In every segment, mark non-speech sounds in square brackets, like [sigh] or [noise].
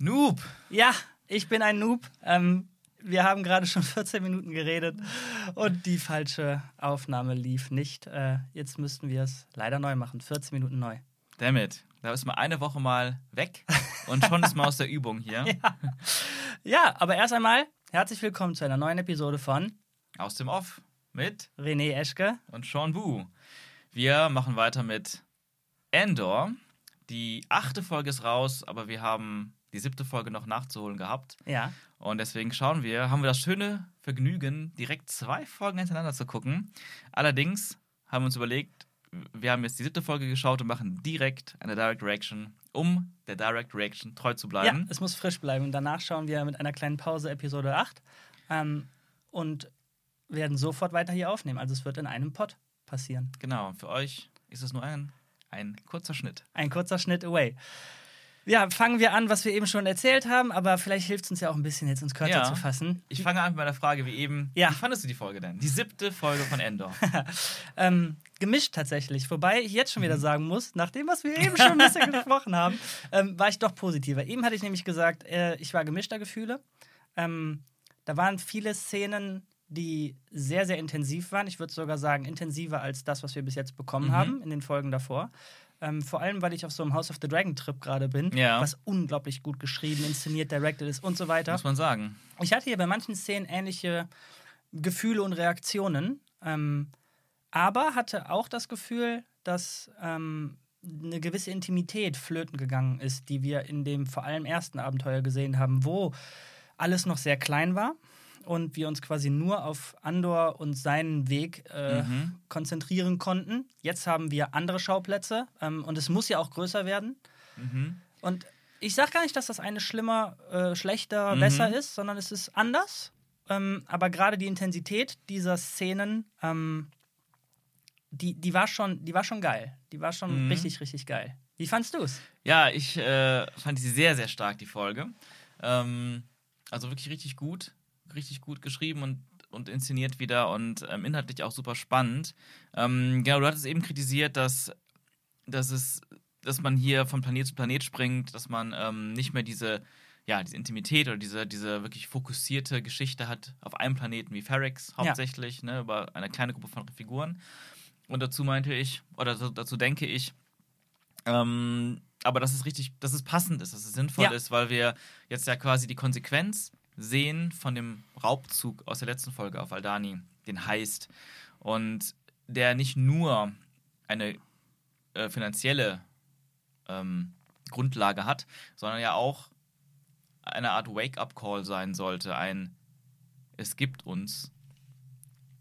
Noob. Ja, ich bin ein Noob. Ähm, wir haben gerade schon [laughs] 14 Minuten geredet und die falsche Aufnahme lief nicht. Äh, jetzt müssten wir es leider neu machen. 14 Minuten neu. Damit. Da ist mal eine Woche mal weg und schon ist man aus der Übung hier. [laughs] Ja. ja, aber erst einmal herzlich willkommen zu einer neuen Episode von Aus dem Off mit René Eschke und Sean Wu. Wir machen weiter mit Endor. Die achte Folge ist raus, aber wir haben die siebte Folge noch nachzuholen gehabt. Ja. Und deswegen schauen wir, haben wir das schöne Vergnügen, direkt zwei Folgen hintereinander zu gucken. Allerdings haben wir uns überlegt, wir haben jetzt die siebte Folge geschaut und machen direkt eine Direct Reaction, um der Direct Reaction treu zu bleiben. Ja, es muss frisch bleiben. Danach schauen wir mit einer kleinen Pause Episode 8 ähm, und werden sofort weiter hier aufnehmen. Also es wird in einem Pod passieren. Genau, für euch ist es nur ein, ein kurzer Schnitt. Ein kurzer Schnitt away. Ja, fangen wir an, was wir eben schon erzählt haben, aber vielleicht hilft es uns ja auch ein bisschen, jetzt uns kürzer Ja. zu fassen. Ich fange an mit meiner Frage wie eben. Ja. Wie fandest du die Folge denn? Die siebte Folge von Endor. [laughs] Ähm, gemischt tatsächlich. Wobei ich jetzt schon wieder sagen muss, nach dem, was wir eben schon ein bisschen [laughs] gesprochen haben, ähm, war ich doch positiver. Eben hatte ich nämlich gesagt, äh, ich war gemischter Gefühle. Ähm, da waren viele Szenen, die sehr, sehr intensiv waren. Ich würde sogar sagen, intensiver als das, was wir bis jetzt bekommen Mhm. haben in den Folgen davor. Ähm, vor allem, weil ich auf so einem House of the Dragon Trip gerade bin, Ja. was unglaublich gut geschrieben, inszeniert, directed ist und so weiter. Muss man sagen. Ich hatte hier bei manchen Szenen ähnliche Gefühle und Reaktionen, ähm, aber hatte auch das Gefühl, dass ähm, eine gewisse Intimität flöten gegangen ist, die wir in dem vor allem ersten Abenteuer gesehen haben, wo alles noch sehr klein war und wir uns quasi nur auf Andor und seinen Weg äh, Mhm. konzentrieren konnten. Jetzt haben wir andere Schauplätze ähm, und es muss ja auch größer werden. Mhm. Und ich sage gar nicht, dass das eine schlimmer, äh, schlechter, Mhm. besser ist, sondern es ist anders. Ähm, aber gerade die Intensität dieser Szenen, ähm, die, die, war schon, die war schon geil. Die war schon Mhm. richtig, richtig geil. Wie fandst du es? Ja, ich äh, fand sie sehr, sehr stark, die Folge. Ähm, also wirklich richtig gut. Richtig gut geschrieben und, und inszeniert wieder und ähm, inhaltlich auch super spannend. Ähm, genau, du hattest eben kritisiert, dass, dass, es, dass man hier von Planet zu Planet springt, dass man ähm, nicht mehr diese, ja, diese Intimität oder diese, diese wirklich fokussierte Geschichte hat auf einem Planeten wie Ferrix hauptsächlich, ne, über eine kleine Gruppe von Figuren. Und dazu meinte ich, oder dazu denke ich, ähm, aber dass es richtig, dass es passend ist, dass es sinnvoll Ja. ist, weil wir jetzt ja quasi die Konsequenz sehen von dem Raubzug aus der letzten Folge auf Aldani, den Heist. Und der nicht nur eine äh, finanzielle ähm, Grundlage hat, sondern ja auch eine Art Wake-up-Call sein sollte. Ein Es gibt uns,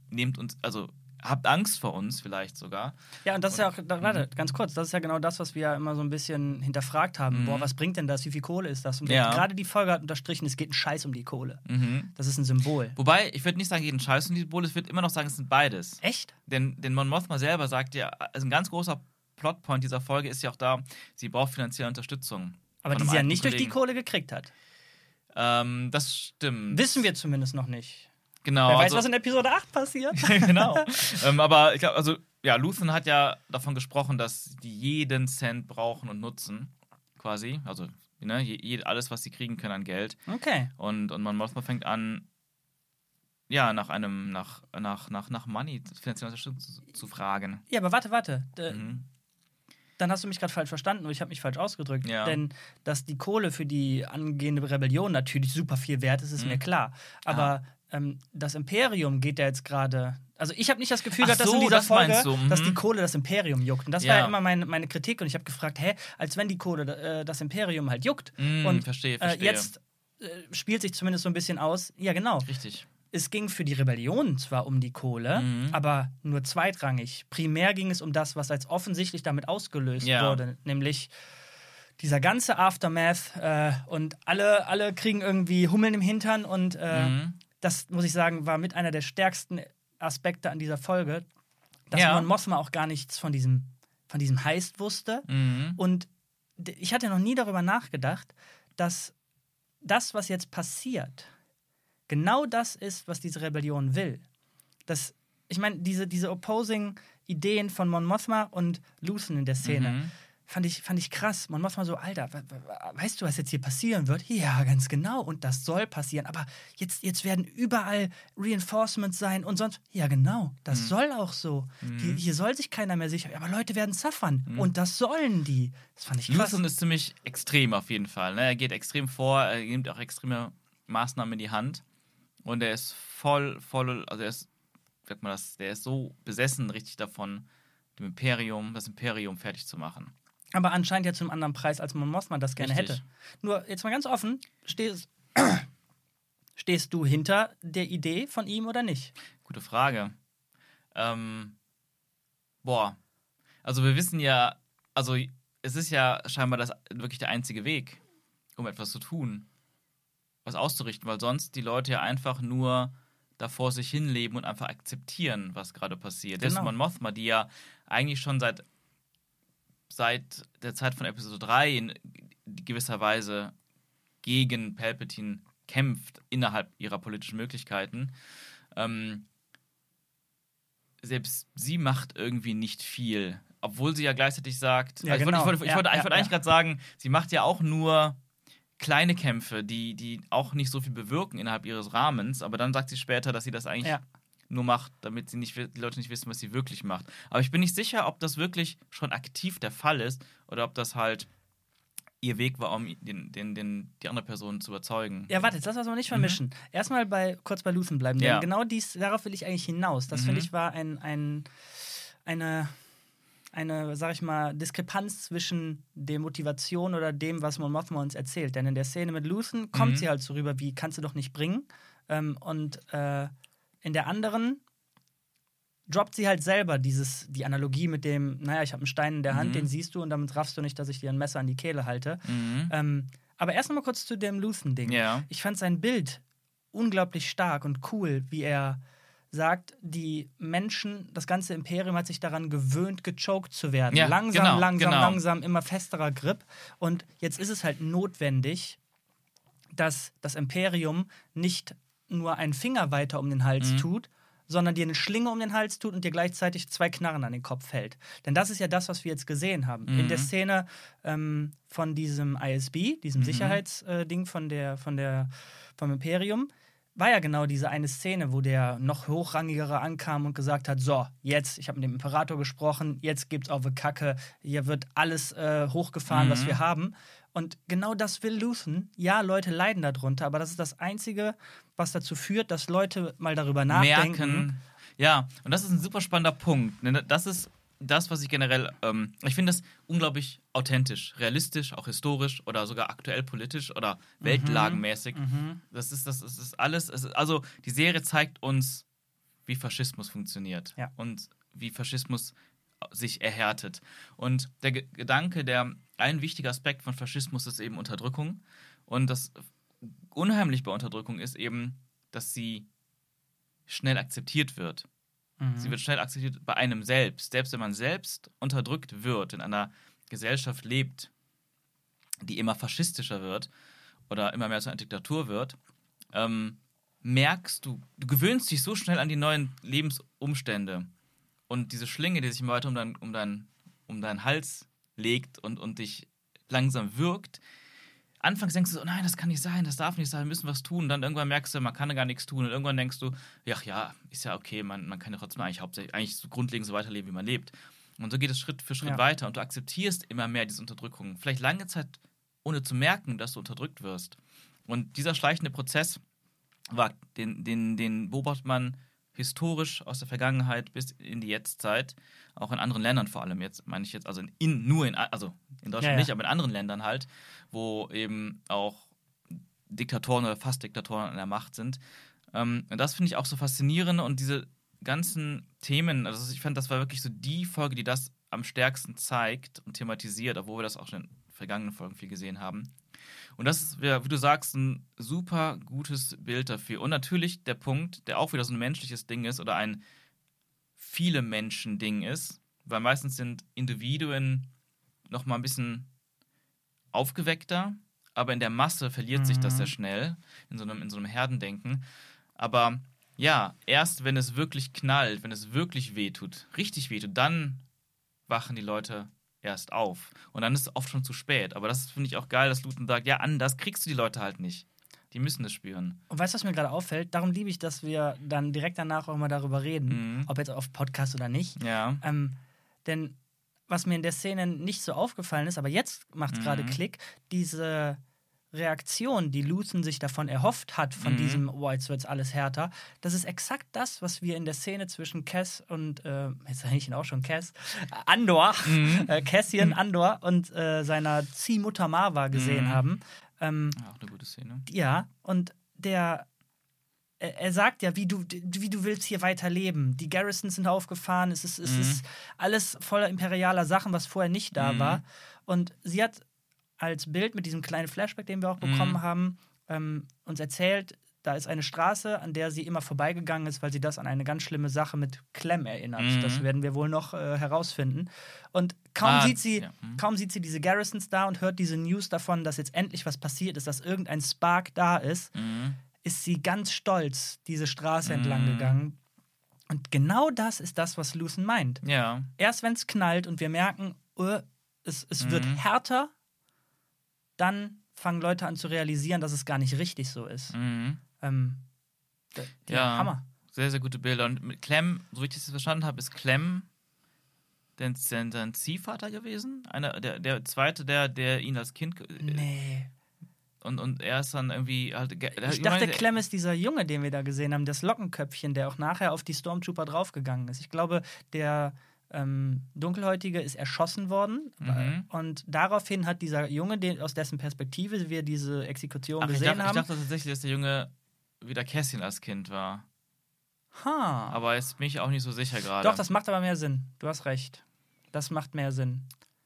nehmt uns, also habt Angst vor uns vielleicht sogar. Ja, und das ist ja auch, da, warte, ganz kurz, das ist ja genau das, was wir ja immer so ein bisschen hinterfragt haben. Mhm. Boah, was bringt denn das? Wie viel Kohle ist das? Und Ja. gerade die Folge hat unterstrichen, es geht ein Scheiß um die Kohle. Mhm. Das ist ein Symbol. Wobei, ich würde nicht sagen, jeden Scheiß und die Symbole, ich würde immer noch sagen, es sind beides. Echt? Denn, denn Mon Mothma selber sagt ja, also ein ganz großer Plotpoint dieser Folge ist ja auch da, sie braucht finanzielle Unterstützung. Aber die sie ja nicht durch die Kollegen. Kohle gekriegt hat. Ähm, das stimmt. Wissen wir zumindest noch nicht. Genau. Wer weiß, also- was in Episode 8 passiert. [laughs] genau. ähm, aber ich glaube, also, ja, Luthen hat ja davon gesprochen, dass die jeden Cent brauchen und nutzen, quasi. Also, ne, je, alles, was sie kriegen können an Geld. Okay. Und, und Mon Mothma fängt an, ja, nach einem, nach, nach, nach, nach Money, finanzielle Unterstützung zu, zu fragen. Ja, aber warte, warte. D Mhm. Dann hast du mich gerade falsch verstanden oder ich habe mich falsch ausgedrückt. Ja. Denn dass die Kohle für die angehende Rebellion natürlich super viel wert ist, ist Mhm. mir klar. Aber ähm, das Imperium geht ja jetzt gerade. Also ich habe nicht das Gefühl gehabt, dass so, in dieser das Folge, du, mhm. dass die Kohle das Imperium juckt. Und das Ja. war ja immer meine, meine Kritik. Und ich habe gefragt, hä, als wenn die Kohle äh, das Imperium halt juckt. Mm, und verstehe, äh, verstehe. jetzt äh, spielt sich zumindest so ein bisschen aus. Ja, genau. Richtig. es ging für die Rebellion zwar um die Kohle, Mhm. aber nur zweitrangig. Primär ging es um das, was als offensichtlich damit ausgelöst Ja. wurde, nämlich dieser ganze Aftermath äh, und alle, alle kriegen irgendwie Hummeln im Hintern und äh, Mhm. Das, muss ich sagen, war mit einer der stärksten Aspekte an dieser Folge, dass Ja. Mon Mothma auch gar nichts von diesem, von diesem Heist wusste. Mhm. Und ich hatte noch nie darüber nachgedacht, dass das, was jetzt passiert, genau das ist, was diese Rebellion will. Das, ich meine, diese, diese opposing Ideen von Mon Mothma und Luthen in der Szene. Mhm. Fand ich, fand ich krass. Man muss mal so, Alter, weißt du, was jetzt hier passieren wird? Ja, ganz genau. Und das soll passieren. Aber jetzt, jetzt werden überall Reinforcements sein und sonst. Ja, genau. Das mhm. soll auch so. Mhm. Hier, hier, soll sich keiner mehr sicher. Aber Leute werden suffern. Mhm. Und das sollen die. Das fand ich krass. Luthen ist ziemlich extrem auf jeden Fall. Ne? Er geht extrem vor. Er nimmt auch extreme Maßnahmen in die Hand. Und er ist voll, voll, also er ist, sagt man das, der ist so besessen richtig davon, dem Imperium, das Imperium fertig zu machen. Aber anscheinend ja zu einem anderen Preis, als Mon Mothma das gerne Richtig. hätte. Nur, jetzt mal ganz offen, stehst, stehst du hinter der Idee von ihm oder nicht? Gute Frage. Ähm, boah. Also wir wissen ja, also es ist ja scheinbar das wirklich der einzige Weg, um etwas zu tun, was auszurichten, weil sonst die Leute ja einfach nur davor sich hinleben und einfach akzeptieren, was gerade passiert. Genau. Desmond Mothma, die ja eigentlich schon seit seit der Zeit von Episode 3 in gewisser Weise gegen Palpatine kämpft innerhalb ihrer politischen Möglichkeiten. Ähm, selbst sie macht irgendwie nicht viel, obwohl sie ja gleichzeitig sagt, ja, also genau. ich wollte, ich wollte, ich wollte, ja, eigentlich ja. gerade sagen, sie macht ja auch nur kleine Kämpfe, die, die auch nicht so viel bewirken innerhalb ihres Rahmens, aber dann sagt sie später, dass sie das eigentlich nur macht, damit sie nicht, die Leute nicht wissen, was sie wirklich macht. Aber ich bin nicht sicher, ob das wirklich schon aktiv der Fall ist oder ob das halt ihr Weg war, um den, den, den, die andere Person zu überzeugen. Ja, warte, jetzt lass uns mal nicht vermischen. Mhm. Erstmal bei, kurz bei Luthen bleiben. Ja. genau dies, darauf will ich eigentlich hinaus. Das mhm. finde ich war ein, ein, eine, eine, sag ich mal, Diskrepanz zwischen der Motivation oder dem, was Mon Mothma uns erzählt. Denn in der Szene mit Luthen kommt mhm. sie halt so rüber, wie kannst du doch nicht bringen. Ähm, und äh, in der anderen droppt sie halt selber dieses, die Analogie mit dem, naja, ich habe einen Stein in der Hand, mhm. den siehst du und damit raffst du nicht, dass ich dir ein Messer an die Kehle halte. Mhm. Ähm, aber erst noch mal kurz zu dem Luthen-Ding. Ja. Ich fand sein Bild unglaublich stark und cool, wie er sagt, die Menschen, das ganze Imperium hat sich daran gewöhnt, gechoked zu werden. Ja, langsam, genau, langsam, genau. langsam, immer festerer Grip. Und jetzt ist es halt notwendig, dass das Imperium nicht nur einen Finger weiter um den Hals mhm. tut, sondern dir eine Schlinge um den Hals tut und dir gleichzeitig zwei Knarren an den Kopf hält. Denn das ist ja das, was wir jetzt gesehen haben. Mhm. In der Szene ähm, von diesem ISB, diesem mhm. Sicherheitsding äh, von der, von der, vom Imperium, war ja genau diese eine Szene, wo der noch hochrangigere ankam und gesagt hat: So, jetzt, ich habe mit dem Imperator gesprochen, jetzt gibt's auf die Kacke, hier wird alles äh, hochgefahren, mhm. was wir haben. Und genau das will Luthen. Ja, Leute leiden darunter, aber das ist das Einzige, was dazu führt, dass Leute mal darüber nachdenken. Merken. Ja, und das ist ein super spannender Punkt. Das ist das, was ich generell, ähm, ich finde das unglaublich authentisch, realistisch, auch historisch oder sogar aktuell politisch oder mhm. weltlagenmäßig. Mhm. Das, ist, das, das ist alles, ist, also die Serie zeigt uns, wie Faschismus funktioniert ja. und wie Faschismus sich erhärtet. Und der G Gedanke, der ein wichtiger Aspekt von Faschismus ist eben Unterdrückung. Und das unheimlich bei Unterdrückung ist eben, dass sie schnell akzeptiert wird. Mhm. Sie wird schnell akzeptiert bei einem selbst. Selbst wenn man selbst unterdrückt wird, in einer Gesellschaft lebt, die immer faschistischer wird oder immer mehr zu einer Diktatur wird, ähm, merkst du, du gewöhnst dich so schnell an die neuen Lebensumstände und diese Schlinge, die sich immer weiter um, dein, um, dein, um deinen Hals legt und, und dich langsam wirkt. Anfangs denkst du so, nein, das kann nicht sein, das darf nicht sein, wir müssen was tun. Und dann irgendwann merkst du, man kann gar nichts tun. Und irgendwann denkst du, ja, ja, ist ja okay, man, man kann ja trotzdem eigentlich hauptsächlich eigentlich so grundlegend so weiterleben, wie man lebt. Und so geht es Schritt für Schritt ja. weiter und du akzeptierst immer mehr diese Unterdrückung. Vielleicht lange Zeit, ohne zu merken, dass du unterdrückt wirst. Und dieser schleichende Prozess, war, den, den, den beobachtet man historisch aus der Vergangenheit bis in die Jetztzeit, auch in anderen Ländern vor allem, jetzt meine ich jetzt, also in, nur in, also in Deutschland ja, ja. nicht, aber in anderen Ländern halt, wo eben auch Diktatoren oder fast Diktatoren an der Macht sind. Ähm, und das finde ich auch so faszinierend und diese ganzen Themen, also ich fand, das war wirklich so die Folge, die das am stärksten zeigt und thematisiert, obwohl wir das auch schon in vergangenen Folgen viel gesehen haben. Und das ist, wie du sagst, ein super gutes Bild dafür. Und natürlich der Punkt, der auch wieder so ein menschliches Ding ist oder ein viele Menschen Ding ist, weil meistens sind Individuen noch mal ein bisschen aufgeweckter, aber in der Masse verliert mhm. sich das sehr mhm. schnell in so einem in so einem Herdendenken. Aber ja, erst wenn es wirklich knallt, wenn es wirklich wehtut, richtig wehtut, dann wachen die Leute erst auf. Und dann ist es oft schon zu spät. Aber das finde ich auch geil, dass Luton sagt, ja, anders kriegst du die Leute halt nicht. Die müssen das spüren. Und weißt du, was mir gerade auffällt? Darum liebe ich, dass wir dann direkt danach auch mal darüber reden, Mhm. ob jetzt auf Podcast oder nicht. Ja. Ähm, denn was mir in der Szene nicht so aufgefallen ist, aber jetzt macht es gerade Mhm. Klick, diese Reaktion, die Luthen sich davon erhofft hat, von Mhm. diesem, oh, jetzt wird's alles härter, das ist exakt das, was wir in der Szene zwischen Cass und, äh, jetzt sage ich ihn auch schon, Cass, äh, Andor, Mhm. [laughs] äh, Cassian Andor und äh, seiner Ziehmutter Marva gesehen Mhm. haben. Ähm, Ja, Auch eine gute Szene. ja, und der. Er er sagt ja, wie du, wie du willst hier weiterleben. Die Garrisons sind aufgefahren, es ist, es Mhm. ist alles voller imperialer Sachen, was vorher nicht da Mhm. war. Und sie hat als Bild mit diesem kleinen Flashback, den wir auch bekommen Mhm. haben, ähm, uns erzählt, da ist eine Straße, an der sie immer vorbeigegangen ist, weil sie das an eine ganz schlimme Sache mit Clem erinnert. Mhm. Das werden wir wohl noch äh, herausfinden. Und kaum Ah, sieht sie, ja, mhm. kaum sieht sie diese Garrisons da und hört diese News davon, dass jetzt endlich was passiert ist, dass irgendein Spark da ist, Mhm. ist sie ganz stolz diese Straße Mhm. entlang gegangen. Und genau das ist das, was Lucen meint. Ja. Erst wenn es knallt und wir merken, uh, es, es wird Mhm. härter, dann fangen Leute an zu realisieren, dass es gar nicht richtig so ist. Mhm. Ähm, ja. Hammer. Sehr, sehr gute Bilder. Und mit Clem, so wie ich das verstanden habe, ist Clem der, der Ziehvater gewesen. Einer, der, der zweite, der, der ihn als Kind. äh, Nee. Und, und er ist dann irgendwie halt. Ich dachte, Clem ist dieser Junge, den wir da gesehen haben, das Lockenköpfchen, der auch nachher auf die Stormtrooper draufgegangen ist. Ich glaube, der ähm, Dunkelhäutige ist erschossen worden Mhm. und daraufhin hat dieser Junge, den, aus dessen Perspektive wir diese Exekution Ach, ich, gesehen dachte, ich haben. dachte tatsächlich, dass der Junge wieder Cassian als Kind war. ha. Aber jetzt bin ich auch nicht so sicher gerade. Doch, das macht aber mehr Sinn. Du hast recht. Das macht mehr Sinn.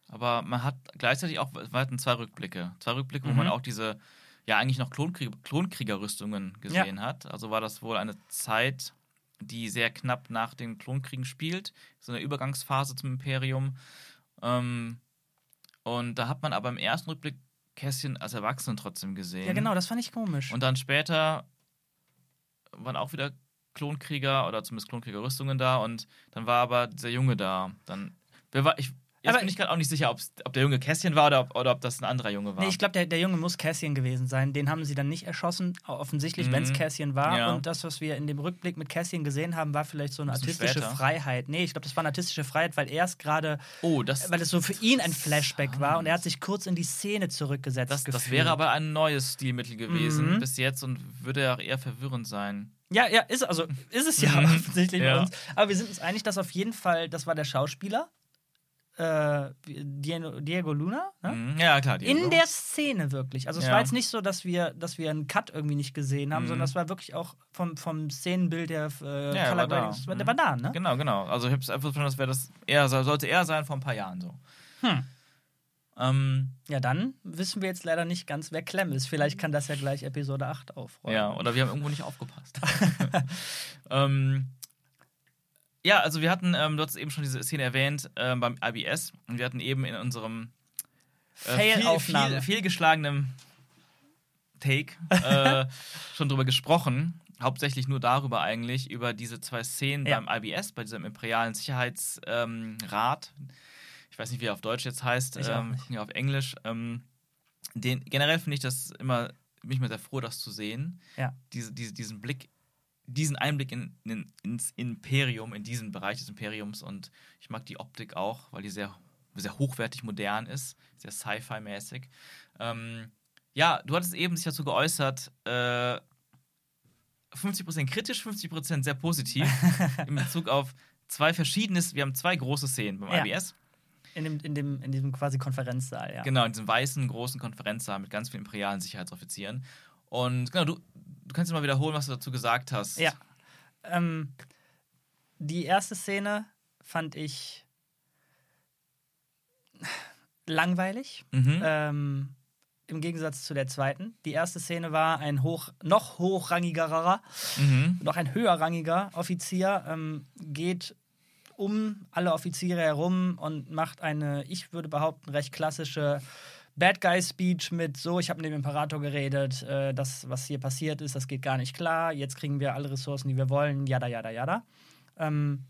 Aber man hat gleichzeitig auch, hatten zwei Rückblicke. Zwei Rückblicke, wo Mhm. man auch diese, ja, eigentlich noch Klonkrieg, Klonkriegerrüstungen gesehen hat. Also war das wohl eine Zeit, die sehr knapp nach den Klonkriegen spielt. So eine Übergangsphase zum Imperium. Ähm, und da hat man aber im ersten Rückblick Kässchen als Erwachsenen trotzdem gesehen. Ja, genau, das fand ich komisch. Und dann später waren auch wieder Klonkrieger oder zumindest Klonkriegerrüstungen da und dann war aber dieser Junge da. Dann, wer war, ich, jetzt Aber bin ich gerade auch nicht sicher, ob der Junge Kässchen war oder ob, oder ob das ein anderer Junge war. Nee, ich glaube, der, der Junge muss Cassian gewesen sein. Den haben sie dann nicht erschossen, offensichtlich, Mhm. wenn es Cassian war. Ja. Und das, was wir in dem Rückblick mit Cassian gesehen haben, war vielleicht so eine artistische später. Freiheit. Nee, ich glaube, das war eine artistische Freiheit, weil er es gerade, oh, das, weil es so für ihn ein Flashback war und er hat sich kurz in die Szene zurückgesetzt. das, das wäre aber ein neues Stilmittel gewesen Mhm. bis jetzt und würde ja auch eher verwirrend sein. Ja, ja, ist, also, ist es ja Mhm. [laughs] offensichtlich bei Ja. uns. Aber wir sind uns einig, dass auf jeden Fall, das war der Schauspieler, äh, Diego, Luna, ne? Mhm. Ja, klar. Diego. In der Szene wirklich. Also es Ja. war jetzt nicht so, dass wir, dass wir einen Cut irgendwie nicht gesehen haben, Mhm. sondern das war wirklich auch vom, vom Szenenbild der äh, Ja, Color war war- Der Mhm. war da, ne? Genau, genau. Also ich habe es einfach das wäre das eher, sollte er sein vor ein paar Jahren so. Hm. Ähm, Ja, dann wissen wir jetzt leider nicht ganz, wer Clem ist. Vielleicht kann das ja gleich Episode 8 aufräumen. Ja, oder wir haben irgendwo nicht aufgepasst. [laughs] [laughs] ähm, ja, also wir hatten, ähm, du hast eben schon diese Szene erwähnt ähm, beim IBS und wir hatten eben in unserem äh, viel, viel, fehlgeschlagenen Take äh, [laughs] schon drüber gesprochen. Hauptsächlich nur darüber eigentlich, über diese zwei Szenen Ja. beim IBS, bei diesem Imperialen Sicherheitsrat. Ähm, ich weiß nicht, wie er auf Deutsch jetzt heißt, Ich ähm, auf Englisch. Ähm, den, generell finde ich das immer, bin ich mir sehr froh, das zu sehen. Ja. Diese, diese, diesen Blick, diesen Einblick in, in, ins Imperium, in diesen Bereich des Imperiums. Und ich mag die Optik auch, weil die sehr, sehr hochwertig modern ist, sehr Sci-Fi-mäßig. Ähm, ja, du hattest eben sich dazu geäußert, äh, 50% kritisch, 50% sehr positiv [laughs] in Bezug auf zwei verschiedenes, wir haben zwei große Szenen beim Ja. IBS. In, dem, in, dem, in diesem quasi Konferenzsaal, ja. Genau, in diesem weißen, großen Konferenzsaal mit ganz vielen imperialen Sicherheitsoffizieren. Und genau, du, du kannst mal wiederholen, was du dazu gesagt hast. Ja. Ähm, die erste Szene fand ich langweilig. Mhm. Ähm, Im Gegensatz zu der zweiten. Die erste Szene war ein hoch, noch hochrangigerer, Mhm. noch ein höherrangiger Offizier, ähm, geht um alle Offiziere herum und macht eine, ich würde behaupten, recht klassische Bad Guy Speech mit so, ich habe mit dem Imperator geredet, äh, das, was hier passiert ist, das geht gar nicht klar, jetzt kriegen wir alle Ressourcen, die wir wollen, jada, jada, jada. Ähm,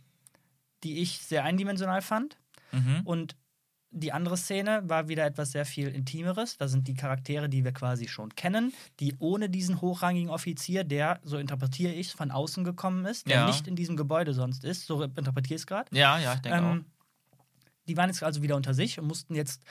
die ich sehr eindimensional fand. Mhm. Und die andere Szene war wieder etwas sehr viel Intimeres. Da sind die Charaktere, die wir quasi schon kennen, die ohne diesen hochrangigen Offizier, der, so interpretiere ich von außen gekommen ist, der Ja. nicht in diesem Gebäude sonst ist, so interpretiere ich es gerade. Ja, ja, ich denke Ähm, die waren jetzt also wieder unter sich und mussten jetzt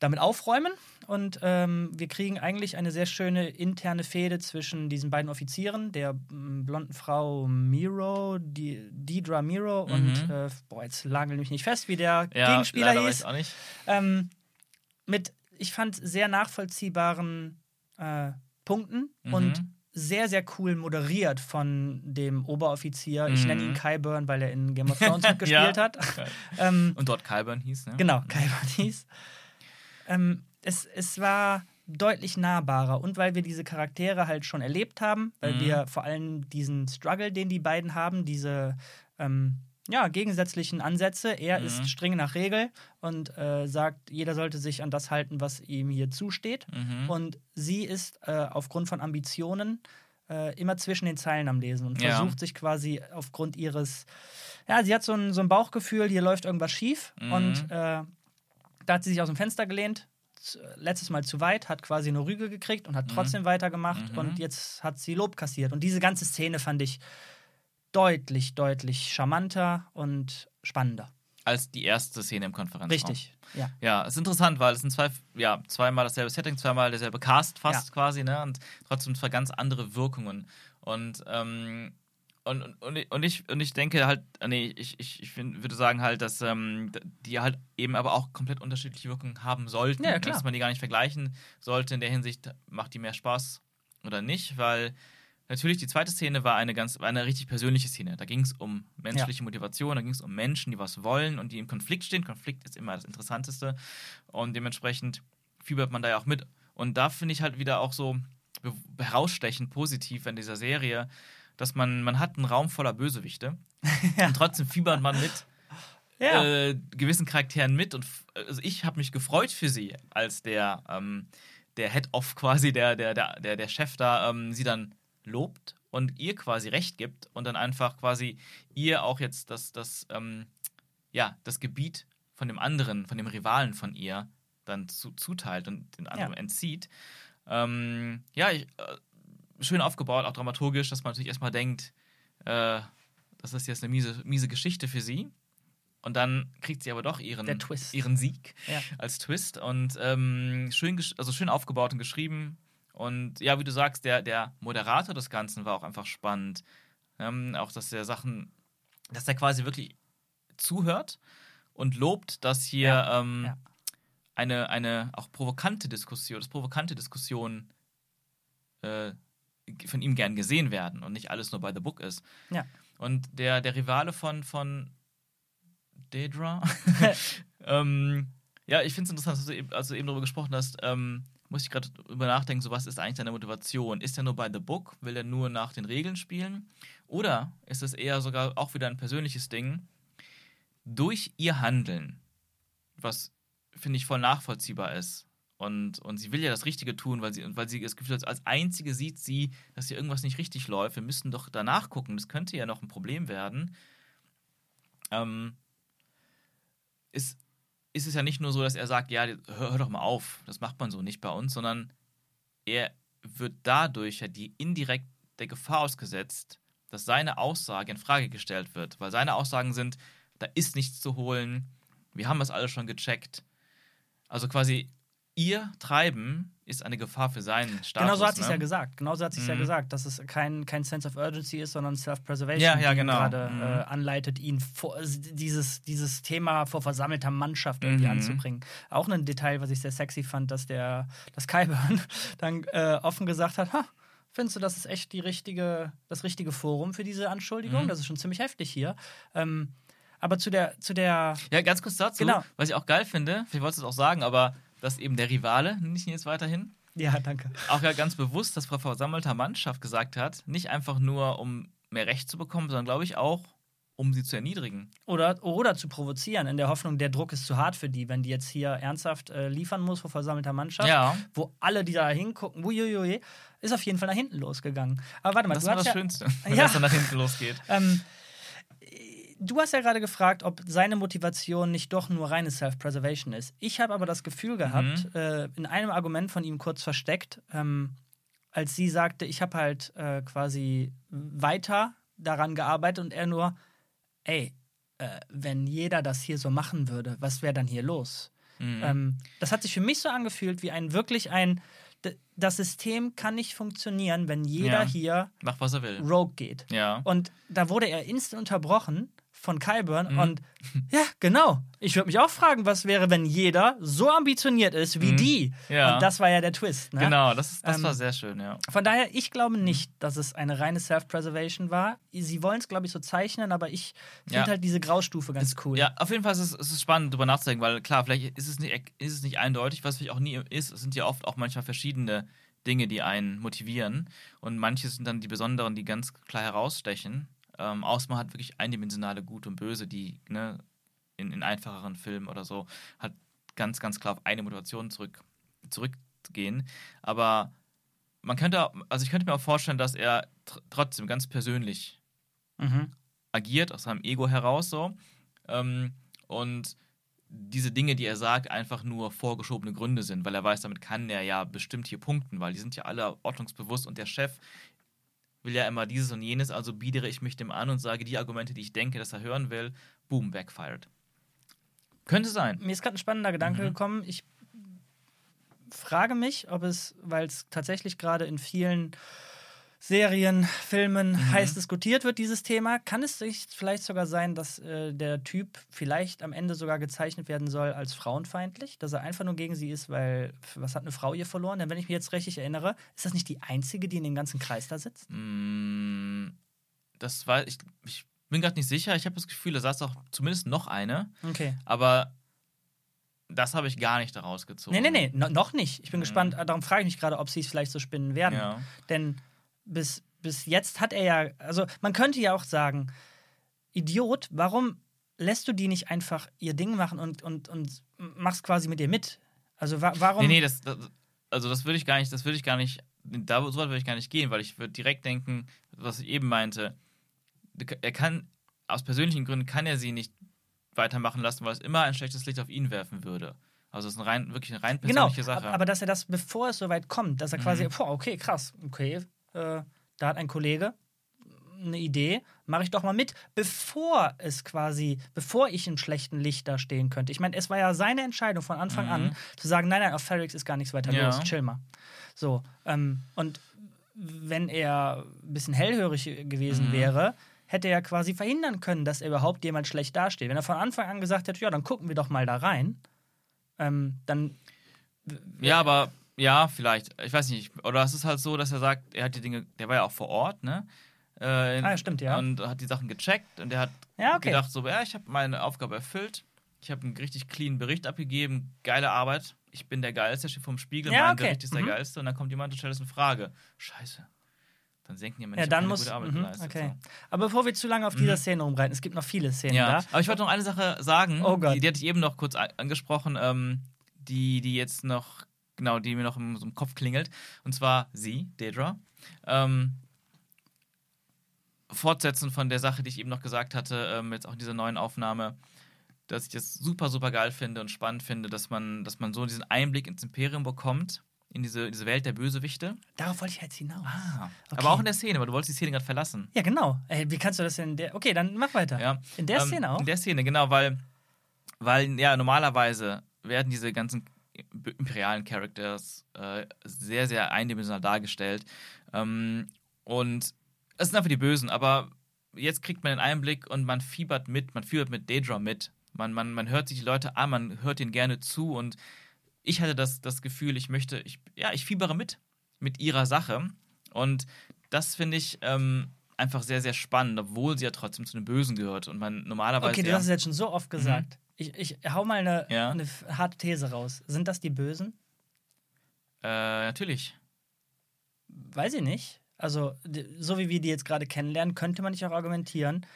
damit aufräumen. Und ähm, wir kriegen eigentlich eine sehr schöne interne Fehde zwischen diesen beiden Offizieren, der m, blonden Frau Miro, die, Deidra Miro und, äh, boah, jetzt lagel mich nicht fest, wie der. Ja, Gegenspieler leider weiß hieß. ich auch nicht. Ähm, mit, ich fand, sehr nachvollziehbaren äh, Punkten Mhm. und sehr, sehr cool moderiert von dem Oberoffizier. Ich Mhm. nenne ihn Kyburn, weil er in Game of [laughs] Thrones mitgespielt Ja. hat. ähm, Und dort Kyburn hieß, ne? genau, Kyburn hieß. Ähm, es, es war deutlich nahbarer und weil wir diese Charaktere halt schon erlebt haben, weil Mhm. wir vor allem diesen Struggle, den die beiden haben, diese ähm, ja, gegensätzlichen Ansätze. Er Mhm. ist streng nach Regel und äh, sagt, jeder sollte sich an das halten, was ihm hier zusteht. Mhm. Und sie ist äh, aufgrund von Ambitionen äh, immer zwischen den Zeilen am Lesen und Ja. versucht sich quasi aufgrund ihres, ja, sie hat so ein, so ein Bauchgefühl, hier läuft irgendwas schief Mhm. und äh, da hat sie sich aus dem Fenster gelehnt. Letztes Mal zu weit, hat quasi eine Rüge gekriegt und hat trotzdem weitergemacht Mhm. und jetzt hat sie Lob kassiert. Und diese ganze Szene fand ich deutlich, deutlich charmanter und spannender. Als die erste Szene im Konferenzraum. Richtig, ja. Ja, es ist interessant, weil es sind zwei, ja, zweimal dasselbe Setting, zweimal derselbe Cast fast Ja. quasi, ne? Und trotzdem zwei ganz andere Wirkungen. Und, ähm, und, und, und ich- und, ich, denke halt, äh, nee, ich, ich, ich find, würde sagen halt, dass ähm, die halt eben aber auch komplett unterschiedliche Wirkungen haben sollten. Ja, ja, klar. Dass man die gar nicht vergleichen sollte. In der Hinsicht macht die mehr Spaß oder nicht, weil natürlich die zweite Szene war eine ganz, war eine richtig persönliche Szene. Da ging es um menschliche Motivation, da ging es um Menschen, die was wollen und die im Konflikt stehen. Konflikt ist immer das Interessanteste und dementsprechend fiebert man da ja auch mit. Und da finde ich halt wieder auch so herausstechend positiv in dieser Serie, dass man, man hat einen Raum voller Bösewichte [laughs] und trotzdem fiebert man mit Ja. äh, gewissen Charakteren mit und also ich habe mich gefreut für sie, als der, ähm, der Head-Off quasi, der, der, der, der, der Chef da, ähm, sie dann lobt und ihr quasi recht gibt und dann einfach quasi ihr auch jetzt das, das, ähm, ja, das Gebiet von dem anderen, von dem Rivalen von ihr dann zu, zuteilt und den anderen Ja. entzieht. Ähm, ja, ich, äh, schön aufgebaut, auch dramaturgisch, dass man natürlich erstmal denkt, äh, das ist jetzt eine miese, miese Geschichte für sie. Und dann kriegt sie aber doch ihren, ihren Sieg Ja. als Twist. Und ähm, schön, also schön aufgebaut und geschrieben. Und ja, wie du sagst, der, der Moderator des Ganzen war auch einfach spannend. Ähm, auch, dass der Sachen, dass der quasi wirklich zuhört und lobt, dass hier Ja, ähm, ja. eine, eine auch provokante Diskussion, dass provokante Diskussionen äh, von ihm gern gesehen werden und nicht alles nur by the book ist. Ja. Und der, der Rivale von, von Daedra, [laughs] ähm, ja, ich finde es interessant, dass du eben, als du eben darüber gesprochen hast, ähm, muss ich gerade drüber nachdenken, so was ist eigentlich deine Motivation? Ist er nur by the book? Will er nur nach den Regeln spielen? Oder ist es eher sogar auch wieder ein persönliches Ding? Durch ihr Handeln, was finde ich voll nachvollziehbar ist. Und, und sie will ja das Richtige tun, weil sie, weil sie das Gefühl hat, als Einzige sieht sie, dass hier irgendwas nicht richtig läuft. Wir müssten doch danach gucken. Das könnte ja noch ein Problem werden. Ähm, ist, ist es ja nicht nur so, dass er sagt, ja, hör, hör doch mal auf, das macht man so nicht bei uns, sondern er wird dadurch ja die indirekt der Gefahr ausgesetzt, dass seine Aussage in Frage gestellt wird. Weil seine Aussagen sind, da ist nichts zu holen, wir haben das alles schon gecheckt. Also quasi ihr Treiben ist eine Gefahr für seinen Status. Genau so hat sie es ne? ja gesagt. Genau so hat sie es ja Mhm. gesagt, dass es kein, kein Sense of Urgency ist, sondern Self-Preservation, Ja, ja, genau. gerade Mhm. äh, anleitet, ihn vor, dieses, dieses Thema vor versammelter Mannschaft irgendwie Mhm. anzubringen. Auch ein Detail, was ich sehr sexy fand, dass der das Kyburn [laughs] dann äh, offen gesagt hat, ha, findest du, das ist echt die richtige, das richtige Forum für diese Anschuldigung? Mhm. Das ist schon ziemlich heftig hier. Ähm, aber zu der, zu der, Ja, ganz kurz dazu, Genau. was ich auch geil finde, vielleicht wolltest du es auch sagen, aber dass eben der Rivale, nenne ich ihn jetzt weiterhin, ja, danke. auch ja ganz bewusst das vor versammelter Mannschaft gesagt hat, nicht einfach nur, um mehr Recht zu bekommen, sondern glaube ich auch, um sie zu erniedrigen. Oder, oder zu provozieren, in der Hoffnung, der Druck ist zu hart für die, wenn die jetzt hier ernsthaft äh, liefern muss vor versammelter Mannschaft, Ja, wo alle, die da hingucken, uiuiui, ist auf jeden Fall nach hinten losgegangen. Aber warte mal, das du war das ja, Schönste, [laughs] wenn Ja. das dann nach hinten losgeht. ähm, du hast ja gerade gefragt, ob seine Motivation nicht doch nur reine Self-Preservation ist. Ich habe aber das Gefühl gehabt, Mhm. äh, in einem Argument von ihm kurz versteckt, ähm, als sie sagte, ich habe halt äh, quasi weiter daran gearbeitet und er nur, ey, äh, wenn jeder das hier so machen würde, was wäre dann hier los? Mhm. Ähm, das hat sich für mich so angefühlt wie ein wirklich ein, das System kann nicht funktionieren, wenn jeder Ja. hier Mach, was er will. rogue geht. Ja. Und da wurde er instant unterbrochen von Kyburn Mhm. und ja, genau. Ich würde mich auch fragen, was wäre, wenn jeder so ambitioniert ist wie Mhm. die. Ja. Und das war ja der Twist. Ne? Genau, das, ist, das Ähm, war sehr schön, ja. Von daher, ich glaube nicht, dass es eine reine Self-Preservation war. Sie wollen es, glaube ich, so zeichnen, aber ich finde Ja. halt diese Graustufe ganz cool. Ja, auf jeden Fall ist es, es ist spannend, darüber nachzudenken, weil klar, vielleicht ist es nicht, ist es nicht eindeutig, was vielleicht auch nie ist. Es sind ja oft auch manchmal verschiedene Dinge, die einen motivieren. Und manche sind dann die besonderen, die ganz klar herausstechen. Ähm, außer man hat wirklich eindimensionale Gut und Böse, die ne, in, in einfacheren Filmen oder so halt ganz, ganz klar auf eine Motivation zurück, zurückgehen. Aber man könnte, auch- also ich könnte mir auch vorstellen, dass er tr trotzdem ganz persönlich Mhm. agiert, aus seinem Ego heraus so. Ähm, und diese Dinge, die er sagt, einfach nur vorgeschobene Gründe sind, weil er weiß, damit kann er ja bestimmt hier punkten, weil die sind ja alle ordnungsbewusst und der Chef will ja immer dieses und jenes, also biedere ich mich dem an und sage die Argumente, die ich denke, dass er hören will, boom, backfired. Könnte sein. Mir ist gerade ein spannender Gedanke Mhm. gekommen. Ich frage mich, ob es, weil es tatsächlich gerade in vielen Serien, Filmen Mhm. heiß diskutiert wird, dieses Thema, kann es sich vielleicht sogar sein, dass äh, der Typ vielleicht am Ende sogar gezeichnet werden soll als frauenfeindlich, dass er einfach nur gegen sie ist, weil was hat eine Frau ihr verloren? Denn wenn ich mich jetzt richtig erinnere, ist das nicht die einzige, die in dem ganzen Kreis da sitzt? Mm, Das war, ich, ich bin gerade nicht sicher. Ich habe das Gefühl, da saß auch zumindest noch eine, Okay. aber das habe ich gar nicht daraus gezogen. Nee, nee, nee, no, noch nicht. Ich bin Mhm. gespannt. Darum frage ich mich gerade, ob sie es vielleicht so spinnen werden. Ja. Denn bis, bis jetzt hat er ja, also man könnte ja auch sagen, Idiot, warum lässt du die nicht einfach ihr Ding machen und, und, und machst quasi mit ihr mit? Also wa warum? Nee, nee, das, das also das würde ich gar nicht, das würde ich gar nicht, da so weit würde ich gar nicht gehen, weil ich würde direkt denken, was ich eben meinte, er kann, aus persönlichen Gründen kann er sie nicht weitermachen lassen, weil es immer ein schlechtes Licht auf ihn werfen würde. Also es ist eine rein, wirklich eine rein genau, persönliche Sache. aber dass er das, bevor es soweit kommt, dass er quasi, Mhm. boah, okay, krass, okay, äh, da hat ein Kollege eine Idee, mache ich doch mal mit, bevor es quasi, bevor ich im schlechten Licht da stehen könnte. Ich meine, es war ja seine Entscheidung von Anfang Mhm. an, zu sagen, nein, nein, auf Ferrix ist gar nichts weiter Ja. los, chill mal. So, ähm, und wenn er ein bisschen hellhörig gewesen Mhm. wäre, hätte er quasi verhindern können, dass er überhaupt jemand schlecht dasteht. Wenn er von Anfang an gesagt hätte, ja, dann gucken wir doch mal da rein, ähm, dann ja, aber ja, vielleicht. Ich weiß nicht. Oder es ist halt so, dass er sagt, er hat die Dinge, der war ja auch vor Ort, ne? Äh, Ah, ja, stimmt, ja. Und hat die Sachen gecheckt und er hat Ja, okay. gedacht, so, ja, ich habe meine Aufgabe erfüllt. Ich habe einen richtig clean Bericht abgegeben. Geile Arbeit. Ich bin der Geilste, steht vom Spiegel. Ja, mein okay. Bericht ist der Mhm. Geilste. Und dann kommt jemand und stellt uns eine Frage. Scheiße. Dann senken die Menschen, Ja, dann muss. gute Arbeit Mhm, geleistet. okay. So. Aber bevor wir zu lange auf dieser Szene rumreiten, es gibt noch viele Szenen Ja, da. aber ich wollte noch eine Sache sagen. Oh Gott. Die, die hatte ich eben noch kurz angesprochen, ähm, die, die jetzt noch, genau, die mir noch im, so im Kopf klingelt. Und zwar sie, Dedra. Ähm, fortsetzen von der Sache, die ich eben noch gesagt hatte, ähm, jetzt auch in dieser neuen Aufnahme, dass ich das super, super geil finde und spannend finde, dass man, dass man so diesen Einblick ins Imperium bekommt, in diese, diese Welt der Bösewichte. Darauf wollte ich jetzt hinaus. Ah, Okay. Aber auch in der Szene, weil du wolltest die Szene gerade verlassen. Ja, genau. Ey, wie kannst du das denn in der. Okay, dann mach weiter. Ja. In der Ähm, Szene auch? In der Szene, genau, weil, weil ja, normalerweise werden diese ganzen imperialen Characters äh, sehr, sehr eindimensional dargestellt. Ähm, und es sind einfach die Bösen, aber jetzt kriegt man den Einblick und man fiebert mit, man fiebert mit Daedra mit. Man, man, man hört sich die Leute an, man hört ihnen gerne zu und ich hatte das, das Gefühl, ich möchte, ich, ja, ich fiebere mit, mit ihrer Sache. Und das finde ich ähm, einfach sehr, sehr spannend, obwohl sie ja trotzdem zu den Bösen gehört. Und man normalerweise. Okay, du ja, hast es jetzt schon so oft gesagt. Ich, ich hau mal eine, Ja. eine harte These raus. Sind das die Bösen? äh, natürlich. Weiß ich nicht. Also, so wie wir die jetzt gerade kennenlernen, könnte man nicht auch argumentieren.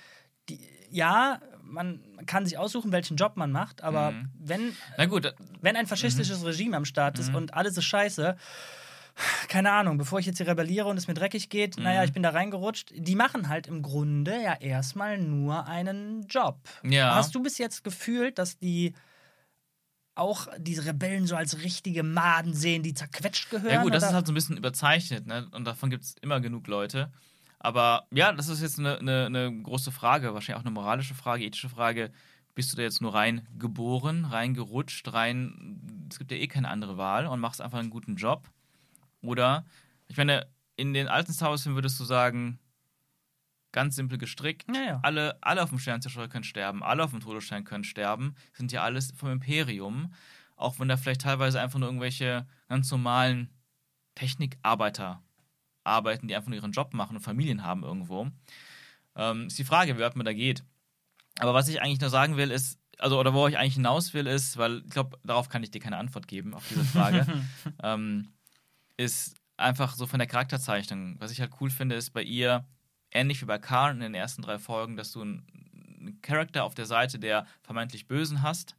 Die, ja, man kann sich aussuchen, welchen Job man macht, aber Mhm. wenn, Na gut, äh, wenn ein faschistisches Regime am Start ist Mhm. und alles ist scheiße, keine Ahnung, bevor ich jetzt hier rebelliere und es mir dreckig geht, Mhm. naja, ich bin da reingerutscht. Die machen halt im Grunde ja erstmal nur einen Job. Ja. Hast du bis jetzt gefühlt, dass die auch diese Rebellen so als richtige Maden sehen, die zerquetscht gehören? Ja gut, das oder? ist halt so ein bisschen überzeichnet, ne? Und davon gibt es immer genug Leute. Aber ja, das ist jetzt eine, eine, eine große Frage, wahrscheinlich auch eine moralische Frage, ethische Frage. Bist du da jetzt nur rein geboren, rein gerutscht, rein, es gibt ja eh keine andere Wahl und machst einfach einen guten Job? Oder, ich meine, in den alten Star Wars-Filmen würdest du sagen, ganz simpel gestrickt, Ja, ja. alle, alle auf dem Sternzerstörer können sterben, alle auf dem Todesstern können sterben, sind ja alles vom Imperium, auch wenn da vielleicht teilweise einfach nur irgendwelche ganz normalen Technikarbeiter arbeiten, die einfach nur ihren Job machen und Familien haben irgendwo. Ähm, ist die Frage, wie weit man da geht. Aber was ich eigentlich nur sagen will, ist, also, oder wo ich eigentlich hinaus will, ist, weil ich glaube, darauf kann ich dir keine Antwort geben, auf diese Frage, [laughs] ähm, ist einfach so von der Charakterzeichnung. Was ich halt cool finde, ist bei ihr, ähnlich wie bei Karl in den ersten drei Folgen, dass du einen, Charakter auf der Seite der vermeintlich Bösen hast,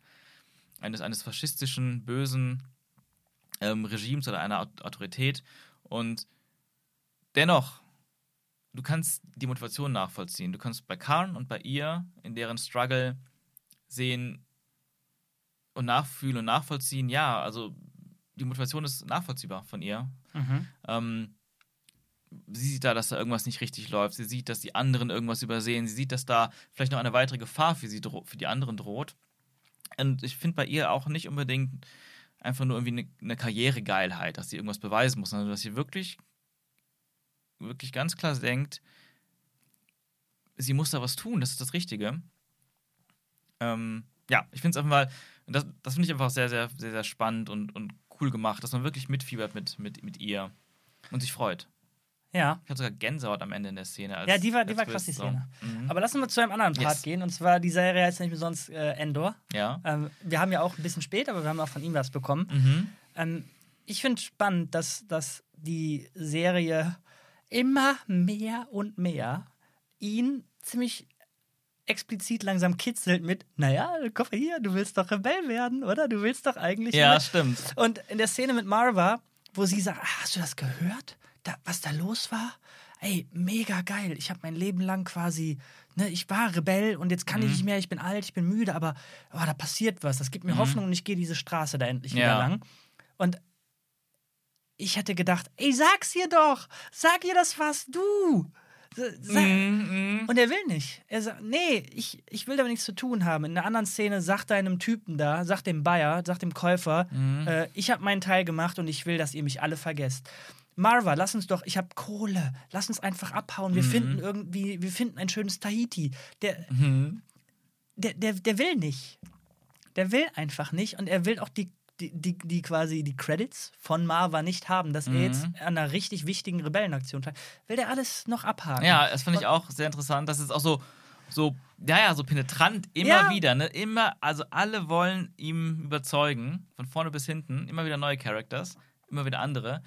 eines, eines faschistischen, bösen ähm, Regimes oder einer Aut- Autorität. Und dennoch, du kannst die Motivation nachvollziehen. Du kannst bei Karn und bei ihr in deren Struggle sehen und nachfühlen und nachvollziehen, ja, also die Motivation ist nachvollziehbar von ihr. Mhm. Ähm, sie sieht da, dass da irgendwas nicht richtig läuft. Sie sieht, dass die anderen irgendwas übersehen. Sie sieht, dass da vielleicht noch eine weitere Gefahr für sie für die anderen droht. Und ich finde bei ihr auch nicht unbedingt einfach nur irgendwie eine, eine Karrieregeilheit, dass sie irgendwas beweisen muss, sondern dass sie wirklich, wirklich ganz klar denkt, sie muss da was tun, das ist das Richtige. Ähm, ja, ich finde es einfach mal, das, das finde ich einfach sehr, sehr, sehr, sehr spannend und, und cool gemacht, dass man wirklich mitfiebert mit, mit, mit ihr und sich freut. Ja. Ich hatte sogar Gänsehaut am Ende in der Szene. Als, Ja, die war, die war krass, die Twist, so. Szene. Mhm. Aber lassen wir zu einem anderen Part Yes. gehen. Und zwar, die Serie heißt nicht umsonst äh, Endor. Ja. Ähm, wir haben ja auch ein bisschen spät, aber wir haben auch von ihm was bekommen. Mhm. Ähm, ich finde spannend, dass, dass die Serie immer mehr und mehr ihn ziemlich explizit langsam kitzelt mit, naja, komm hier, du willst doch Rebell werden, oder? Du willst doch eigentlich. Ja, ne? stimmt. Und in der Szene mit Marva, wo sie sagt, ah, hast du das gehört? Da, was da los war? Ey, mega geil. Ich habe mein Leben lang quasi, ne, ich war Rebell und jetzt kann ich nicht mehr, ich bin alt, ich bin müde, aber oh, da passiert was. Das gibt mir Hoffnung und ich gehe diese Straße da endlich wieder Ja. lang. Und ich hätte gedacht, ey, sag's ihr doch! Sag ihr, das warst du! Sag, Mhm, und er will nicht. Er sagt, nee, ich, ich will damit nichts zu tun haben. In einer anderen Szene sagt er einem Typen da, sagt dem Bayer, sagt dem Käufer, Mhm. äh, ich habe meinen Teil gemacht und ich will, dass ihr mich alle vergesst. Marva, lass uns doch, ich habe Kohle, lass uns einfach abhauen. Wir finden irgendwie, wir finden ein schönes Tahiti. Der, mhm. der, der, der will nicht. Der will einfach nicht und er will auch die, die, die, die quasi die Credits von Marva nicht haben, dass er jetzt an einer richtig wichtigen Rebellenaktion teil. Will der alles noch abhaken? Ja, das fand ich auch sehr interessant. Das ist auch so, so, ja, ja, so penetrant immer Ja. wieder, ne? Immer, also alle wollen ihm überzeugen, von vorne bis hinten, immer wieder neue Characters, immer wieder andere.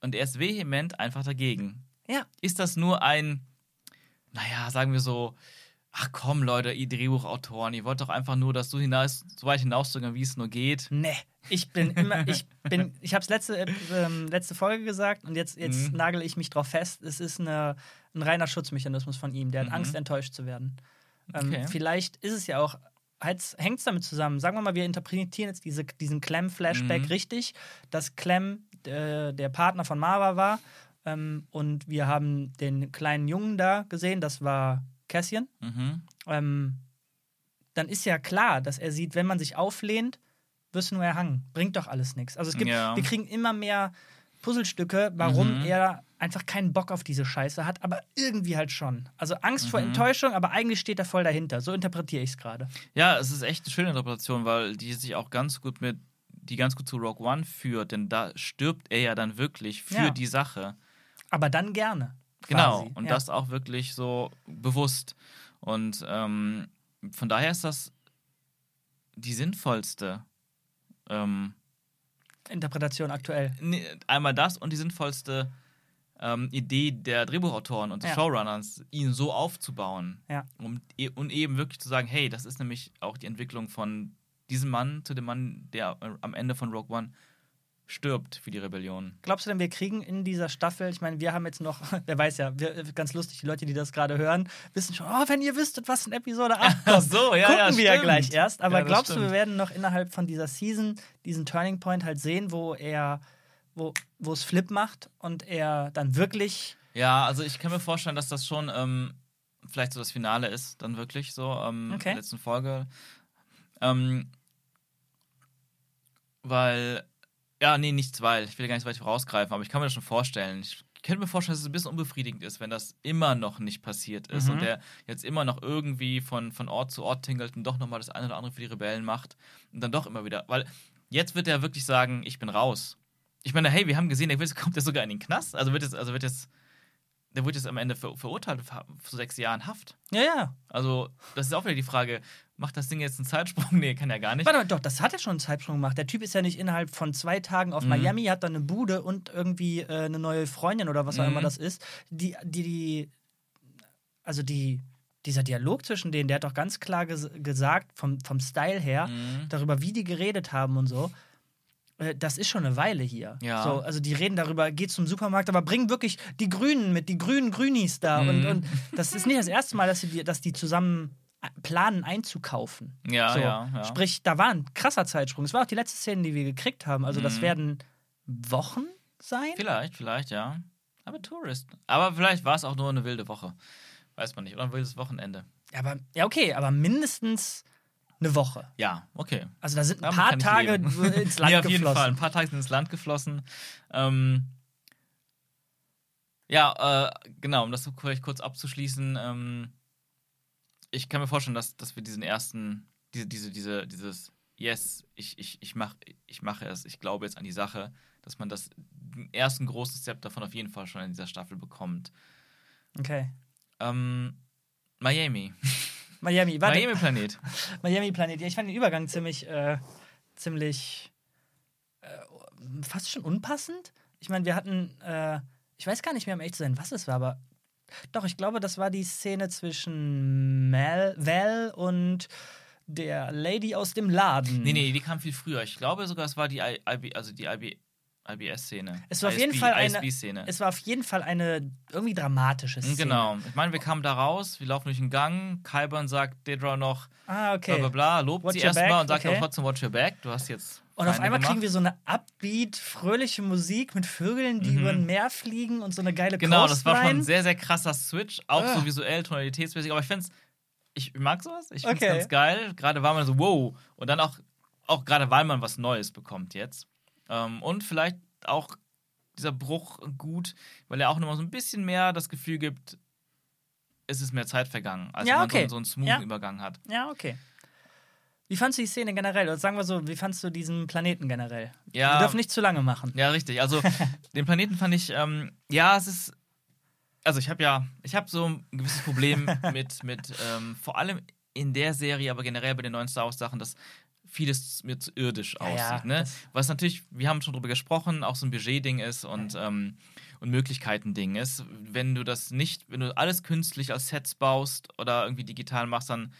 Und er ist vehement einfach dagegen. Ja. Ist das nur ein, naja, sagen wir so, ach komm, Leute, ihr Drehbuchautoren, ihr wollt doch einfach nur, dass du hinaus, so weit hinauszögern, wie es nur geht. Nee, ich bin immer, ich bin, ich habe es letzte, ähm, letzte Folge gesagt und jetzt, jetzt Mhm. nagel ich mich drauf fest. Es ist eine, ein reiner Schutzmechanismus von ihm. Der hat Mhm. Angst, enttäuscht zu werden. Ähm, Okay. Vielleicht ist es ja auch, hängt es damit zusammen. Sagen wir mal, wir interpretieren jetzt diese, diesen Clem-Flashback Mhm. richtig, dass Clem äh, der Partner von Marva war ähm, und wir haben den kleinen Jungen da gesehen, das war Cassian Mhm. ähm, dann ist ja klar, dass er sieht, wenn man sich auflehnt, wirst du nur erhangen. Bringt doch alles nichts. Also es gibt, Ja. wir kriegen immer mehr Puzzlestücke, warum Mhm. er einfach keinen Bock auf diese Scheiße hat, aber irgendwie halt schon. Also Angst vor Mhm. Enttäuschung, aber eigentlich steht er voll dahinter. So interpretiere ich es gerade. Ja, es ist echt eine schöne Interpretation, weil die sich auch ganz gut mit, die ganz gut zu Rogue One führt, denn da stirbt er ja dann wirklich für Ja. die Sache. Aber dann gerne. Genau. Und ja. das auch wirklich so bewusst. Und ähm, von daher ist das die sinnvollste. Ähm, Interpretation aktuell. ne- einmal das und die sinnvollste ähm, Idee der Drehbuchautoren und des Ja. Showrunners, ihn so aufzubauen. Ja. Um, e- und eben wirklich zu sagen, hey, das ist nämlich auch die Entwicklung von diesem Mann zu dem Mann, der äh, am Ende von Rogue One stirbt für die Rebellion. Glaubst du denn, wir kriegen in dieser Staffel, ich meine, wir haben jetzt noch, [laughs] wer weiß ja, wir, ganz lustig, die Leute, die das gerade hören, wissen schon, oh, wenn ihr wüsstet, was in Episode 8 [laughs] kommt, Ach so, ja, gucken ja, wir ja stimmt. gleich erst. Aber Ja, glaubst du, wir stimmt. werden noch innerhalb von dieser Season diesen Turning Point halt sehen, wo er, wo, wo es Flip macht und er dann wirklich, Ja, also ich kann mir vorstellen, dass das schon ähm, vielleicht so das Finale ist, dann wirklich so, ähm, Okay. in der letzten Folge. Ähm, weil, ja, nee, nichts weil. Ich will gar nicht so weit vorausgreifen, aber ich kann mir das schon vorstellen. Ich könnte mir vorstellen, dass es ein bisschen unbefriedigend ist, wenn das immer noch nicht passiert ist Mhm. und der jetzt immer noch irgendwie von, von Ort zu Ort tingelt und doch nochmal das eine oder andere für die Rebellen macht und dann doch immer wieder. Weil jetzt wird er wirklich sagen, ich bin raus. Ich meine, hey, wir haben gesehen, der [laughs] kommt ja sogar in den Knast. Also wird jetzt, also wird jetzt, der wird jetzt am Ende ver verurteilt für sechs Jahren Haft. ja, ja. Also, das ist auch wieder die Frage, macht das Ding jetzt einen Zeitsprung? [laughs] Nee, kann er gar nicht. Warte mal, doch, das hat er schon einen Zeitsprung gemacht. Der Typ ist ja nicht innerhalb von zwei Tagen auf Mhm. Miami, hat dann eine Bude und irgendwie äh, eine neue Freundin oder was auch Mhm. immer das ist. Die, die, die, also die, dieser Dialog zwischen denen, der hat doch ganz klar ges gesagt, vom, vom Style her, Mhm. darüber, wie die geredet haben und so. äh, Das ist schon eine Weile hier. Ja. So, also die reden darüber, geht zum Supermarkt, aber bringen wirklich die Grünen mit, die grünen Grünis da. Und, Mhm. und das ist nicht das erste Mal, dass, sie die, dass die zusammen planen einzukaufen. Ja, So, ja, ja. Sprich, da war ein krasser Zeitsprung. Es war auch die letzte Szene, die wir gekriegt haben. Also, das Mhm. werden Wochen sein. Vielleicht, vielleicht, ja. Aber Tourist. Aber vielleicht war es auch nur eine wilde Woche. Weiß man nicht. Oder ein wildes Wochenende. Aber, ja, okay, aber mindestens eine Woche. Ja, okay. Also, da sind ein Damit paar Tage ins [laughs] Land nee, auf jeden geflossen. Fall. Ein paar Tage sind ins Land geflossen. Ähm, ja, äh, genau, um das vielleicht kurz abzuschließen. Ähm, ich kann mir vorstellen, dass, dass wir diesen ersten, diese, diese, diese, dieses Yes, ich, ich, ich, mach, ich mache es, ich glaube jetzt an die Sache, dass man das den ersten großen Step davon auf jeden Fall schon in dieser Staffel bekommt. Okay. Ähm, Miami. [laughs] Miami, warte. Miami Planet. [laughs] Miami Planet. Ja, ich fand den Übergang ziemlich, äh, ziemlich äh, fast schon unpassend. Ich meine, wir hatten, äh, ich weiß gar nicht mehr, um echt zu sein, was es war, aber doch, ich glaube, das war die Szene zwischen Mel, Val und der Lady aus dem Laden. Nee, nee, die kam viel früher. Ich glaube sogar, es war die IB, also die IB, IBS-Szene. Es war auf jeden Fall eine-. Es war auf jeden Fall eine irgendwie dramatische Szene. Genau. Ich meine, wir kamen da raus, wir laufen durch den Gang. Kyburn sagt Dedra noch Ah, okay. bla bla bla, lobt Watch sie erstmal und sagt okay. aber trotzdem Watch your back. Du hast jetzt. Und auf einmal kriegen wir so eine upbeat, fröhliche Musik mit Vögeln, die Mhm. über ein Meer fliegen und so eine geile Genau, das war schon Coastline. ein sehr, sehr krasser Switch. Auch Ah. so visuell, tonalitätsmäßig. Aber ich find's. Ich mag sowas. Ich find's Okay. ganz geil. Gerade war man so, wow. Und dann auch, auch gerade weil man was Neues bekommt jetzt. Ähm, und vielleicht auch dieser Bruch gut, weil er auch nochmal so ein bisschen mehr das Gefühl gibt, es ist mehr Zeit vergangen, als Ja, man okay. so, so einen smoothen Ja. Übergang hat. Ja, okay. Wie fandst du die Szene generell? Oder sagen wir so, wie fandst du diesen Planeten generell? Ja. Wir dürfen nicht zu lange machen. Ja, richtig. Also [laughs] den Planeten fand ich, ähm, ja, es ist. Also ich habe ja, ich habe so ein gewisses Problem [laughs] mit, mit ähm, vor allem in der Serie, aber generell bei den neuen Star Wars Sachen, dass vieles mir zu irdisch Ja, ja, aussieht. ne? Was natürlich, wir haben schon drüber gesprochen, auch so ein Budget-Ding ist und, ähm, und Möglichkeiten-Ding ist. Wenn du das nicht, wenn du alles künstlich als Sets baust oder irgendwie digital machst, dann,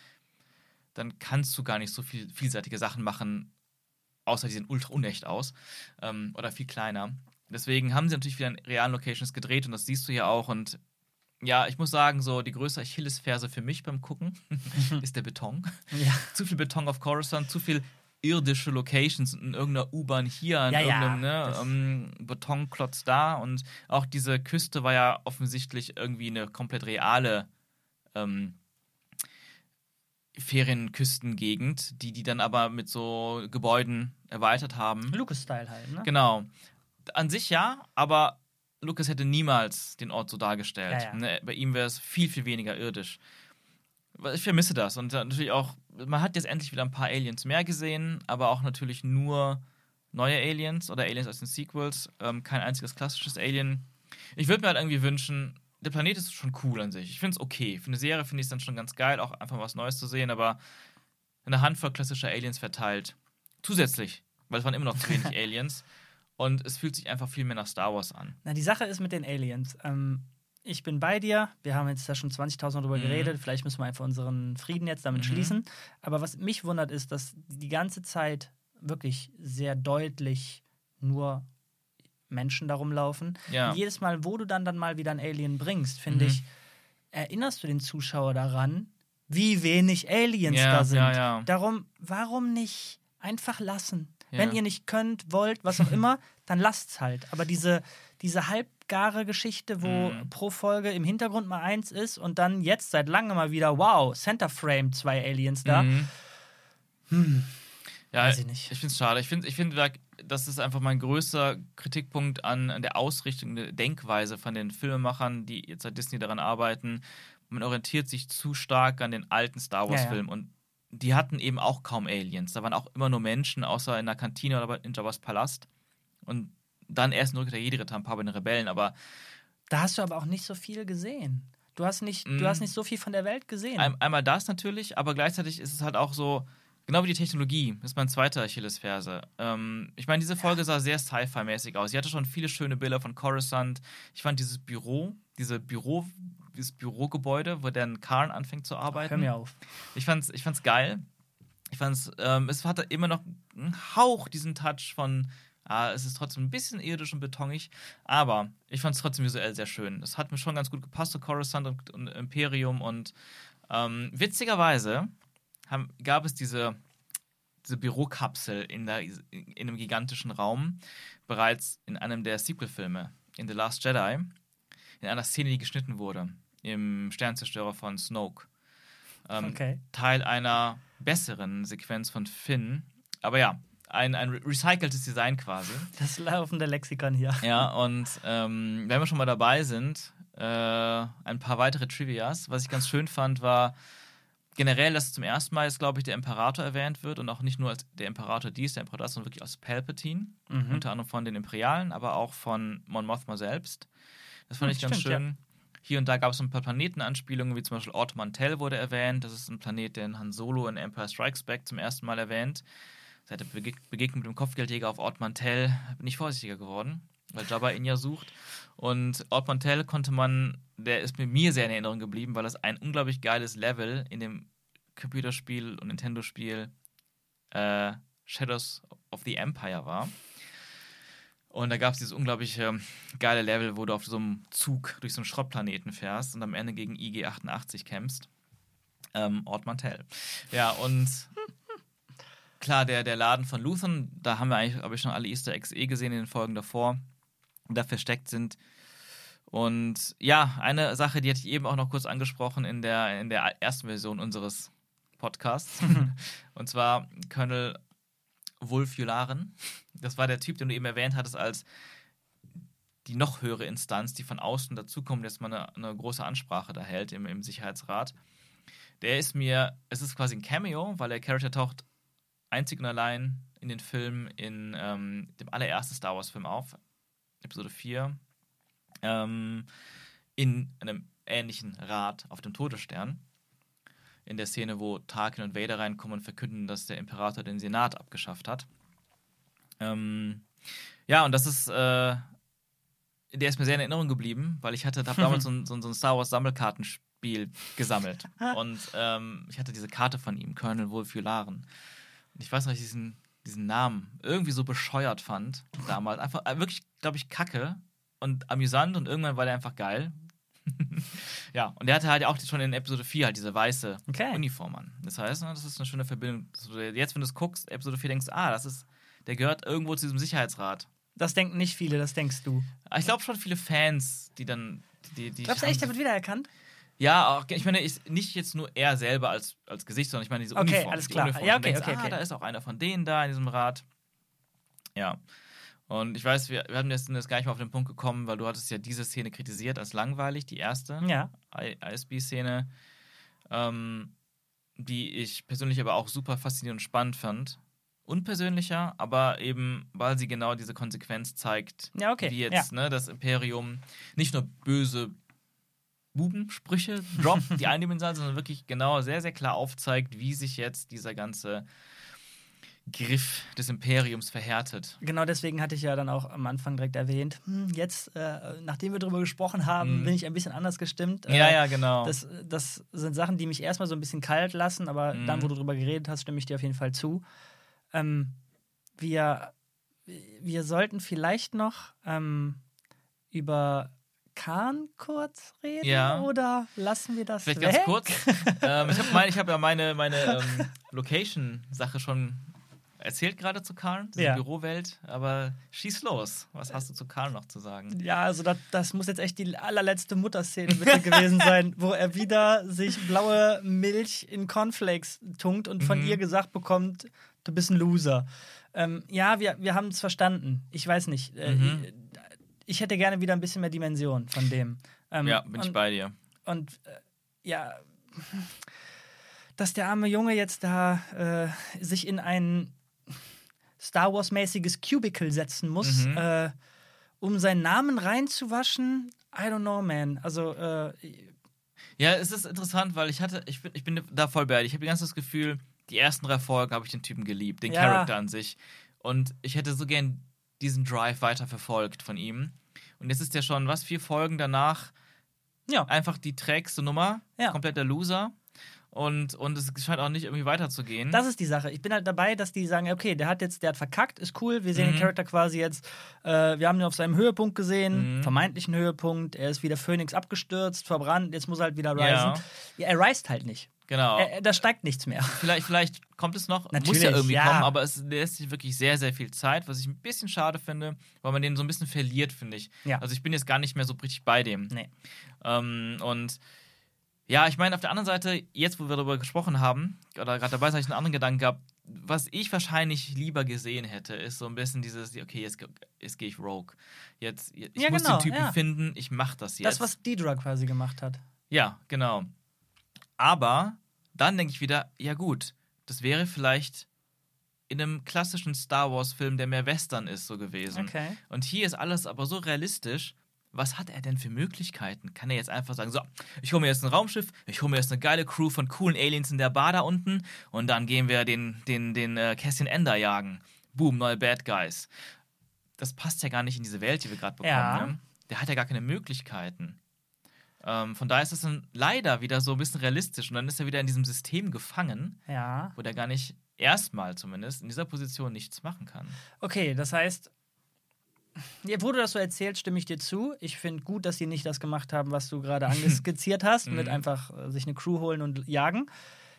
dann kannst du gar nicht so viel vielseitige Sachen machen, außer die sehen ultra unecht aus ähm, oder viel kleiner. Deswegen haben sie natürlich wieder in realen Locations gedreht und das siehst du ja auch. Und ja, ich muss sagen, so die größte Achillesferse für mich beim Gucken [laughs] ist der Beton. Ja. Zu viel Beton auf Coruscant, zu viel irdische Locations in irgendeiner U-Bahn hier, in Ja, ja, irgendeinem ne, das- ähm, Betonklotz da. Und auch diese Küste war ja offensichtlich irgendwie eine komplett reale ähm, Ferienküstengegend, die die dann aber mit so Gebäuden erweitert haben. Lucas-Style halt, ne? Genau. An sich ja, aber Lucas hätte niemals den Ort so dargestellt. Ja, ja. Ne? Bei ihm wäre es viel, viel weniger irdisch. Ich vermisse das. Und natürlich auch, man hat jetzt endlich wieder ein paar Aliens mehr gesehen, aber auch natürlich nur neue Aliens oder Aliens aus den Sequels. Ähm, kein einziges klassisches Alien. Ich würde mir halt irgendwie wünschen, der Planet ist schon cool an sich. Ich finde es okay. Für eine Serie finde ich es dann schon ganz geil, auch einfach was Neues zu sehen, aber eine Handvoll klassischer Aliens verteilt. Zusätzlich, weil es waren immer noch zu [laughs] wenig Aliens. Und es fühlt sich einfach viel mehr nach Star Wars an. Na, die Sache ist mit den Aliens. Ähm, ich bin bei dir. Wir haben jetzt da schon 20.000 drüber Mhm. geredet. Vielleicht müssen wir einfach unseren Frieden jetzt damit Mhm. schließen. Aber was mich wundert, ist, dass die ganze Zeit wirklich sehr deutlich nur Menschen darum laufen. Ja. Und jedes Mal, wo du dann, dann mal wieder ein Alien bringst, finde Mhm. ich, erinnerst du den Zuschauer daran, wie wenig Aliens Ja, da sind. ja. Darum, warum nicht einfach lassen? Wenn ihr nicht könnt, wollt, was auch [laughs] immer, dann lasst's halt. Aber diese, diese halbgare Geschichte, wo Mhm. pro Folge im Hintergrund mal eins ist und dann jetzt seit langem mal wieder, wow, Center Frame, zwei Aliens da. Mhm. Ja, Weiß ich nicht. Ich finde es schade. Ich finde, ich find, das ist einfach mein größter Kritikpunkt an, an der Ausrichtung, der Denkweise von den Filmemachern, die jetzt bei Disney daran arbeiten. Man orientiert sich zu stark an den alten Star Wars-Filmen und die hatten eben auch kaum Aliens. Da waren auch immer nur Menschen, außer in der Kantine oder in Jabba's Palast. Und dann erst in Rückkehr der Jedi-Ritter, ein paar bei den Rebellen, aber Da hast du aber auch nicht so viel gesehen. Du hast nicht, Mhm. du hast nicht so viel von der Welt gesehen. Ein, einmal das natürlich, aber gleichzeitig ist es halt auch so, genau wie die Technologie, das ist mein zweiter Achillesferse. Ähm, ich meine, diese Folge sah sehr Sci-Fi-mäßig aus. Sie hatte schon viele schöne Bilder von Coruscant. Ich fand dieses Büro, diese Büro, dieses Bürogebäude, wo dann Karn anfängt zu arbeiten. Hör mir auf. Ich fand's, ich fand's geil. Ich fand's, ähm, es hatte immer noch einen Hauch diesen Touch von, ah, es ist trotzdem ein bisschen irdisch und betonig, aber ich fand's trotzdem visuell sehr schön. Es hat mir schon ganz gut gepasst, so Coruscant und, und Imperium und ähm, witzigerweise haben, gab es diese, diese Bürokapsel in, der, in einem gigantischen Raum bereits in einem der Sequel-Filme, in The Last Jedi, in einer Szene, die geschnitten wurde, im Sternzerstörer von Snoke. Ähm, Okay. Teil einer besseren Sequenz von Finn. Aber ja, ein, ein re- recyceltes Design quasi. Das laufende Lexikon hier. Ja, und ähm, wenn wir schon mal dabei sind, äh, ein paar weitere Trivias. Was ich ganz schön fand, war generell, dass zum ersten Mal jetzt, glaube ich, der Imperator erwähnt wird und auch nicht nur als der Imperator dies, der Imperator, sondern wirklich als Palpatine. Mhm. Unter anderem von den Imperialen, aber auch von Mon Mothma selbst. Das fand Hm, ich ganz stimmt, schön. Hier und da gab es ein paar Planetenanspielungen, wie zum Beispiel Ort Mantell wurde erwähnt. Das ist ein Planet, den Han Solo in Empire Strikes Back zum ersten Mal erwähnt. Seit der Bege Begegnung mit dem Kopfgeldjäger auf Ort Mantell bin ich vorsichtiger geworden, weil Jabba ihn ja sucht. Und Ort Mantell konnte man, der ist mit mir sehr in Erinnerung geblieben, weil das ein unglaublich geiles Level in dem Computerspiel und Nintendo-Spiel äh, Shadows of the Empire war. Und da gab es dieses unglaubliche geile Level, wo du auf so einem Zug durch so einen Schrottplaneten fährst und am Ende gegen IG-88 kämpfst. Ähm, Ort Mantell. Ja, und klar, der, der Laden von Luthern, da haben wir eigentlich, habe ich schon alle Easter Eggs eh gesehen in den Folgen davor, da versteckt sind. Und ja, eine Sache, die hatte ich eben auch noch kurz angesprochen in der, in der ersten Version unseres Podcasts. [laughs] und zwar Colonel Wolf Yularen. Das war der Typ, den du eben erwähnt hattest, als die noch höhere Instanz, die von außen dazukommt, jetzt mal eine, eine große Ansprache da hält im, im Sicherheitsrat. Der ist mir, es ist quasi ein Cameo, weil der Charakter taucht einzig und allein in den Film in ähm, dem allerersten Star Wars-Film auf, Episode 4, ähm, in einem ähnlichen Rat auf dem Todesstern. In der Szene, wo Tarkin und Vader reinkommen und verkünden, dass der Imperator den Senat abgeschafft hat. Ähm, ja, und das ist, äh, der ist mir sehr in Erinnerung geblieben, weil ich hatte hab [laughs] damals so ein, so ein Star Wars Sammelkartenspiel gesammelt. [laughs] und ähm, ich hatte diese Karte von ihm, Colonel Wolf Yularen. Und ich weiß noch, ich diesen, diesen Namen irgendwie so bescheuert fand damals. Einfach äh, wirklich, glaube ich, kacke und amüsant und irgendwann war der einfach geil. [laughs] ja, und der hatte halt auch schon in Episode 4 halt diese weiße Okay. Uniform an. Das heißt, ne, das ist eine schöne Verbindung. du Jetzt, wenn du es guckst, Episode 4 denkst, ah, das ist, der gehört irgendwo zu diesem Sicherheitsrat. Das denken nicht viele, das denkst du. Ich glaube schon viele Fans, die dann. Die, die Glaubst du echt, der wird wiedererkannt? Ja, auch, ich meine, ist nicht jetzt nur er selber als, als Gesicht, sondern ich meine diese Okay, Uniform. alles die klar. Uniform. Ja, okay, denkst, okay, ah, okay. da ist auch einer von denen da in diesem Rat. Ja. Und ich weiß, wir, wir haben jetzt, sind jetzt gar nicht mal auf den Punkt gekommen, weil du hattest ja diese Szene kritisiert als langweilig, die erste Ja. ISB-Szene, ähm, die ich persönlich aber auch super faszinierend und spannend fand. Unpersönlicher, aber eben, weil sie genau diese Konsequenz zeigt, Ja, okay. wie jetzt ne, das Imperium nicht nur böse Bubensprüche droppt, die eindimensional, sondern wirklich genau sehr, sehr klar aufzeigt, wie sich jetzt dieser ganze Griff des Imperiums verhärtet. Genau deswegen hatte ich ja dann auch am Anfang direkt erwähnt, hm, jetzt, äh, nachdem wir darüber gesprochen haben, Mhm. bin ich ein bisschen anders gestimmt. Ja, Äh, ja, genau. Das, das sind Sachen, die mich erstmal so ein bisschen kalt lassen, aber Mhm. dann, wo du drüber geredet hast, stimme ich dir auf jeden Fall zu. Ähm, wir, wir sollten vielleicht noch ähm, über Kahn kurz reden Ja. oder lassen wir das Vielleicht weg? ganz kurz. ähm, ich habe mein, hab ja meine, meine ähm, Location-Sache schon erzählt gerade zu Karl, diese Ja. Bürowelt, aber schieß los. Was hast du zu Karl noch zu sagen? Ja, also das, das muss jetzt echt die allerletzte Mutterszene bitte gewesen sein, wo er wieder sich blaue Milch in Cornflakes tunkt und von Mhm. ihr gesagt bekommt, du bist ein Loser. Ähm, ja, wir, wir haben es verstanden. Ich weiß nicht. Äh, Mhm. Ich, ich hätte gerne wieder ein bisschen mehr Dimension von dem. Ähm, Ja, bin ich und, bei dir. Und äh, ja, [laughs] dass der arme Junge jetzt da äh, sich in ein Star Wars-mäßiges Cubicle setzen muss, Mhm. äh, um seinen Namen reinzuwaschen. I don't know, man. Also, äh, Ja, es ist interessant, weil ich hatte, ich bin, ich bin da voll bei dir. Ich habe Zeit das Gefühl, die ersten drei Folgen habe ich den Typen geliebt, den Ja. Charakter an sich. Und ich hätte so gern diesen Drive weiter verfolgt von ihm. Und jetzt ist ja schon, was, vier Folgen danach ja. einfach die trägste Nummer, Ja. kompletter Loser. Und, und es scheint auch nicht irgendwie weiterzugehen. Das ist die Sache. Ich bin halt dabei, dass die sagen, okay, der hat jetzt, der hat verkackt, ist cool. Wir sehen Mhm. den Charakter quasi jetzt. Äh, wir haben ihn auf seinem Höhepunkt gesehen, Mhm. vermeintlichen Höhepunkt. Er ist wie der Phönix abgestürzt, verbrannt. Jetzt muss er halt wieder risen. Ja. Ja, er reist halt nicht. genau. Er, da steigt nichts mehr. [laughs] Vielleicht, vielleicht kommt es noch, muss Natürlich, ja irgendwie ja. kommen, aber es lässt sich wirklich sehr, sehr viel Zeit, was ich ein bisschen schade finde, weil man den so ein bisschen verliert, finde ich. Ja. Also ich bin jetzt gar nicht mehr so richtig bei dem. Nee. Ähm, und ja, ich meine, auf der anderen Seite, jetzt wo wir darüber gesprochen haben, oder gerade dabei, habe ich einen anderen Gedanken gehabt, was ich wahrscheinlich lieber gesehen hätte, ist so ein bisschen dieses, okay, jetzt, jetzt gehe ich Rogue. Jetzt, ich Ja, muss genau, den Typen ja. finden, ich mache das jetzt. Das, was Deidre quasi gemacht hat. Ja, genau. Aber dann denke ich wieder, ja gut, das wäre vielleicht in einem klassischen Star Wars-Film, der mehr Western ist, so gewesen. Okay. Und hier ist alles aber so realistisch. Was hat er denn für Möglichkeiten? Kann er jetzt einfach sagen, so, ich hole mir jetzt ein Raumschiff, ich hole mir jetzt eine geile Crew von coolen Aliens in der Bar da unten und dann gehen wir den, den, den äh, Cassian Ender jagen. Boom, neue Bad Guys. Das passt ja gar nicht in diese Welt, die wir gerade bekommen. Ja. Ne? Der hat ja gar keine Möglichkeiten. Ähm, von daher ist es dann leider wieder so ein bisschen realistisch und dann ist er wieder in diesem System gefangen, Ja. wo der gar nicht erstmal zumindest in dieser Position nichts machen kann. Okay, das heißt, ja, wo du das so erzählst, stimme ich dir zu. Ich finde gut, dass sie nicht das gemacht haben, was du gerade angeskizziert hast, [laughs] mit Mhm. einfach äh, sich eine Crew holen und jagen.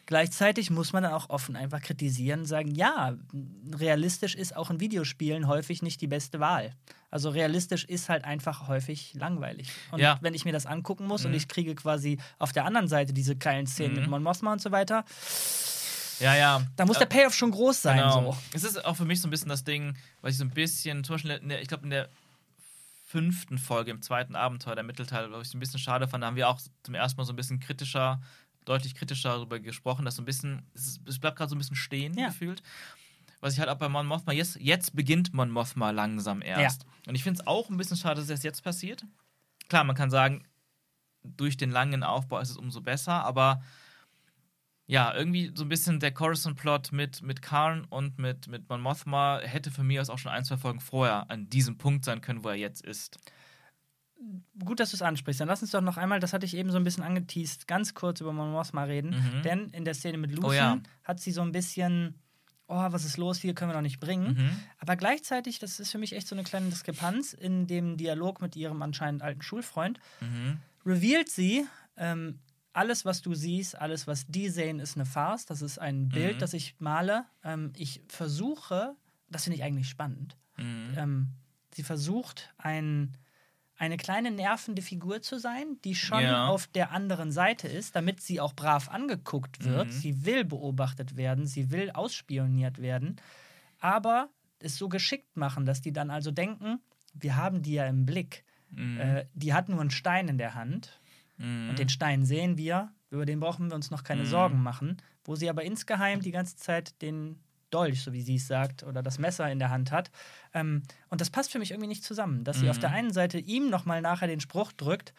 Gleichzeitig muss man dann auch offen einfach kritisieren und sagen, ja, realistisch ist auch in Videospielen häufig nicht die beste Wahl. Also realistisch ist halt einfach häufig langweilig. Und Ja. wenn ich mir das angucken muss und Mhm. ich kriege quasi auf der anderen Seite diese geilen Szenen Mhm. mit Mon Mothma und so weiter, Ja, ja. da muss Äh, der Payoff schon groß sein. Genau. So. Es ist auch für mich so ein bisschen das Ding, was ich so ein bisschen, zum Beispiel, in der, ich glaube, in der fünften Folge, im zweiten Abenteuer, der Mittelteil, was ich so ein bisschen schade fand, da haben wir auch zum ersten Mal so ein bisschen kritischer, deutlich kritischer darüber gesprochen, dass so ein bisschen, es, ist, es bleibt gerade so ein bisschen stehen Ja. gefühlt. Was ich halt auch bei Mon Mothma, jetzt, jetzt beginnt Mon Mothma langsam erst. Und ich finde es auch ein bisschen schade, dass es jetzt passiert. Klar, man kann sagen, durch den langen Aufbau ist es umso besser, aber ja, irgendwie so ein bisschen der Coruscant-Plot mit, mit Karn und mit, mit Mon Mothma hätte für mich aus auch schon ein, zwei Folgen vorher an diesem Punkt sein können, wo er jetzt ist. Gut, dass du es ansprichst. Dann lass uns doch noch einmal, das hatte ich eben so ein bisschen angeteased, ganz kurz über Mon Mothma reden. Mhm. Denn in der Szene mit Lucen Oh ja. hat sie so ein bisschen, oh, was ist los, hier können wir noch nicht bringen. Mhm. Aber gleichzeitig, das ist für mich echt so eine kleine Diskrepanz in dem Dialog mit ihrem anscheinend alten Schulfreund, Mhm. revealed sie, ähm, alles, was du siehst, alles, was die sehen, ist eine Farce. Das ist ein Bild, Mhm. das ich male. Ähm, ich versuche, das finde ich eigentlich spannend, Mhm. ähm, sie versucht, ein, eine kleine nervende Figur zu sein, die schon Ja. auf der anderen Seite ist, damit sie auch brav angeguckt wird. Mhm. Sie will beobachtet werden, sie will ausspioniert werden, aber es so geschickt machen, dass die dann also denken, wir haben die ja im Blick. Mhm. Äh, die hat nur einen Stein in der Hand Mhm. und den Stein sehen wir, über den brauchen wir uns noch keine Mhm. Sorgen machen, wo sie aber insgeheim die ganze Zeit den Dolch, so wie sie es sagt, oder das Messer in der Hand hat. Ähm, und das passt für mich irgendwie nicht zusammen, dass sie Mhm. auf der einen Seite ihm nochmal nachher den Spruch drückt,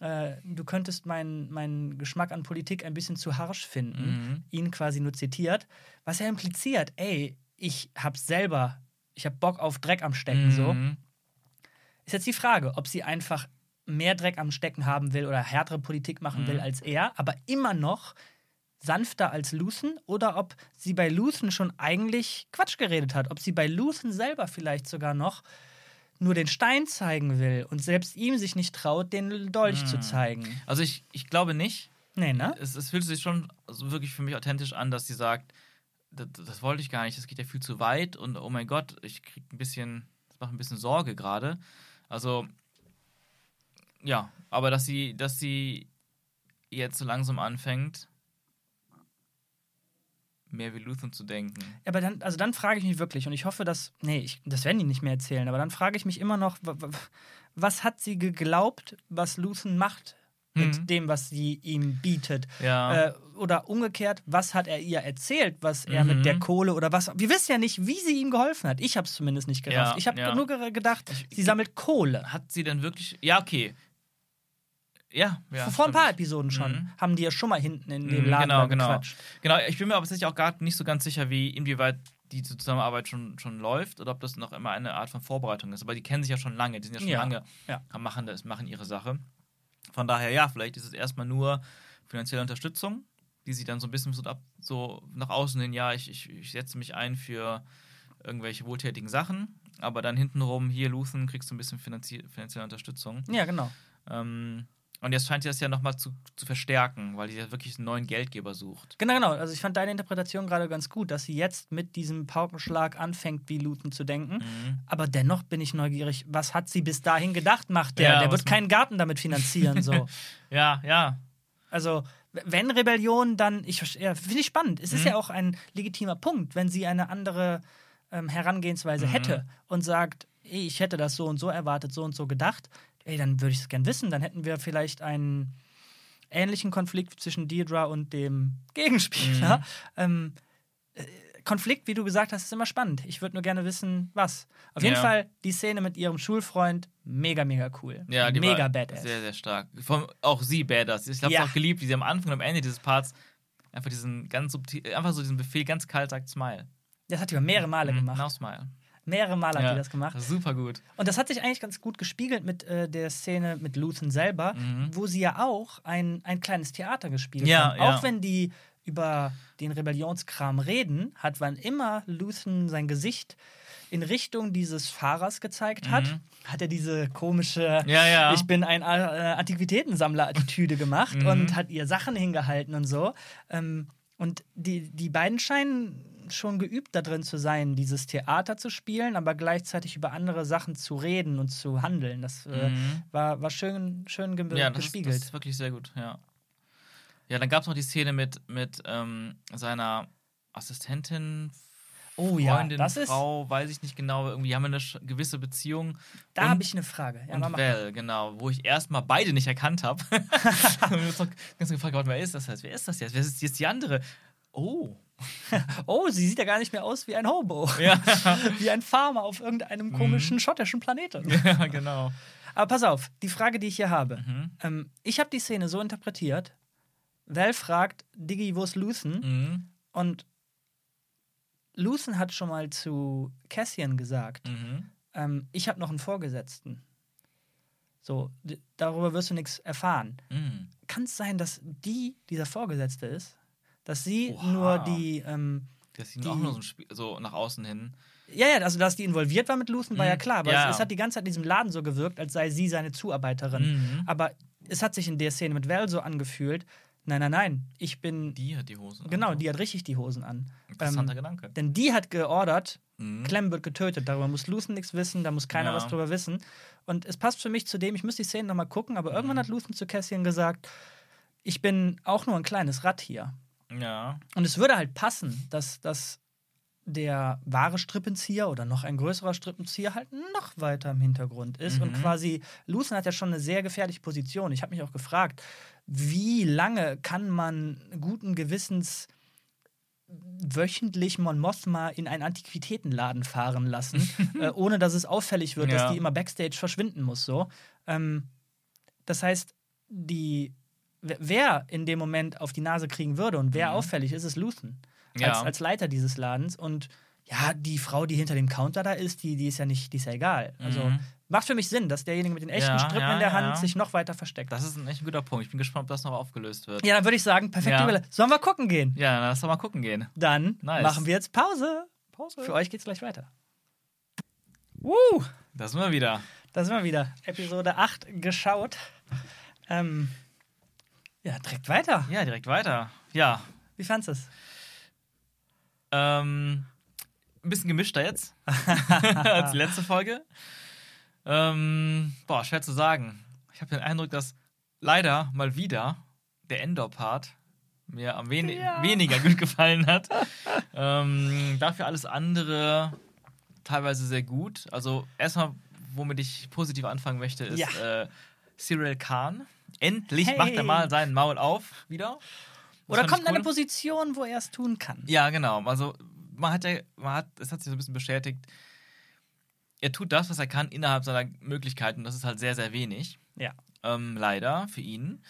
äh, du könntest meinen meinen Geschmack an Politik ein bisschen zu harsch finden, Mhm. ihn quasi nur zitiert, was ja impliziert, ey, ich hab selber, ich hab Bock auf Dreck am Stecken, so. Mhm. Ist jetzt die Frage, ob sie einfach mehr Dreck am Stecken haben will oder härtere Politik machen Mhm. will als er, aber immer noch sanfter als Luthen oder ob sie bei Luthen schon eigentlich Quatsch geredet hat. Ob sie bei Luthen selber vielleicht sogar noch nur den Stein zeigen will und selbst ihm sich nicht traut, den Dolch zu zeigen. Also ich, ich glaube nicht. Nee, ne? Es, es fühlt sich schon wirklich für mich authentisch an, dass sie sagt, das, das wollte ich gar nicht, das geht ja viel zu weit und oh mein Gott, ich krieg ein bisschen, das macht ein bisschen Sorge gerade. Also, ja, aber dass sie, dass sie jetzt so langsam anfängt, mehr wie Luthen zu denken. Aber dann, also dann frage ich mich wirklich, und ich hoffe, dass, nee, ich, das werden die nicht mehr erzählen, aber dann frage ich mich immer noch, wa- wa- was hat sie geglaubt, was Luthen macht mit Mhm. dem, was sie ihm bietet? Ja. Äh, oder umgekehrt, was hat er ihr erzählt, was er Mhm. mit der Kohle oder was. Wir wissen ja nicht, wie sie ihm geholfen hat. Ich habe es zumindest nicht gerafft. Ja, ich habe ja. nur ge- gedacht, sie sammelt Kohle. Hat sie denn wirklich. Ja, okay. Ja, ja. Vor ein paar. Episoden schon Mhm. haben die ja schon mal hinten in dem Mhm, Laden genau, genau. gequatscht. Genau, ich bin mir aber tatsächlich auch gar nicht so ganz sicher, wie inwieweit die Zusammenarbeit schon, schon läuft oder ob das noch immer eine Art von Vorbereitung ist. Aber die kennen sich ja schon lange, die sind ja schon Ja, lange, ja. machen das, machen ihre Sache. Von daher, ja, vielleicht ist es erstmal nur finanzielle Unterstützung, die sie dann so ein bisschen so, ab, so nach außen hin, ja, ich, ich, ich setze mich ein für irgendwelche wohltätigen Sachen, aber dann hintenrum, hier, Luthen, kriegst du ein bisschen finanzie finanzielle Unterstützung. Ja, genau. Ähm, und jetzt scheint sie das ja nochmal zu, zu verstärken, weil sie ja wirklich einen neuen Geldgeber sucht. Genau, genau. Also ich fand deine Interpretation gerade ganz gut, dass sie jetzt mit diesem Paukenschlag anfängt, wie Luthen zu denken. Mhm. Aber dennoch bin ich neugierig, was hat sie bis dahin gedacht, macht der? Ja, der wird keinen Garten damit finanzieren. So. [laughs] Ja, ja. Also, wenn Rebellion, dann, ich ja, finde ich spannend. Es ist Mhm. ja auch ein legitimer Punkt, wenn sie eine andere ähm, Herangehensweise Mhm. hätte und sagt, ich hätte das so und so erwartet, so und so gedacht, ey, dann würde ich es gern wissen. Dann hätten wir vielleicht einen ähnlichen Konflikt zwischen Deirdre und dem Gegenspieler. Mhm. Ähm, äh, Konflikt, wie du gesagt hast, ist immer spannend. Ich würde nur gerne wissen, was. Auf jeden Ja. Fall die Szene mit ihrem Schulfreund, mega, mega cool. Ja, die mega war badass. Sehr, sehr stark. Vom, auch sie badass. Ich habe Ja. auch geliebt, wie sie am Anfang und am Ende dieses Parts einfach diesen ganz subtil, einfach so diesen Befehl ganz kalt sagt, Smile. Das hat die mehrere Male Mhm, gemacht. Now Smile. Mehrere Male hat Ja, die das gemacht. Super gut. Und das hat sich eigentlich ganz gut gespiegelt mit äh, der Szene mit Luthen selber, Mhm. wo sie ja auch ein, ein kleines Theater gespielt Ja, haben. ja. Auch wenn die über den Rebellionskram reden, hat wann immer Luthen sein Gesicht in Richtung dieses Fahrers gezeigt hat, Mhm. hat er diese komische Ja, ja. Ich bin ein äh, Antiquitätensammler-Attitüde gemacht Mhm. und hat ihr Sachen hingehalten und so. Ähm, und die, die beiden scheinen schon geübt da drin zu sein, dieses Theater zu spielen, aber gleichzeitig über andere Sachen zu reden und zu handeln. Das äh, Mhm. war, war schön, schön ge Ja, das ist, gespiegelt. das ist wirklich sehr gut, ja. Ja, dann gab es noch die Szene mit, mit ähm, seiner Assistentin, Oh ja, Freundin, das ist- Frau, weiß ich nicht genau, irgendwie haben wir eine gewisse Beziehung. da habe ich eine Frage. Ja, und. Val, genau, wo ich erstmal beide nicht erkannt habe. [laughs] und mir jetzt noch ganz gefragt, wer ist das jetzt? Wer ist das jetzt? Wer ist jetzt die andere? Oh. [laughs] Oh, sie sieht ja gar nicht mehr aus wie ein Hobo. Ja, [laughs] wie ein Farmer auf irgendeinem komischen schottischen Planeten. [laughs] ja genau. Aber pass auf, die Frage, die ich hier habe. Mhm. Ähm, ich habe die Szene so interpretiert. Val fragt, Diggi, wo ist Luthen? Mhm. Und Luthen hat schon mal zu Cassian gesagt, Mhm. ähm, ich habe noch einen Vorgesetzten. So, darüber wirst du nichts erfahren. Mhm. Kann es sein, dass die dieser Vorgesetzte ist? Dass sie Oha. nur die, ähm, Das sieht Die- auch nur so, Spiel, so nach außen hin. ja, ja, also dass die involviert war mit Luthen, war Mhm. ja klar, aber Ja. es, es hat die ganze Zeit in diesem Laden so gewirkt, als sei sie seine Zuarbeiterin. Mhm. Aber es hat sich in der Szene mit Val so angefühlt, nein, nein, nein, ich bin, Die hat die Hose. an. genau, die hat richtig die Hosen an. Interessanter ähm, Gedanke. Denn die hat geordert, Mhm. Clem wird getötet, darüber muss Luthen nichts wissen, da muss keiner Ja. was drüber wissen. Und es passt für mich zu dem, ich muss die Szene nochmal gucken, aber irgendwann Mhm. hat Luthen zu Cassian gesagt, ich bin auch nur ein kleines Rad hier. Ja. Und es würde halt passen, dass, dass der wahre Strippenzieher oder noch ein größerer Strippenzieher halt noch weiter im Hintergrund ist. Und Mhm. quasi, Luthen hat ja schon eine sehr gefährliche Position. Ich habe mich auch gefragt, wie lange kann man guten Gewissens wöchentlich Mon Mothma in einen Antiquitätenladen fahren lassen, [laughs] äh, ohne dass es auffällig wird, Ja. dass die immer backstage verschwinden muss. So. Ähm, das heißt, die, wer- in dem Moment auf die Nase kriegen würde und wer Mhm. auffällig ist, ist Luthen. Ja. Als, als Leiter dieses Ladens. Und ja, die Frau, die hinter dem Counter da ist, die, die ist ja nicht, die ist ja egal. Also Mhm. Macht für mich Sinn, dass derjenige mit den echten Ja, Strippen ja, in der Hand ja. sich noch weiter versteckt. Das ist ein echt guter Punkt. Ich bin gespannt, ob das noch aufgelöst wird. ja, dann würde ich sagen, perfekte. Welle. Sollen wir gucken gehen? Ja, dann lass doch mal gucken gehen. Dann Nice. machen wir jetzt Pause. Pause. Für euch geht's gleich weiter. Uh, Da sind wir wieder. da sind wir wieder. Episode 8 geschaut. Ähm, ja, direkt weiter. Ja, direkt weiter. Ja, Wie fandest du es? ähm, ein bisschen gemischter jetzt [laughs] [laughs] als die letzte Folge. Ähm, boah, schwer zu sagen. Ich habe den Eindruck, dass leider mal wieder der Endor-Part mir am wen Ja. weniger gut [laughs] gefallen hat. ähm, dafür alles andere teilweise sehr gut. Also erstmal, womit ich positiv anfangen möchte, ist Ja. äh, Cyril Khan. Endlich Hey. macht er mal sein Maul auf wieder. Das Oder kommt in eine. Position, wo er es tun kann? Ja, genau. Also man hat ja, man hat, es hat sich so ein bisschen bestätigt, er tut das, was er kann, innerhalb seiner Möglichkeiten. Das ist halt sehr, sehr wenig. Ja. Ähm, leider für ihn.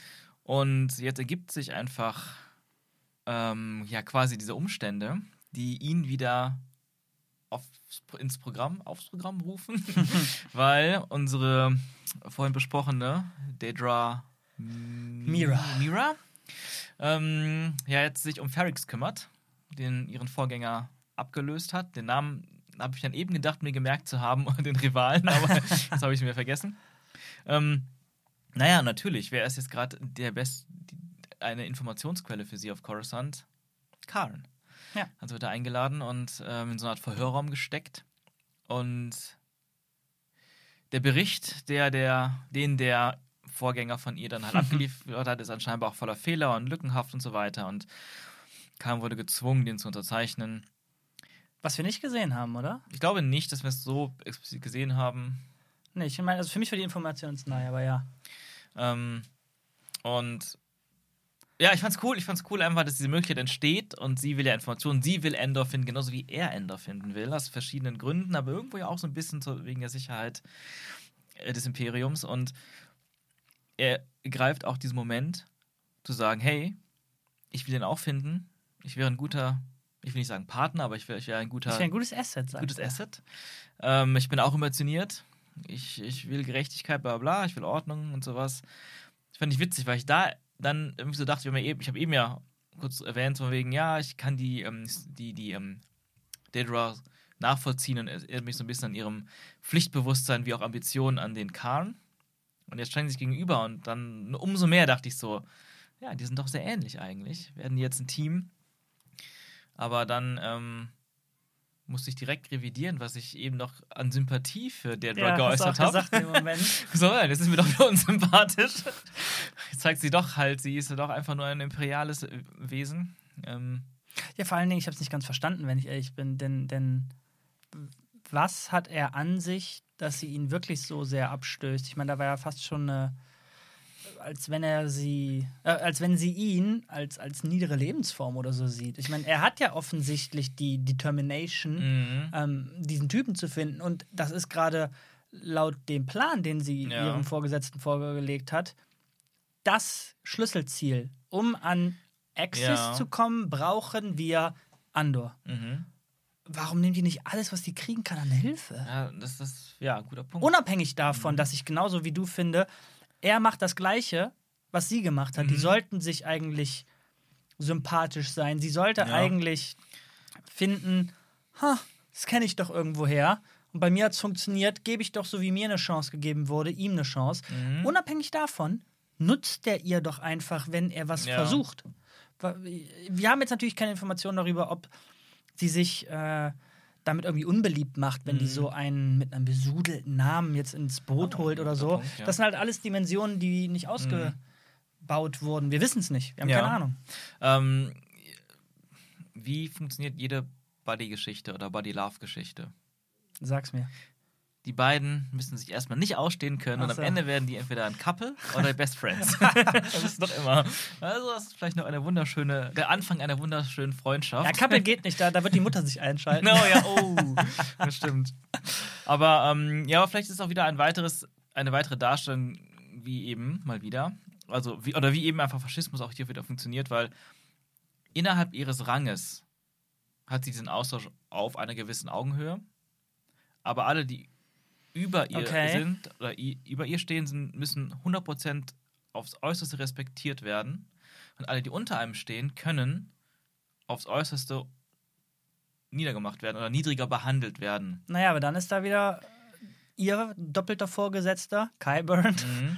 Und jetzt ergibt sich einfach ähm, ja quasi diese Umstände, die ihn wieder aufs, ins Programm, aufs Programm rufen, [laughs] weil unsere vorhin besprochene Dedra Mira. Mira ähm, ja jetzt sich um Ferrix kümmert, den ihren Vorgänger abgelöst hat. Den Namen habe ich dann eben gedacht, mir gemerkt zu haben, [laughs] den Rivalen, aber [laughs] das habe ich mir vergessen. Ähm, naja, natürlich, wer ist jetzt gerade der best, eine Informationsquelle für sie auf Coruscant? Karen. Ja. Also wird er eingeladen und ähm, in so eine Art Verhörraum gesteckt. Und der Bericht, der, der, den der Vorgänger von ihr dann halt [laughs] abgeliefert hat, ist anscheinend auch voller Fehler und lückenhaft und so weiter. Und Khan wurde gezwungen, den zu unterzeichnen. Was wir nicht gesehen haben, oder? Ich glaube nicht, dass wir es so explizit gesehen haben. Nee, ich meine, also für mich war die Information neu, aber ja. Ähm, und ja, ich fand's cool. Ich fand's cool einfach, dass diese Möglichkeit entsteht und sie will ja Informationen, sie will Endor finden, genauso wie er Endor finden will, aus verschiedenen Gründen, aber irgendwo ja auch so ein bisschen wegen der Sicherheit äh, des Imperiums. Und er greift auch diesen Moment zu sagen, hey, ich will den auch finden. Ich wäre ein guter, ich will nicht sagen Partner, aber ich wäre ich wär ein guter Das wäre ein gutes Asset, sagt gutes. Asset. Ähm, ich bin auch emotioniert. Ich, ich will Gerechtigkeit, bla bla, ich will Ordnung und sowas. Das fand ich witzig, weil ich da dann irgendwie so dachte, ich habe eben ja kurz erwähnt, von wegen, ja, ich kann die, ähm, die, die ähm, Daedra nachvollziehen und erinnert mich so ein bisschen an ihrem Pflichtbewusstsein wie auch Ambitionen an den Karn. Und jetzt steigen sie sich gegenüber und dann umso mehr dachte ich so, ja, die sind doch sehr ähnlich eigentlich. Werden die jetzt ein Team? Aber dann ähm, musste ich direkt revidieren, was ich eben noch an Sympathie für Ja, hast du auch geäußert habe. [laughs] So, das ist mir doch nur unsympathisch. Jetzt zeigt sie doch halt, sie ist ja doch einfach nur ein imperiales Wesen. Ähm, Ja, vor allen Dingen, ich habe es nicht ganz verstanden, wenn ich ehrlich bin, denn, denn was hat er an sich, dass sie ihn wirklich so sehr abstößt? Ich meine, da war ja fast schon eine, als wenn er sie, äh, als wenn sie ihn als, als niedere Lebensform oder so sieht. Ich meine, er hat ja offensichtlich die Determination, mhm. ähm, diesen Typen zu finden. Und das ist gerade laut dem Plan, den sie Ja. ihrem Vorgesetzten vorgelegt hat, das Schlüsselziel. Um an Axis Ja. zu kommen, brauchen wir Andor. Mhm. Warum nimmt die nicht alles, was die kriegen kann, an Hilfe? Ja, das ist ja ein guter Punkt. Unabhängig davon, Mhm. dass ich genauso wie du finde, er macht das Gleiche, was sie gemacht hat. Die Mhm. sollten sich eigentlich sympathisch sein. Sie sollte Ja. eigentlich finden, ha, das kenne ich doch irgendwoher. Und bei mir hat es funktioniert, gebe ich doch so, wie mir eine Chance gegeben wurde, ihm eine Chance. Mhm. Unabhängig davon, nutzt er ihr doch einfach, wenn er was Ja. versucht. Wir haben jetzt natürlich keine Informationen darüber, ob sie sich äh, damit irgendwie unbeliebt macht, wenn die Mhm. so einen mit einem besudelten Namen jetzt ins Boot Oh, holt oder so. Punkt, ja. Mhm. Das sind halt alles Dimensionen, die nicht ausgebaut wurden. Wir wissen es nicht. Wir haben Ja. keine Ahnung. Ähm, wie funktioniert jede Buddy-Geschichte oder Buddy-Love-Geschichte? Sag's mir. Die beiden müssen sich erstmal nicht ausstehen können und Ach so. am Ende werden die entweder ein Couple [laughs] oder Best Friends. [laughs] das ist doch immer. Also, das ist vielleicht noch eine wunderschöne, der Anfang einer wunderschönen Freundschaft. Ja, Kappel geht nicht, da, da wird die Mutter sich einschalten. [laughs] No, ja, oh, das stimmt. Aber ähm, ja, aber vielleicht ist auch wieder ein weiteres, eine weitere Darstellung, wie eben mal wieder, also wie, oder wie eben einfach Faschismus auch hier wieder funktioniert, weil innerhalb ihres Ranges hat sie diesen Austausch auf einer gewissen Augenhöhe, aber alle, die über ihr Okay. sind oder über ihr stehen, sind, müssen 100% aufs Äußerste respektiert werden. Und alle, die unter einem stehen, können aufs Äußerste niedergemacht werden oder niedriger behandelt werden. Naja, aber dann ist da wieder ihr doppelter Vorgesetzter, Kai Burnt, Mhm.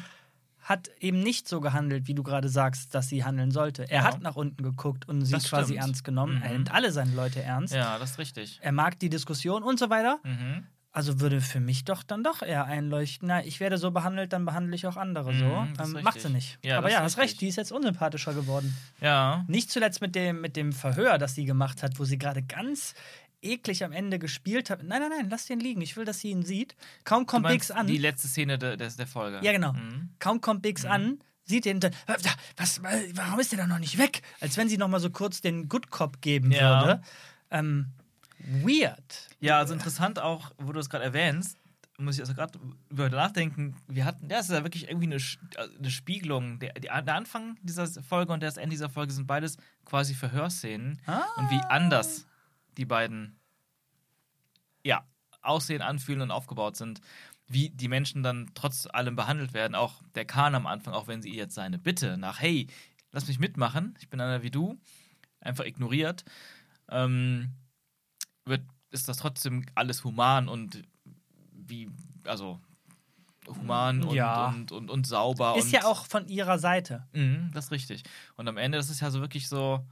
hat eben nicht so gehandelt, wie du gerade sagst, dass sie handeln sollte. Er Ja. hat nach unten geguckt und sie Das quasi stimmt. ernst genommen. Er Mhm. nimmt alle seine Leute ernst. Ja, das ist richtig. Er mag die Diskussion und so weiter. Mhm. Also würde für mich doch dann doch eher einleuchten, na, ich werde so behandelt, dann behandle ich auch andere so. Mhm, ist ähm, macht sie nicht. Ja, Aber ja, hast recht, die ist jetzt unsympathischer geworden. Ja. Nicht zuletzt mit dem, mit dem Verhör, das sie gemacht hat, wo sie gerade ganz eklig am Ende gespielt hat. Nein, nein, nein, lass den liegen. Ich will, dass sie ihn sieht. Kaum kommt Biggs an. Die letzte Szene der, der, der Folge. Ja, genau. Mhm. Kaum kommt Biggs an, sieht den, dann, "Äh, was, warum ist der da noch nicht weg? Als wenn sie noch mal so kurz den Good Cop geben Ja. würde. Ähm, weird. Ja, also interessant auch, wo du es gerade erwähnst, muss ich also gerade über nachdenken. Wir hatten, ja, es ist ja wirklich irgendwie eine, äh, eine Spiegelung. Der, der Anfang dieser Folge und das Ende dieser Folge sind beides quasi Verhörszenen. Ah. Und wie anders die beiden, ja, aussehen, anfühlen und aufgebaut sind. Wie die Menschen dann trotz allem behandelt werden. Auch der Kahn am Anfang, auch wenn sie jetzt seine Bitte nach, hey, lass mich mitmachen, ich bin einer wie du, einfach ignoriert, ähm, wird, ist das trotzdem alles human und wie, also human und, Ja. und, und, und sauber. Ist und, ja auch von ihrer Seite. Mhm, das ist richtig. Und am Ende, das ist ja so wirklich so,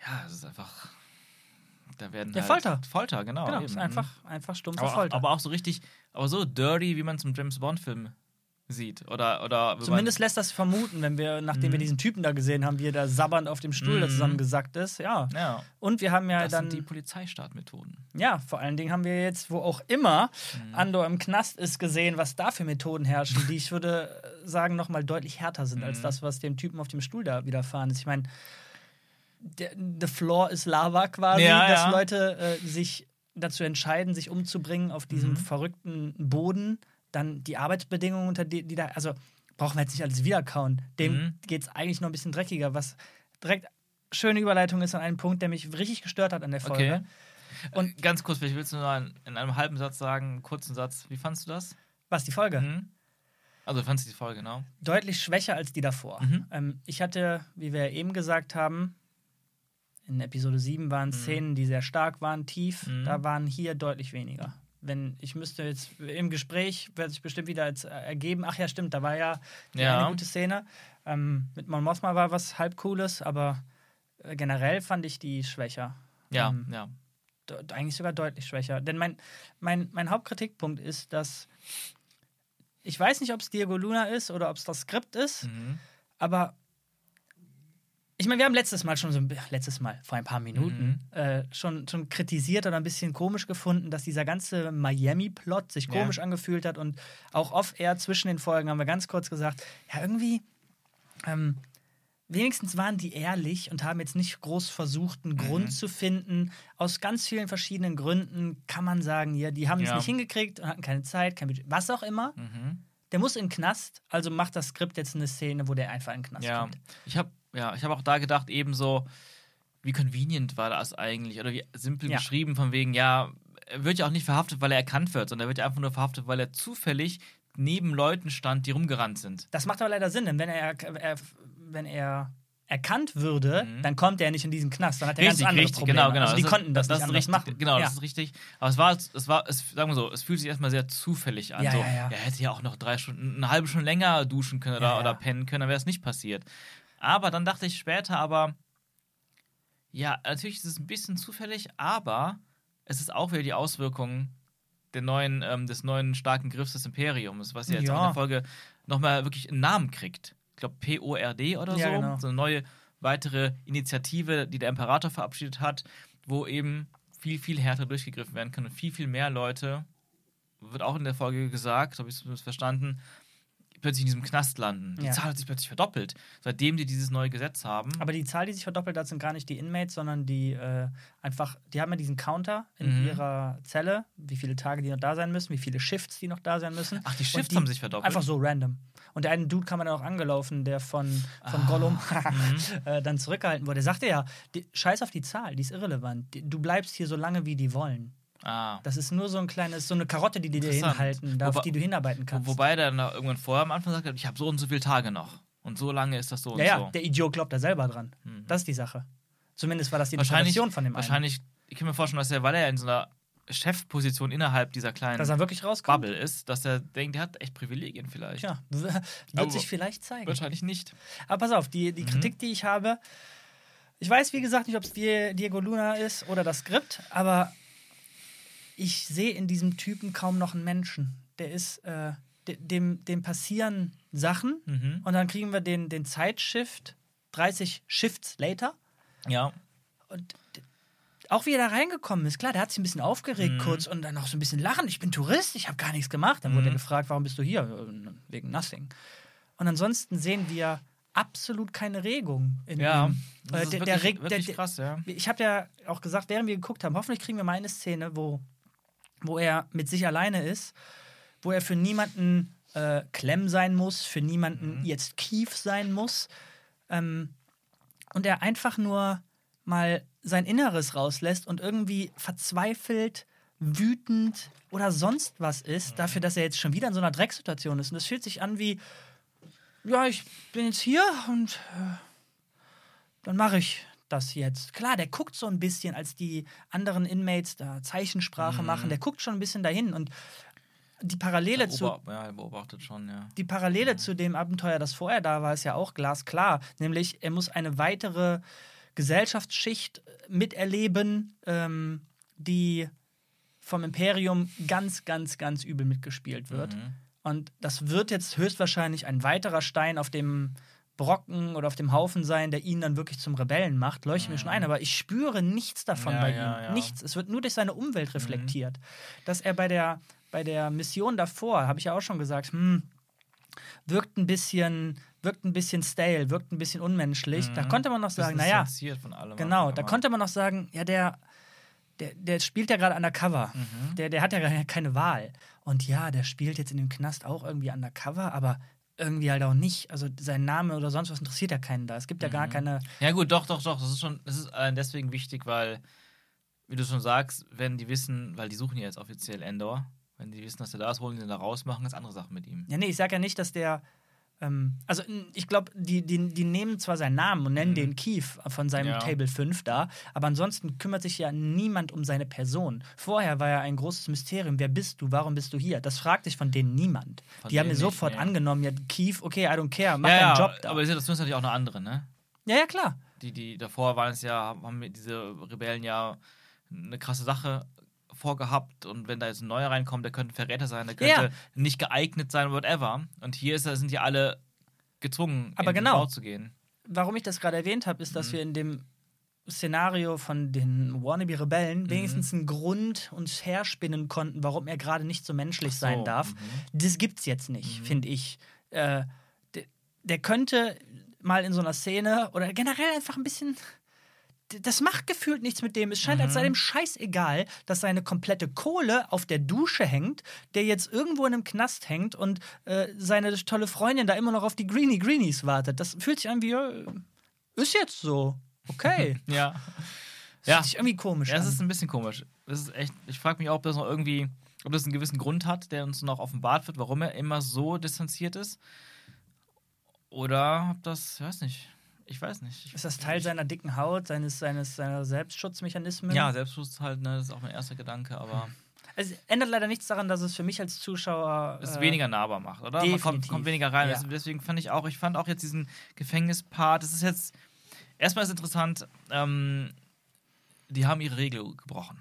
ja, es ist einfach, da werden Ja, halt, Folter. Folter, genau. genau, eben. ist einfach, einfach stumpfe aber, Folter. aber auch so richtig, aber so dirty, wie man es im James Bond-Film sieht. Oder, oder Zumindest lässt das vermuten, wenn wir, nachdem Mhm. wir diesen Typen da gesehen haben, wie er da sabbernd auf dem Stuhl da Mhm. zusammengesackt ist. Ja. ja, Und wir haben ja das dann, sind die Polizeistartmethoden. ja, vor allen Dingen haben wir jetzt, wo auch immer Mhm. Andor im Knast ist, gesehen, was da für Methoden herrschen, die ich würde sagen, nochmal deutlich härter sind als Mhm. das, was dem Typen auf dem Stuhl da widerfahren ist. Ich meine, the floor ist Lava quasi, Ja, dass ja. Leute äh, sich dazu entscheiden, sich umzubringen auf diesem Mhm. verrückten Boden. Dann die Arbeitsbedingungen, unter die, die da, also brauchen wir jetzt nicht alles wiederkauen. Dem Mhm. geht es eigentlich noch ein bisschen dreckiger, was direkt schöne Überleitung ist an einen Punkt, der mich richtig gestört hat an der Folge. Okay. Und ganz kurz, vielleicht willst du nur in einem halben Satz sagen, einen kurzen Satz. Wie fandst du das? Was, die Folge? Mhm. Also, wie fandst du die Folge, genau? Deutlich schwächer als die davor. Mhm. Ähm, ich hatte, wie wir eben gesagt haben, in Episode 7 waren Szenen, die sehr stark waren, tief. Mhm. Da waren hier deutlich weniger. Wenn ich müsste jetzt im Gespräch, wird sich bestimmt wieder als, äh, ergeben, ach ja, stimmt, da war ja, Ja. eine gute Szene. Ähm, mit Mon Mothma war was halb Cooles, aber äh, generell fand ich die schwächer. Ja, Ähm, ja. eigentlich sogar deutlich schwächer. Denn mein, mein, mein Hauptkritikpunkt ist, dass ich weiß nicht, ob es Diego Luna ist oder ob es das Skript ist, Mhm. aber ich meine, wir haben letztes Mal schon so ein letztes Mal vor ein paar Minuten äh, schon, schon kritisiert oder ein bisschen komisch gefunden, dass dieser ganze Miami-Plot sich Ja. komisch angefühlt hat und auch off-air zwischen den Folgen haben wir ganz kurz gesagt, ja, irgendwie ähm, wenigstens waren die ehrlich und haben jetzt nicht groß versucht, einen Mhm. Grund zu finden. Aus ganz vielen verschiedenen Gründen kann man sagen, ja, die haben es Ja. nicht hingekriegt und hatten keine Zeit, kein Budget, was auch immer. Mhm. Der muss in den Knast, also macht das Skript jetzt eine Szene, wo der einfach in den Knast Ja, kommt. ich habe ja, ich hab auch da gedacht, ebenso, wie convenient war das eigentlich? Oder wie simpel Ja. geschrieben, von wegen, ja, er wird ja auch nicht verhaftet, weil er erkannt wird, sondern er wird ja einfach nur verhaftet, weil er zufällig neben Leuten stand, die rumgerannt sind. Das macht aber leider Sinn, denn wenn er, er, wenn er erkannt würde, Mhm. dann kommt er nicht in diesen Knast, dann hat er ganz andere Probleme. genau, genau. Also die ist- konnten das, nicht ist anders richtig, machen. Genau, ja. das ist richtig. Aber es war, es war, es, sagen wir so, es fühlt sich erstmal sehr zufällig an. Ja, so, ja, ja. Er hätte ja auch noch drei Stunden, eine halbe Stunde länger duschen können oder, oder pennen können, dann wäre es nicht passiert. Aber dann dachte ich später, aber ja, natürlich ist es ein bisschen zufällig, aber es ist auch wieder die Auswirkung der neuen, ähm, des neuen starken Griffs des Imperiums, was ja jetzt Ja. auch in der Folge nochmal wirklich einen Namen kriegt. Ich glaube PORD oder Ja, so. genau. So eine neue weitere Initiative, die der Imperator verabschiedet hat, wo eben viel, viel härter durchgegriffen werden kann und viel, viel mehr Leute, wird auch in der Folge gesagt, habe ich es verstanden, plötzlich in diesem Knast landen. Die Ja. Zahl hat sich plötzlich verdoppelt, seitdem die dieses neue Gesetz haben. Aber die Zahl, die sich verdoppelt hat, sind gar nicht die Inmates, sondern die äh, einfach, die haben ja diesen Counter in Mhm. ihrer Zelle, wie viele Tage die noch da sein müssen, wie viele Shifts die noch da sein müssen. Ach, die Shifts die haben sich verdoppelt. Einfach so random. Und der eine Dude kam dann auch angelaufen, der von, von Ah, Gollum [laughs] mhm. äh, dann zurückgehalten wurde. Der sagte ja, die, scheiß auf die Zahl, die ist irrelevant. Du bleibst hier so lange, wie die wollen. Ah. Das ist nur so ein kleines, so eine Karotte, die die dir hinhalten, darf, Wobei- die du hinarbeiten kannst. Wobei er dann irgendwann vorher am Anfang sagt, ich habe so und so viele Tage noch. Und so lange ist das so und ja, ja, so. der Idiot glaubt da selber dran. Mhm. Das ist die Sache. Zumindest war das die Interpretation von dem einen. wahrscheinlich, ich kann mir vorstellen, dass er, weil er in so einer Chefposition innerhalb dieser kleinen Dass er wirklich rauskommt. Bubble ist, dass er denkt, er hat echt Privilegien vielleicht. Tja, w- wird Aber sich vielleicht zeigen. Wahrscheinlich nicht. Aber pass auf, die, die Mhm. Kritik, die ich habe, ich weiß, wie gesagt, nicht, ob es Die- Diego Luna ist oder das Skript, aber ich sehe in diesem Typen kaum noch einen Menschen. Der ist, äh, de- dem, dem passieren Sachen Mhm. und dann kriegen wir den, den Zeitshift 30 Shifts later. Ja. Und auch wie er da reingekommen ist, klar, der hat sich ein bisschen aufgeregt Mhm. kurz und dann auch so ein bisschen lachen. Ich bin Tourist, ich habe gar nichts gemacht. Dann wurde Mhm. er gefragt, warum bist du hier? Äh, Wegen Nothing. Und ansonsten sehen wir absolut keine Regung in Ja. ihm. Das Äh, ist der, wirklich, der, wirklich der, krass, ja. ich habe ja auch gesagt, während wir geguckt haben, hoffentlich kriegen wir mal eine Szene, wo, wo er mit sich alleine ist, wo er für niemanden äh, Clem sein muss, für niemanden Mhm. jetzt Kief sein muss. Ähm, und er einfach nur mal sein Inneres rauslässt und irgendwie verzweifelt, wütend oder sonst was ist, dafür, dass er jetzt schon wieder in so einer Drecksituation ist. Und das fühlt sich an wie, ja, ich bin jetzt hier und äh, dann mache ich das jetzt. Klar, der guckt so ein bisschen, als die anderen Inmates da Zeichensprache Mhm. machen, der guckt schon ein bisschen dahin und die Parallele zu, ja, beobachtet schon, ja. die Parallele zu dem Abenteuer, das vorher da war, ist ja auch glasklar. Nämlich, er muss eine weitere Gesellschaftsschicht miterleben, ähm, die vom Imperium ganz, ganz, ganz übel mitgespielt wird. Mhm. Und das wird jetzt höchstwahrscheinlich ein weiterer Stein auf dem Brocken oder auf dem Haufen sein, der ihn dann wirklich zum Rebellen macht. Leuchte mir schon ein, aber ich spüre nichts davon Ja, bei ja, ihm. ja. Nichts. Es wird nur durch seine Umwelt reflektiert. Dass er bei der, bei der Mission davor, habe ich ja auch schon gesagt, hm, wirkt ein bisschen, wirkt ein bisschen stale, wirkt ein bisschen unmenschlich. Da Mhm. konnte man noch sagen, naja, distanziert von allem. Genau, da konnte man noch sagen, ja, der, der, der spielt ja gerade undercover. Mhm. Der, der hat ja gar keine Wahl. Und ja, der spielt jetzt in dem Knast auch irgendwie undercover, aber irgendwie halt auch nicht. Also sein Name oder sonst was interessiert ja keinen da. Es gibt ja gar Mhm. keine. Ja, gut, doch, doch, doch. Das ist schon, das ist deswegen wichtig, weil, wie du schon sagst, wenn die wissen, weil die suchen ja jetzt offiziell Endor, wenn die wissen, dass er da ist, holen sie ihn da raus, machen ganz andere Sachen mit ihm. Ja, nee, ich sag ja nicht, dass der. Ähm, also ich glaube, die, die, die nehmen zwar seinen Namen und nennen Mhm. den Keith von seinem Ja. Table 5 da, aber ansonsten kümmert sich ja niemand um seine Person. Vorher war ja ein großes Mysterium. Wer bist du? Warum bist du hier? Das fragt sich von denen niemand. Von die haben mir sofort nee. angenommen, ja, Keith, okay, I don't care, mach ja, deinen ja, Job da. aber Situation ist natürlich auch eine andere, ne? ja, ja, klar. Die, die davor waren es ja, haben diese Rebellen ja eine krasse Sache vorgehabt und wenn da jetzt ein neuer reinkommt, der könnte ein Verräter sein, der könnte Ja. nicht geeignet sein, whatever. Und hier ist, sind die alle gezwungen, Aber in genau. Bau zu gehen. Warum ich das gerade erwähnt habe, ist, dass Mhm. wir in dem Szenario von den Wannabe-Rebellen Mhm. wenigstens einen Grund uns herspinnen konnten, warum er gerade nicht so menschlich so, sein darf. mhm. Das gibt's jetzt nicht, Mhm. finde ich. Äh, der, der könnte mal in so einer Szene oder generell einfach ein bisschen. Das macht gefühlt nichts mit dem. Es scheint, als sei Mhm. dem scheißegal, dass seine komplette Kohle auf der Dusche hängt, der jetzt irgendwo in einem Knast hängt und äh, seine tolle Freundin da immer noch auf die Greenie Greenies wartet. Das fühlt sich an wie, ja, ist jetzt so. Okay. [laughs] Ja. Das Ja. Fühlt sich irgendwie komisch Ja, es an. ist ein bisschen komisch. Das ist echt, ich frage mich auch, ob das noch irgendwie, ob das einen gewissen Grund hat, der uns noch offenbart wird, warum er immer so distanziert ist. Oder ob das, ich weiß nicht. Ich weiß nicht. Ich, Ist das Teil seiner dicken Haut, seines, seines seiner Selbstschutzmechanismen? Ja, Selbstschutz halt, ne, das ist auch mein erster Gedanke, aber Es ändert leider nichts daran, dass es für mich als Zuschauer. es äh, weniger nahbar macht, oder? Man kommt, definitiv. kommt weniger rein. Ja. Das- Deswegen fand ich auch, ich fand auch jetzt diesen Gefängnispart, das ist jetzt, erstmal ist interessant, ähm, die haben ihre Regel gebrochen.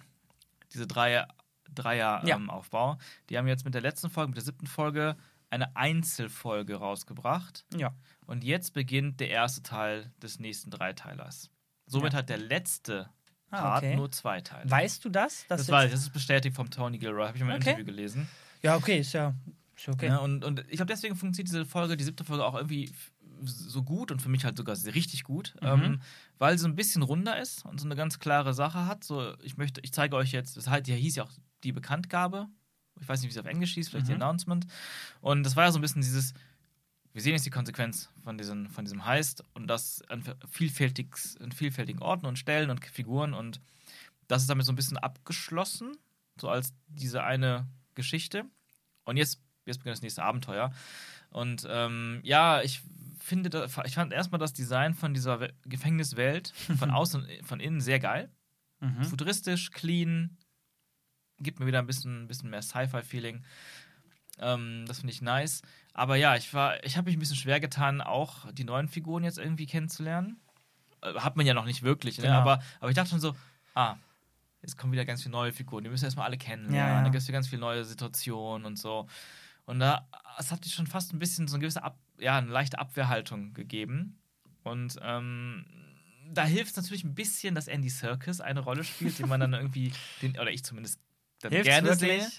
Diese Dreier, Dreier Ja. ähm. Die haben jetzt mit der letzten Folge, mit der siebten Folge, eine Einzelfolge rausgebracht. Ja. Und jetzt beginnt der erste Teil des nächsten Dreiteilers. Somit Ja. hat der letzte Ah, Part okay. nur zwei Teile. Weißt du das? Das weiß ich, das ist bestätigt vom Tony Gilroy, habe ich in meinem Okay. Interview gelesen. Ja, okay, ist ja. Ist okay. Ja, und, und ich glaube, deswegen funktioniert diese Folge, die siebte Folge, auch irgendwie so gut und für mich halt sogar richtig gut, Mhm. ähm, weil sie so ein bisschen runder ist und so eine ganz klare Sache hat. So, ich möchte, ich zeige euch jetzt, das halt, ja, hieß ja auch die Bekanntgabe. Ich weiß nicht, wie es auf Englisch hieß, vielleicht die Mhm. Announcement. Und das war ja so ein bisschen dieses, wir sehen jetzt die Konsequenz von, diesen, von diesem Heist und das an vielfältigs, an vielfältigen Orten und Stellen und Figuren und das ist damit so ein bisschen abgeschlossen. so als diese eine Geschichte. Und jetzt, jetzt beginnt das nächste Abenteuer. Und ähm, ja, ich finde, ich fand erstmal das Design von dieser We Gefängniswelt [laughs] von außen und von innen sehr geil. Mhm. Futuristisch, clean, gibt mir wieder ein bisschen, bisschen mehr Sci-Fi-Feeling. Ähm, das finde ich nice. Aber ja, ich war, ich habe mich ein bisschen schwer getan, auch die neuen Figuren jetzt irgendwie kennenzulernen. Äh, hat man ja noch nicht wirklich, ne? Genau. aber, aber ich dachte schon so, ah, jetzt kommen wieder ganz viele neue Figuren, die müssen erstmal alle kennenlernen. Ja, ja. Da gibt es ganz viele neue Situationen und so. Und da, es hat schon fast ein bisschen so eine gewisse, Ab, ja, eine leichte Abwehrhaltung gegeben. Und ähm, da hilft es natürlich ein bisschen, dass Andy Serkis eine Rolle spielt, den man dann irgendwie, [laughs] den, oder ich zumindest gerne wirklich? sehe.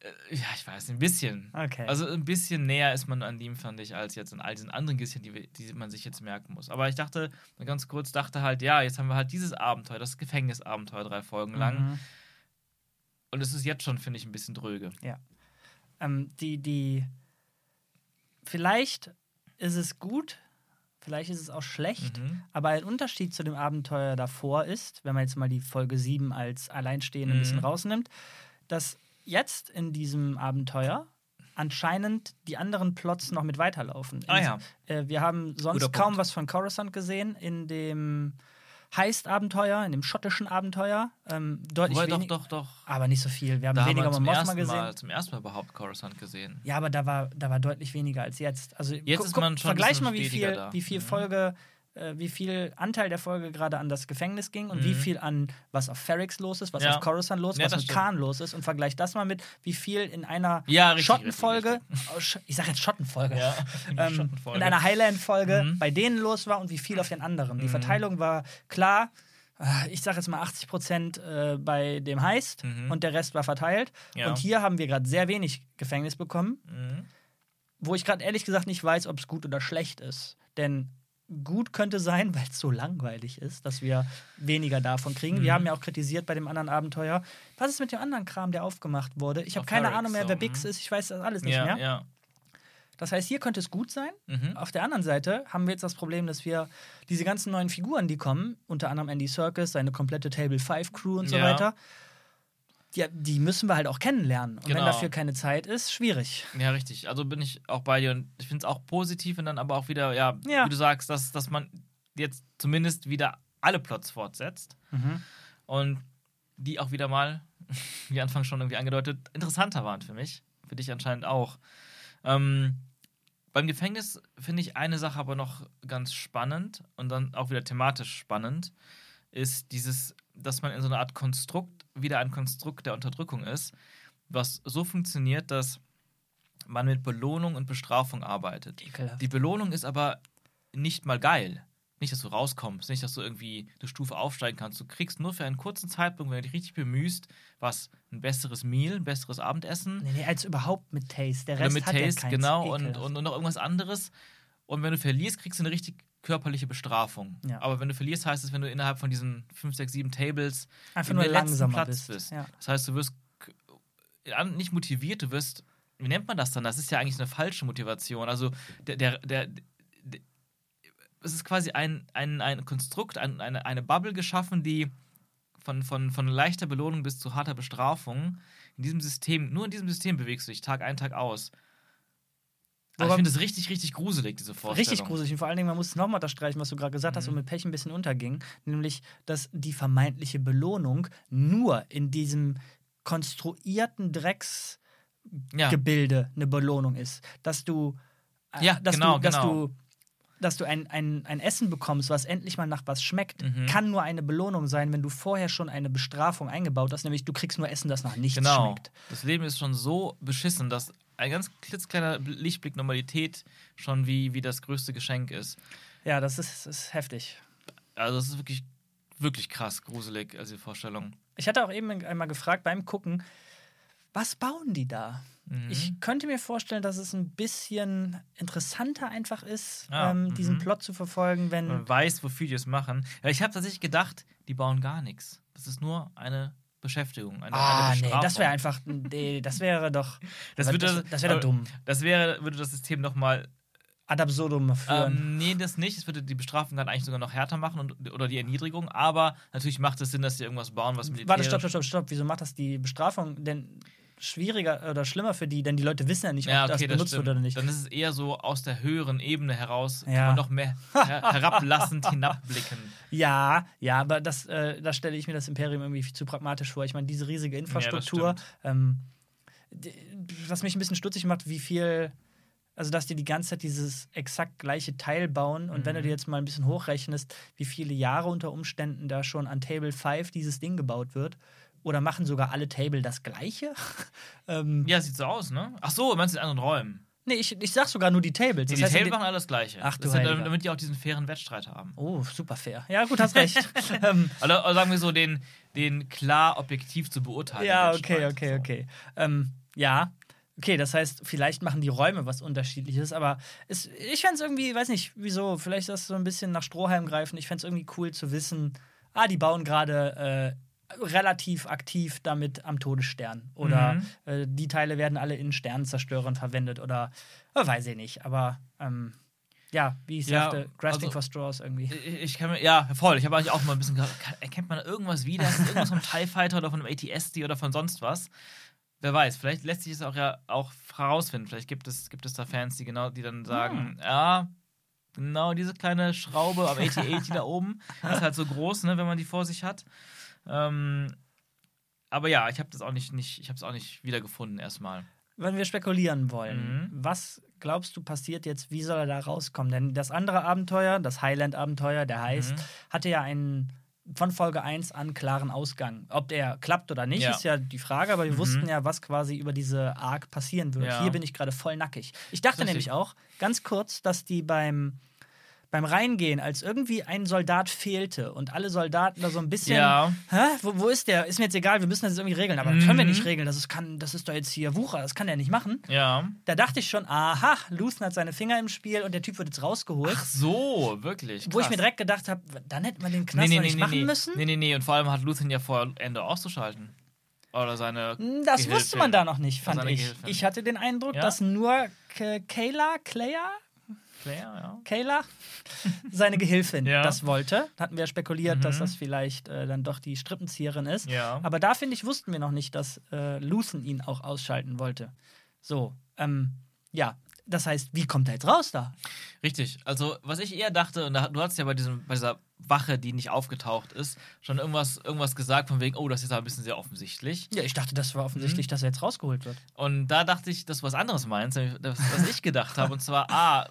Äh, Ja, ich weiß, ein bisschen. Okay. Also ein bisschen näher ist man an ihm, fand ich, als jetzt an all diesen anderen Gästchen, die, die man sich jetzt merken muss. Aber ich dachte, ganz kurz dachte halt, ja, jetzt haben wir halt dieses Abenteuer, das Gefängnisabenteuer, drei Folgen lang. Mhm. Und es ist jetzt schon, finde ich, ein bisschen dröge. ähm, die, die, vielleicht ist es gut, vielleicht ist es auch schlecht, Mhm. aber ein Unterschied zu dem Abenteuer davor ist, wenn man jetzt mal die Folge 7 als alleinstehende ein Mhm. bisschen rausnimmt, dass jetzt in diesem Abenteuer anscheinend die anderen Plots noch mit weiterlaufen. Ah ja. Äh, wir haben sonst kaum was von Coruscant gesehen in dem Heist-Abenteuer, in dem schottischen Abenteuer. Ähm, deutlich Wobei, doch, wenig, doch, doch. aber nicht so viel. Wir haben Da haben weniger wir zum ersten, gesehen. Mal, zum ersten Mal überhaupt Coruscant gesehen. Ja, aber da war, da war deutlich weniger als jetzt. Also Jetzt ist man schon vergleich mal, wie viel, wie viel Mhm. Folge, äh, wie viel Anteil der Folge gerade an das Gefängnis ging und Mhm. wie viel an was auf Ferrix los ist, was Ja. auf Coruscant los ist, Ja, was mit stimmt. Khan los ist und vergleich das mal mit, wie viel in einer Ja, richtig, Schottenfolge, [laughs] Sch- ich sag jetzt Schottenfolge, [laughs] [laughs] ähm, Schottenfolge. in einer Highland-Folge Mhm. bei denen los war und wie viel auf den anderen. Die Mhm. Verteilung war klar. äh, Ich sag jetzt mal 80 Prozent äh, bei dem Heist Mhm. und der Rest war verteilt. Ja. Und hier haben wir gerade sehr wenig Gefängnis bekommen Mhm. wo ich gerade ehrlich gesagt nicht weiß, ob es gut oder schlecht ist. Denn gut könnte sein, [laughs] weil es so langweilig ist, dass wir weniger davon kriegen. Wir Mhm. haben ja auch kritisiert bei dem anderen Abenteuer. Was ist mit dem anderen Kram, der aufgemacht wurde? Ich habe keine Ferrix, Ahnung mehr, so, wer Bix mhm. ist. Ich weiß das alles nicht Ja, mehr. ja. Das heißt, hier könnte es gut sein. Mhm. Auf der anderen Seite haben wir jetzt das Problem, dass wir diese ganzen neuen Figuren, die kommen, unter anderem Andy Serkis, seine komplette Table 5 Crew und so Ja. weiter, die, die müssen wir halt auch kennenlernen. Und wenn Genau. dafür keine Zeit ist, schwierig. Ja, richtig. Also bin ich auch bei dir und ich finde es auch positiv und dann aber auch wieder, ja, Ja. wie du sagst, dass, dass man jetzt zumindest wieder alle Plots fortsetzt Mhm. und die auch wieder mal, [laughs] wie Anfang schon irgendwie angedeutet, interessanter waren für mich. Für dich anscheinend auch. Ähm, beim Gefängnis finde ich eine Sache aber noch ganz spannend und dann auch wieder thematisch spannend, ist dieses, dass man in so einer Art Konstrukt wieder ein Konstrukt der Unterdrückung ist, was so funktioniert, dass man mit Belohnung und Bestrafung arbeitet. Ekelhaft. Die Belohnung ist aber nicht mal geil. Nicht, dass du rauskommst, nicht, dass du irgendwie eine Stufe aufsteigen kannst. Du kriegst nur für einen kurzen Zeitpunkt, wenn du dich richtig bemühst, was ein besseres Meal, ein besseres Abendessen Nee, nee, als überhaupt mit Taste. Der oder Rest mit hat ja Taste, keins. genau, und, und, und noch irgendwas anderes. Und wenn du verlierst, kriegst du eine richtig körperliche Bestrafung. Ja. Aber wenn du verlierst, heißt es, wenn du innerhalb von diesen 5, 6, 7 Tables einfach in nur langsamer Platz bist. bist. Ja. Das heißt, du wirst nicht motiviert, du wirst, wie nennt man das dann? Das ist ja eigentlich eine falsche Motivation. Also der, der, der, der es ist quasi ein, ein, ein Konstrukt, ein, eine, eine Bubble geschaffen, die von, von, von leichter Belohnung bis zu harter Bestrafung in diesem System, nur in diesem System bewegst du dich Tag ein, Tag aus. Also ich finde es richtig, richtig gruselig, diese Vorstellung. Richtig gruselig. Und vor allen Dingen, man muss es nochmal unterstreichen, was du gerade gesagt hast Mhm. und mit Pech ein bisschen unterging. Nämlich, dass die vermeintliche Belohnung nur in diesem konstruierten Drecksgebilde Ja, eine Belohnung ist. Dass du. äh, Ja, dass genau, du, dass genau. du dass du ein, ein, ein Essen bekommst, was endlich mal nach was schmeckt, Mhm. kann nur eine Belohnung sein, wenn du vorher schon eine Bestrafung eingebaut hast, nämlich du kriegst nur Essen, das nach nichts genau. schmeckt. Das Leben ist schon so beschissen, dass ein ganz klitzekleiner Lichtblick Normalität schon wie, wie das größte Geschenk ist. Ja, das ist, das ist heftig. Also es ist wirklich, wirklich krass, gruselig, also die Vorstellung. Ich hatte auch eben einmal gefragt beim Gucken, was bauen die da? Mhm. Ich könnte mir vorstellen, dass es ein bisschen interessanter einfach ist, Ah, ähm, diesen mhm. Plot zu verfolgen, wenn. Man weiß, wofür die es machen. Ja, ich habe tatsächlich gedacht, die bauen gar nichts. Das ist nur eine Beschäftigung, eine, Ah, eine nee, das wäre einfach. Nee, das wäre doch. [laughs] Das würde- das, das wäre dumm. Das wäre, würde das System nochmal ad absurdum führen. Ähm, nee, das nicht. Es würde die Bestrafung dann eigentlich sogar noch härter machen und, oder die Erniedrigung. Aber natürlich macht es Sinn, dass sie irgendwas bauen, was militärisch... Warte, stopp, stopp, stopp, stopp. Wieso macht das die Bestrafung denn schwieriger oder schlimmer für die? Denn die Leute wissen ja nicht, ob Ja, das okay, das benutzt wird oder nicht. Dann ist es eher so aus der höheren Ebene heraus, kann Ja. man noch mehr [laughs] her herablassend hinabblicken. Ja, ja, aber das, äh, da stelle ich mir das Imperium irgendwie viel zu pragmatisch vor. Ich meine, diese riesige Infrastruktur, stimmt. ähm, d- was mich ein bisschen stutzig macht, wie viel, also dass die die ganze Zeit dieses exakt gleiche Teil bauen und wenn du Mhm. dir jetzt mal ein bisschen hochrechnest, wie viele Jahre unter Umständen da schon an Table 5 dieses Ding gebaut wird. Oder machen sogar alle Table das gleiche? [laughs] ähm, Ja, sieht so aus, ne? Ach so, meinst du in anderen Räumen? Nee, ich, ich sag sogar nur die Tables. Nee, die heißt, in Table den- machen alles Gleiche. Ach, du Heiliger. damit die auch diesen fairen Wettstreit haben. Oh, super fair. Ja, gut, hast recht. [laughs] ähm, Oder, oder sagen wir so, den, den klar objektiv zu beurteilen. Ja, okay, okay, So. okay. Ähm, ja, okay, das heißt, vielleicht machen die Räume was Unterschiedliches, aber es, ich fände es irgendwie, weiß nicht, wieso, vielleicht ist das so ein bisschen nach Strohhalm greifen. Ich fände es irgendwie cool zu wissen, ah, die bauen gerade äh, relativ aktiv damit am Todesstern. Oder Mhm. äh, die Teile werden alle in Sternenzerstörern verwendet oder äh, weiß ich nicht. Aber ähm, ja, wie ich Ja, sagte, Grasping also- for Straws irgendwie. Ich, ich kann mir, ja, voll. Ich habe eigentlich auch mal ein bisschen gedacht, erkennt man irgendwas wieder? Ist irgendwas vom [laughs] TIE Fighter oder von einem ATSD oder von sonst was? Wer weiß, vielleicht lässt sich es auch ja auch herausfinden. Vielleicht gibt es, gibt es da Fans, die genau, die dann sagen, ja, genau diese kleine Schraube am AT-80 [laughs] da oben ist halt so groß, ne, wenn man die vor sich hat. Ähm, aber ja, ich habe das auch nicht, nicht ich habe es auch nicht wiedergefunden erstmal. wenn wir spekulieren wollen, Mhm. was glaubst du passiert jetzt? Wie soll er da rauskommen? Denn das andere Abenteuer, das Highland-Abenteuer, der heißt, Mhm. hatte ja einen von Folge 1 an klaren Ausgang. Ob der klappt oder nicht, Ja. ist ja die Frage, aber wir Mhm. wussten ja, was quasi über diese Arc passieren wird. Ja. Hier bin ich gerade voll nackig. Ich dachte nämlich auch, ganz kurz, dass die beim beim Reingehen, als irgendwie ein Soldat fehlte und alle Soldaten da so ein bisschen Ja. Hä? Wo, wo ist der? Ist mir jetzt egal, wir müssen das jetzt irgendwie regeln. Aber Mhm. können wir nicht regeln. Das ist, kann, das ist doch jetzt hier Wucher, das kann der nicht machen. Ja. Da dachte ich schon, aha, Luthen hat seine Finger im Spiel und der Typ wird jetzt rausgeholt. Ach so, wirklich. wo ich krass. mir direkt gedacht habe, dann hätte man den Knast doch nicht machen nee. müssen. Nee, nee, nee. Und vor allem hat Luthen ja vor, Ende auszuschalten. Oder seine. Hm, Das Gehilfin. wusste man da noch nicht, fand ich. Gehilfin. Ich hatte den Eindruck, Ja? dass nur Kayla, Claire, Claire, ja. Kayla, [laughs] seine Gehilfin, Ja. das wollte. Da hatten wir spekuliert, Mhm. dass das vielleicht äh, dann doch die Strippenzieherin ist. Ja. Aber da, finde ich, wussten wir noch nicht, dass äh, Luthen ihn auch ausschalten wollte. So, ähm, ja. Das heißt, wie kommt er jetzt raus da? Richtig. Also, was ich eher dachte, und da, du hast ja bei, diesem, bei dieser Wache, die nicht aufgetaucht ist, schon irgendwas, irgendwas gesagt, von wegen, oh, das ist ja ein bisschen sehr offensichtlich. Ja, ich dachte, das war offensichtlich, Mhm. dass er jetzt rausgeholt wird. Und da dachte ich, dass du was anderes meinst, das, was ich gedacht habe. Und zwar, ah,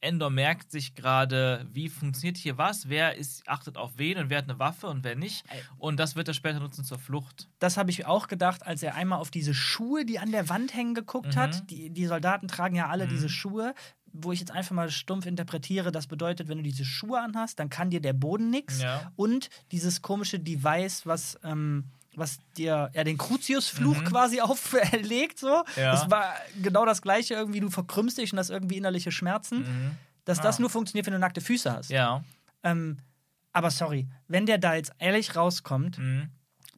Endor merkt sich gerade, wie funktioniert hier was, wer ist, achtet auf wen und wer hat eine Waffe und wer nicht. Und das wird er später nutzen zur Flucht. Das habe ich auch gedacht, als er einmal auf diese Schuhe, die an der Wand hängen, geguckt Mhm. hat. Die, die Soldaten tragen ja alle Mhm. diese Schuhe, wo ich jetzt einfach mal stumpf interpretiere, das bedeutet, wenn du diese Schuhe anhast, dann kann dir der Boden nichts. Ja. Und dieses komische Device, was, ähm, was dir ja, den Crucius-Fluch Mhm. quasi [laughs] auferlegt, so. Ja. Das war genau das gleiche, irgendwie, du verkrümmst dich und hast irgendwie innerliche Schmerzen. Mhm. Dass das Ah. nur funktioniert, wenn du nackte Füße hast. Ja. Ähm, aber sorry, wenn der da jetzt ehrlich rauskommt, Mhm.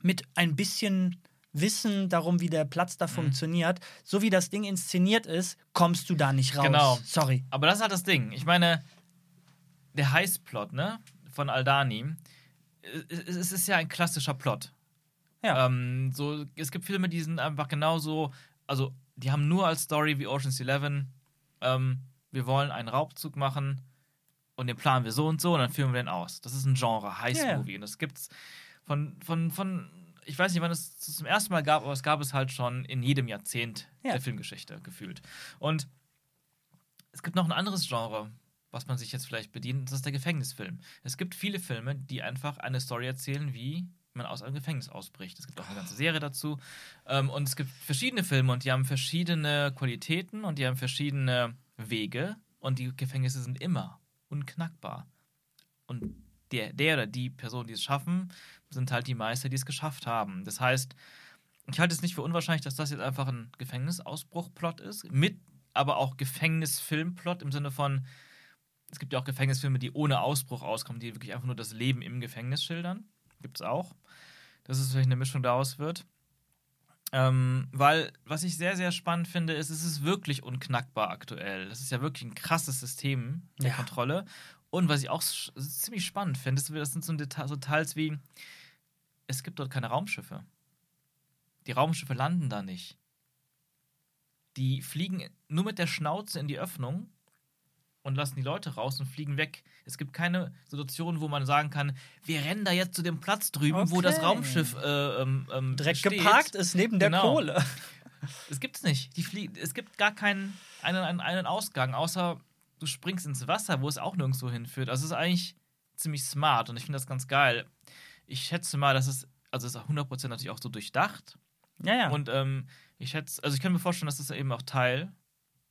mit ein bisschen Wissen darum, wie der Platz Mhm. da funktioniert, so wie das Ding inszeniert ist, kommst du da nicht raus. Genau. Sorry. Aber das ist halt das Ding. Ich meine, der Heißplot, ne, von Aldani, es, es ist ja ein klassischer Plot. Ja. Ähm, so, es gibt Filme, die sind einfach genauso, also die haben nur als Story wie Ocean's Eleven, ähm, wir wollen einen Raubzug machen und den planen wir so und so und dann führen wir den aus. Das ist ein Genre, Heist-Movie. Und das gibt's von, von, von, ich weiß nicht, wann es zum ersten Mal gab, aber es gab es halt schon in jedem Jahrzehnt Ja. der Filmgeschichte gefühlt. Und es gibt noch ein anderes Genre, was man sich jetzt vielleicht bedient, das ist der Gefängnisfilm. Es gibt viele Filme, die einfach eine Story erzählen, wie man aus einem Gefängnis ausbricht. Es gibt auch eine ganze Serie dazu. Ähm, und es gibt verschiedene Filme und die haben verschiedene Qualitäten und die haben verschiedene Wege und die Gefängnisse sind immer unknackbar. Und der, der oder die Person, die es schaffen, sind halt die Meister, die es geschafft haben. Das heißt, ich halte es nicht für unwahrscheinlich, dass das jetzt einfach ein Gefängnisausbruch-Plot ist, mit aber auch Gefängnisfilm-Plot im Sinne von, es gibt ja auch Gefängnisfilme, die ohne Ausbruch auskommen, die wirklich einfach nur das Leben im Gefängnis schildern. Gibt es auch. Dass es vielleicht eine Mischung daraus wird. Ähm, weil, was ich sehr, sehr spannend finde, ist, es ist wirklich unknackbar aktuell. Das ist ja wirklich ein krasses System der Ja. Kontrolle. Und was ich auch ziemlich spannend finde, ist, das sind so, Deta so Details wie, es gibt dort keine Raumschiffe. Die Raumschiffe landen da nicht. Die fliegen nur mit der Schnauze in die Öffnung und lassen die Leute raus und fliegen weg. Es gibt keine Situation, wo man sagen kann, wir rennen da jetzt zu dem Platz drüben, wo das Okay. Raumschiff äh, ähm, ähm, Direkt steht. geparkt ist neben der Genau. Kohle. [laughs] Es gibt's nicht. Die flie es gibt gar keinen einen, einen, einen Ausgang, außer du springst ins Wasser, wo es auch nirgendwo hinführt. Also es ist eigentlich ziemlich smart und ich finde das ganz geil. Ich schätze mal, dass es, also es ist auch 100% natürlich auch so durchdacht. Ja, ja. Und ähm, ich schätze, also ich kann mir vorstellen, dass das eben auch Teil,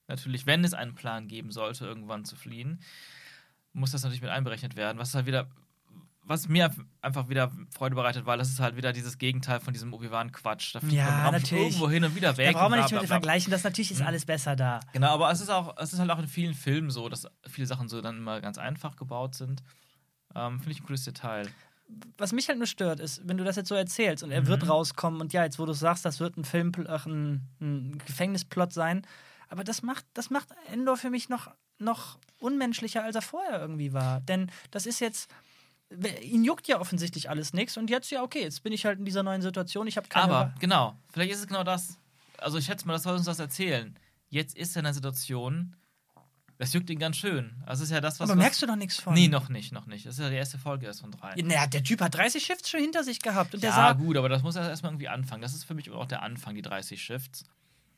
natürlich, wenn es einen Plan geben sollte, irgendwann zu fliehen, muss das natürlich mit einberechnet werden. Was halt wieder, was mir einfach wieder Freude bereitet, weil das ist halt wieder dieses Gegenteil von diesem Obi-Wan-Quatsch. Da fliegt Ja, man natürlich. irgendwo hin und wieder weg. da braucht man und nicht mit vergleichen, das natürlich ist Mhm. alles besser da. Genau, aber es ist auch, es ist halt auch in vielen Filmen so, dass viele Sachen so dann immer ganz einfach gebaut sind. Ähm, Finde ich ein cooles Detail. Was mich halt nur stört, ist, wenn du das jetzt so erzählst und er Mhm. wird rauskommen und ja, jetzt wo du sagst, das wird ein Film, ach, ein, ein Gefängnisplot sein, aber das macht, das macht Endor für mich noch, noch unmenschlicher, als er vorher irgendwie war. Denn das ist jetzt, ihn juckt ja offensichtlich alles nichts und jetzt, ja, okay, jetzt bin ich halt in dieser neuen Situation, ich habe keine Aber, Wahl. genau, vielleicht ist es genau das. Also ich schätze mal, das soll uns das erzählen. Jetzt ist er in einer Situation, das juckt ihn ganz schön. Also es ist ja das, was. Aber was, merkst du doch nichts von. Nee, noch nicht, noch nicht. Das ist ja die erste Folge erst von drei. Ja, naja, der Typ hat 30 Shifts schon hinter sich gehabt und der ja, sah, gut, aber das muss er erstmal irgendwie anfangen. Das ist für mich auch der Anfang, die 30 Shifts.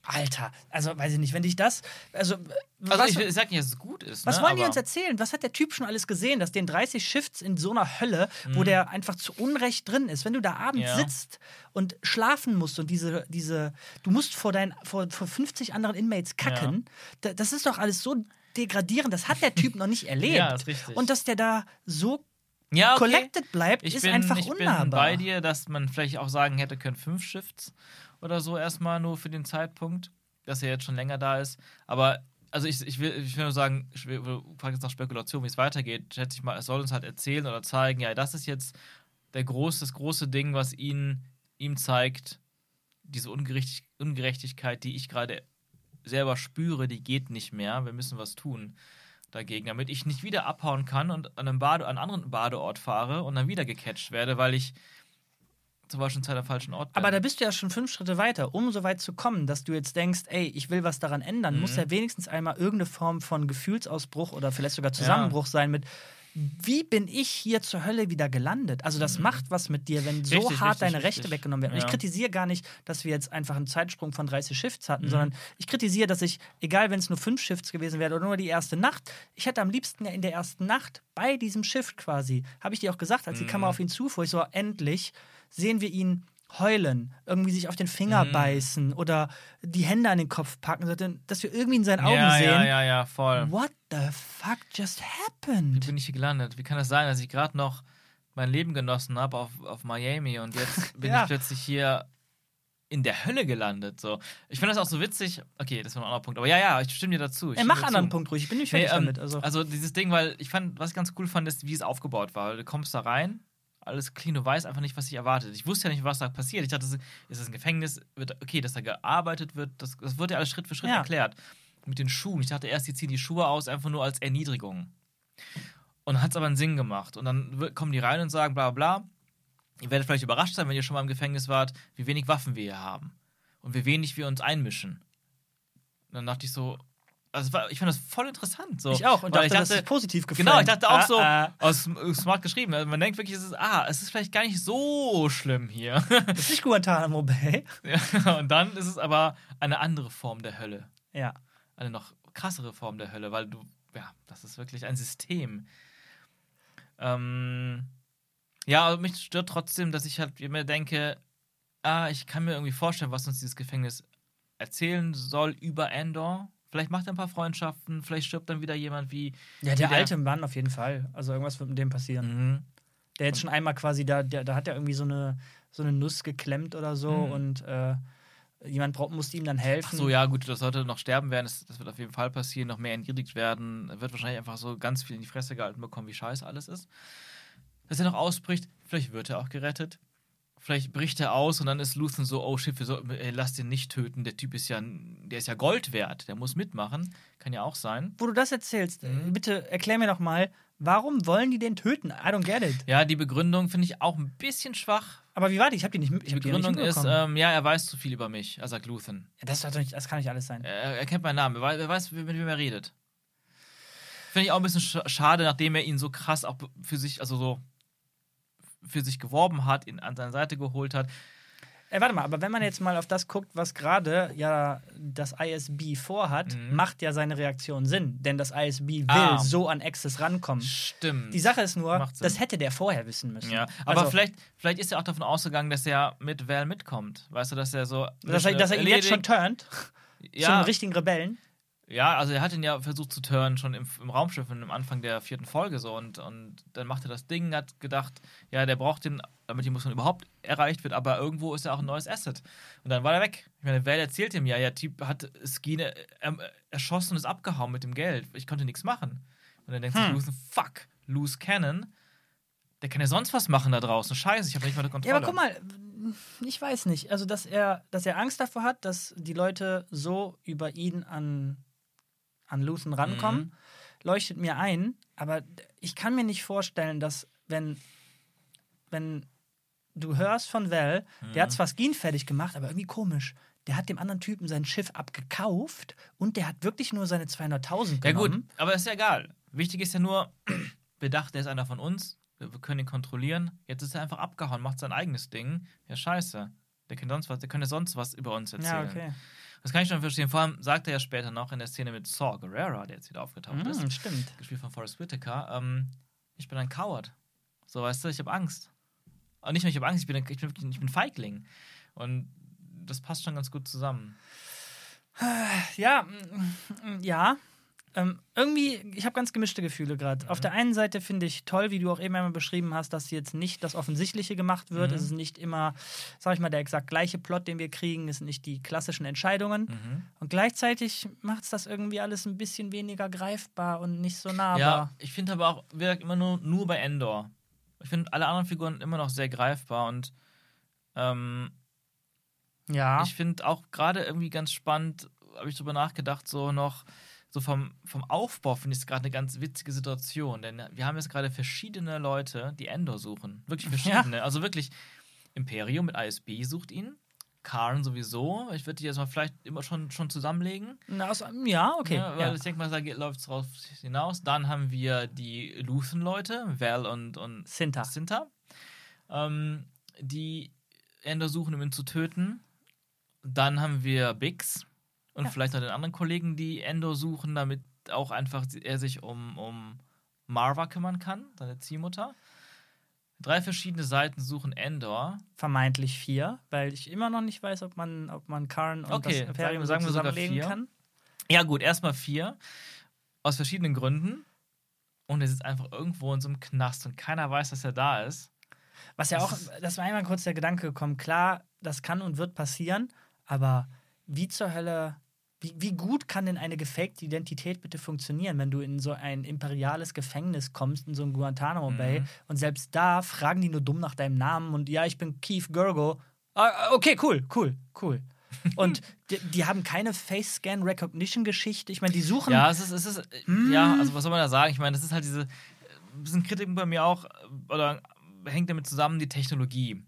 Alter, also weiß ich nicht, wenn dich das, also, Also was, ich, ich sag nicht, dass es gut ist. was ne? wollen die aber- uns erzählen? Was hat der Typ schon alles gesehen, dass den 30 Shifts in so einer Hölle, wo der einfach zu Unrecht drin ist, wenn du da abends Mhm. Ja. sitzt und schlafen musst und diese, diese, du musst vor deinen, vor, vor 50 anderen Inmates kacken, da, das ist doch alles so degradierend, das hat der Typ noch nicht [laughs] erlebt. Ja, ist richtig. Und dass der da so ja, okay. collected bleibt, Ich ist bin, einfach ich unnahbar. bin bei dir, dass man vielleicht auch sagen hätte können, fünf Shifts oder so erstmal nur für den Zeitpunkt, dass er jetzt schon länger da ist. Aber also ich, ich, will, ich will nur sagen, du fragst jetzt nach Spekulation, wie es weitergeht. Schätze ich mal, es soll uns halt erzählen oder zeigen, ja, das ist jetzt der groß, das große Ding, was ihn, ihm zeigt, diese Ungerechtig Ungerechtigkeit, die ich gerade selber spüre, die geht nicht mehr. Wir müssen was tun dagegen, damit ich nicht wieder abhauen kann und an einem Bade, an einen anderen Badeort fahre und dann wieder gecatcht werde, weil ich zur falschen Zeit am falschen Ort. Aber da bist du ja schon fünf Schritte weiter, um so weit zu kommen, dass du jetzt denkst, ey, ich will was daran ändern, muss Mhm. ja wenigstens einmal irgendeine Form von Gefühlsausbruch oder vielleicht sogar Zusammenbruch sein mit, wie bin ich hier zur Hölle wieder gelandet? Also das macht was mit dir, wenn so Mhm. Richtig, hart richtig, deine richtig. Rechte weggenommen werden. Und Ja. ich kritisiere gar nicht, dass wir jetzt einfach einen Zeitsprung von 30 Shifts hatten, Mhm. sondern ich kritisiere, dass ich, egal wenn es nur fünf Shifts gewesen wäre oder nur die erste Nacht, ich hätte am liebsten ja in der ersten Nacht bei diesem Shift quasi, habe ich dir auch gesagt, als die Mhm. Kamera auf ihn zufuhr, ich so, endlich sehen wir ihn heulen, irgendwie sich auf den Finger Mhm. beißen oder die Hände an den Kopf packen, dass wir irgendwie in seinen Augen ja, sehen, ja, ja, ja, voll. what the fuck just Wie happened? bin ich hier gelandet? Wie kann das sein, dass ich gerade noch mein Leben genossen habe auf, auf Miami und jetzt [laughs] bin Ja. ich plötzlich hier in der Hölle gelandet? So. Ich finde das auch so witzig. Okay, das war ein anderer Punkt. Aber ja, ja, ich stimme dir dazu. Ich Ey, mach dir anderen. Punkt ruhig, ich bin nicht Nee, fertig ähm, damit. Also. also dieses Ding, weil ich fand, was ich ganz cool fand, ist, wie es aufgebaut war. Du kommst da rein, alles clean, du weißt einfach nicht, was dich erwartet. Ich wusste ja nicht, was da passiert. Ich dachte, ist das ein Gefängnis? Wird, okay, dass da gearbeitet wird, das, das wird ja alles Schritt für Schritt Ja. erklärt. Mit den Schuhen. Ich dachte erst, die ziehen die Schuhe aus, einfach nur als Erniedrigung. Und dann hat es aber einen Sinn gemacht. Und dann kommen die rein und sagen, bla bla bla. Ihr werdet vielleicht überrascht sein, wenn ihr schon mal im Gefängnis wart, wie wenig Waffen wir hier haben. Und wie wenig wir uns einmischen. Und dann dachte ich so, also war, ich fand das voll interessant. So. ich auch und Weil dachte, das ist positiv gefallen. Genau, ich dachte auch Ah, so, ah. aus smart geschrieben. Also Man denkt wirklich, es ist, ah, es ist vielleicht gar nicht so schlimm hier. Das ist nicht Guantanamo Bay. [laughs] Ja, und dann ist es aber eine andere Form der Hölle. Ja. Eine noch krassere Form der Hölle, weil du, ja, das ist wirklich ein System. Ähm, ja, aber mich stört trotzdem, dass ich halt immer denke, ah, ich kann mir irgendwie vorstellen, was uns dieses Gefängnis erzählen soll über Endor. Vielleicht macht er ein paar Freundschaften, vielleicht stirbt dann wieder jemand wie. Ja, wie der alte Mann auf jeden Fall. Also irgendwas wird mit dem passieren. Mhm. Der jetzt schon einmal quasi, da, der, da hat er irgendwie so eine, so eine Nuss geklemmt oder so Mhm. und äh, jemand braucht, musste ihm dann helfen. Ach so, ja, gut, das sollte noch sterben werden. Das, das wird auf jeden Fall passieren, noch mehr entjädigt werden. Er wird wahrscheinlich einfach so ganz viel in die Fresse gehalten bekommen, wie scheiße alles ist. Dass er noch ausbricht, vielleicht wird er auch gerettet. Vielleicht bricht er aus und dann ist Luthen so, oh shit, soll, ey, lass den nicht töten, der Typ ist ja, der ist ja Gold wert, der muss mitmachen. Kann ja auch sein. Wo du das erzählst, Mhm. bitte erklär mir doch mal, warum wollen die den töten? I don't get it. Ja, die Begründung finde ich auch ein bisschen schwach. Aber wie war die? Ich habe die nicht, ich Die hab die nicht Begründung ist, ähm, ja, er weiß zu viel über mich, er sagt Luthen. Ja, das, nicht, das kann nicht alles sein. Er, er kennt meinen Namen, er weiß, er weiß, mit wem er redet. Finde ich auch ein bisschen sch schade, nachdem er ihn so krass auch für sich, also so für sich geworben hat, ihn an seine Seite geholt hat. Ey, warte mal, aber wenn man jetzt mal auf das guckt, was gerade ja das ISB vorhat, Mhm. macht ja seine Reaktion Sinn. Denn das ISB will Ah. so an Access rankommen. Stimmt. Die Sache ist nur, das hätte der vorher wissen müssen. Ja, aber Also, vielleicht, vielleicht ist er auch davon ausgegangen, dass er mit Val mitkommt. Weißt du, dass er so. Dass er, dass er ihn jetzt schon turnt, zum ja, richtigen Rebellen. Ja, also er hat ihn ja versucht zu turnen, schon im, im Raumschiff am Anfang der vierten Folge so. Und, und dann macht er das Ding, hat gedacht, ja, der braucht den, damit die Mission überhaupt erreicht wird, aber irgendwo ist er auch ein neues Asset. Und dann war er weg. Ich meine, Val erzählt ihm ja, der Typ hat Skine ähm, erschossen und ist abgehauen mit dem Geld. Ich konnte nichts machen. Und dann denkt sich Hm. Luthen, fuck, Loose Cannon. Der kann ja sonst was machen da draußen. Scheiße, ich habe nicht mal Ja, Kontrolle. aber guck mal, ich weiß nicht. Also, dass er, dass er Angst davor hat, dass die Leute so über ihn an, an Luthen rankommen, Mhm. leuchtet mir ein. Aber ich kann mir nicht vorstellen, dass, wenn, wenn du hörst von Val, der Mhm. hat zwar Skin fertig gemacht, aber irgendwie komisch. Der hat dem anderen Typen sein Schiff abgekauft und der hat wirklich nur seine 200.000 Ja genommen. gut, aber ist ja egal. Wichtig ist ja nur, [clears throat] bedacht, der ist einer von uns, wir können ihn kontrollieren. Jetzt ist er einfach abgehauen, macht sein eigenes Ding. Ja, scheiße. Der kann sonst was, der könnte sonst was über uns Ja, erzählen. okay. Das kann ich schon verstehen. Vor allem sagt er ja später noch in der Szene mit Saw Gerrera, der jetzt wieder aufgetaucht ist, Mhm, stimmt. gespielt von Forrest Whitaker, ähm, ich bin ein Coward. So, weißt du, ich habe Angst. Und nicht nur, ich habe Angst, ich bin, ein- ich bin, ich bin Feigling. Und das passt schon ganz gut zusammen. Ja, mm, mm, ja. Ähm, irgendwie, ich habe ganz gemischte Gefühle gerade. Auf der einen Seite finde ich toll, wie du auch eben einmal beschrieben hast, dass jetzt nicht das Offensichtliche gemacht wird. Mhm. Es ist nicht immer, sag ich mal, der exakt gleiche Plot, den wir kriegen. Es sind nicht die klassischen Entscheidungen. Mhm. Und gleichzeitig macht es das irgendwie alles ein bisschen weniger greifbar und nicht so nahbar. Ja, ich finde aber auch, wie gesagt, immer nur, nur bei Endor. Ich finde alle anderen Figuren immer noch sehr greifbar und ähm, Ja. ich finde auch gerade irgendwie ganz spannend, habe ich drüber nachgedacht, so noch, so vom, vom Aufbau finde ich es gerade eine ganz witzige Situation, denn wir haben jetzt gerade verschiedene Leute, die Endor suchen. Wirklich [laughs] verschiedene. Also wirklich, Imperium mit ISB sucht ihn. Karn sowieso. Ich würde die jetzt mal vielleicht immer schon, schon zusammenlegen. Na, aus, ja, okay. Ja, weil Ja, ich denke mal, da läuft es drauf hinaus. Dann haben wir die Luthen-Leute, Val und, und Sinta. Sinta, ähm, die Ender suchen, um ihn zu töten. Dann haben wir Bix und Ja. vielleicht noch den anderen Kollegen, die Endo suchen, damit auch einfach er sich um, um Marva kümmern kann, seine Ziehmutter. Drei verschiedene Seiten suchen Endor. Vermeintlich vier, weil ich immer noch nicht weiß, ob man, ob man Karn und Okay, das Imperium sagen wir so sogar zusammenlegen vier. kann. Ja, gut, erstmal vier. Aus verschiedenen Gründen. Und er sitzt einfach irgendwo in so einem Knast und keiner weiß, dass er da ist. Was ja auch, Das das war einmal kurz der Gedanke gekommen, klar, das kann und wird passieren, aber wie zur Hölle, wie, wie gut kann denn eine gefakte Identität bitte funktionieren, wenn du in so ein imperiales Gefängnis kommst, in so ein Guantanamo Bay Mhm. und selbst da fragen die nur dumm nach deinem Namen und ja, ich bin Keith Gurgo. Ah, okay, cool, cool, cool. [laughs] Und die, die haben keine Face-Scan-Recognition-Geschichte. Ich meine, die suchen. Ja, es ist, es ist, Hm. ja, also was soll man da sagen? Ich meine, das ist halt diese, ein bisschen Kritik bei mir auch, oder hängt damit zusammen, die Technologie.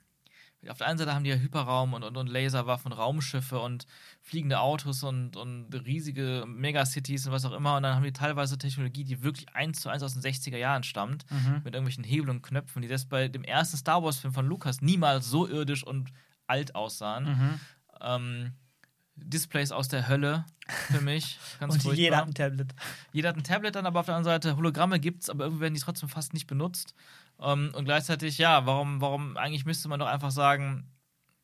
Auf der einen Seite haben die ja Hyperraum und, und, und Laserwaffen, Raumschiffe und fliegende Autos und, und riesige Megacities und was auch immer. Und dann haben die teilweise Technologie, die wirklich eins zu eins aus den 60er Jahren stammt, Mhm. mit irgendwelchen Hebel und Knöpfen, die das bei dem ersten Star Wars-Film von Lucas niemals so irdisch und alt aussahen. Mhm. Ähm, Displays aus der Hölle für mich. [laughs] Ganz Und furchtbar. jeder hat ein Tablet. Jeder hat ein Tablet dann, aber auf der anderen Seite Hologramme gibt's, aber irgendwie werden die trotzdem fast nicht benutzt. Ähm, und gleichzeitig, ja, warum, warum, eigentlich müsste man doch einfach sagen,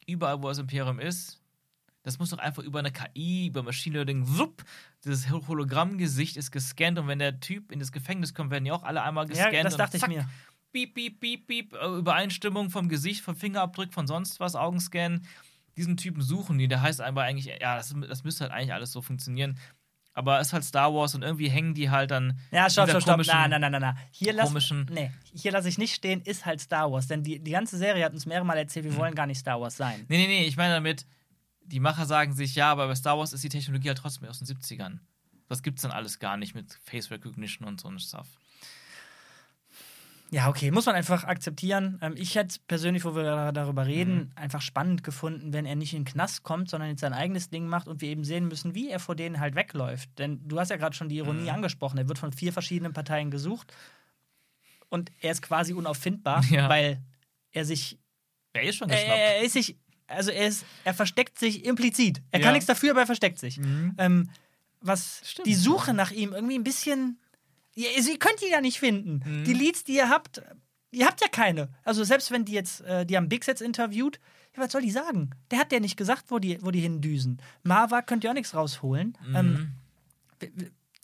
überall, wo das Imperium ist, das muss doch einfach über eine KI, über Machine Learning, wupp, dieses Hologrammgesicht ist gescannt und wenn der Typ in das Gefängnis kommt, werden die auch alle einmal gescannt. Ja, das und dachte ich zack, mir. Piep, piep, piep, piep, äh, Übereinstimmung vom Gesicht, vom Fingerabdruck, von sonst was, Augenscan. Diesen Typen suchen die, der heißt aber eigentlich, ja, das, das müsste halt eigentlich alles so funktionieren. Aber es ist halt Star Wars und irgendwie hängen die halt dann. Ja, stopp, stopp, stopp. Nein, nein, nein, nein. Hier lasse nee, hier lass ich nicht stehen, ist halt Star Wars. Denn die, die ganze Serie hat uns mehrere Mal erzählt, Hm. wir wollen gar nicht Star Wars sein. Nee, nee, nee, ich meine damit, die Macher sagen sich, ja, aber bei Star Wars ist die Technologie halt trotzdem aus den 70ern. Das gibt's dann alles gar nicht mit Face Recognition und so ein Stuff. Ja, okay, muss man einfach akzeptieren. Ähm, ich hätte persönlich, wo wir da- darüber reden, Mhm. einfach spannend gefunden, wenn er nicht in den Knast kommt, sondern jetzt sein eigenes Ding macht und wir eben sehen müssen, wie er vor denen halt wegläuft. Denn du hast ja gerade schon die Ironie Mhm. angesprochen. Er wird von vier verschiedenen Parteien gesucht und er ist quasi unauffindbar, [laughs] Ja. weil er sich Wer ist schon er, geschnappt? er ist sich, also er ist, er versteckt sich implizit. Er kann Ja. nichts dafür, aber er versteckt sich. Mhm. Ähm, was Stimmt. die Suche nach ihm irgendwie ein bisschen. Ihr, ihr könnt ihn ja nicht finden. Mhm. Die Leads, die ihr habt, ihr habt ja keine. Also selbst wenn die jetzt, äh, die haben Bix jetzt interviewt, ja, was soll die sagen? Der hat ja nicht gesagt, wo die, wo die hindüsen. Marva könnt ihr auch nichts rausholen. Mhm. Ähm,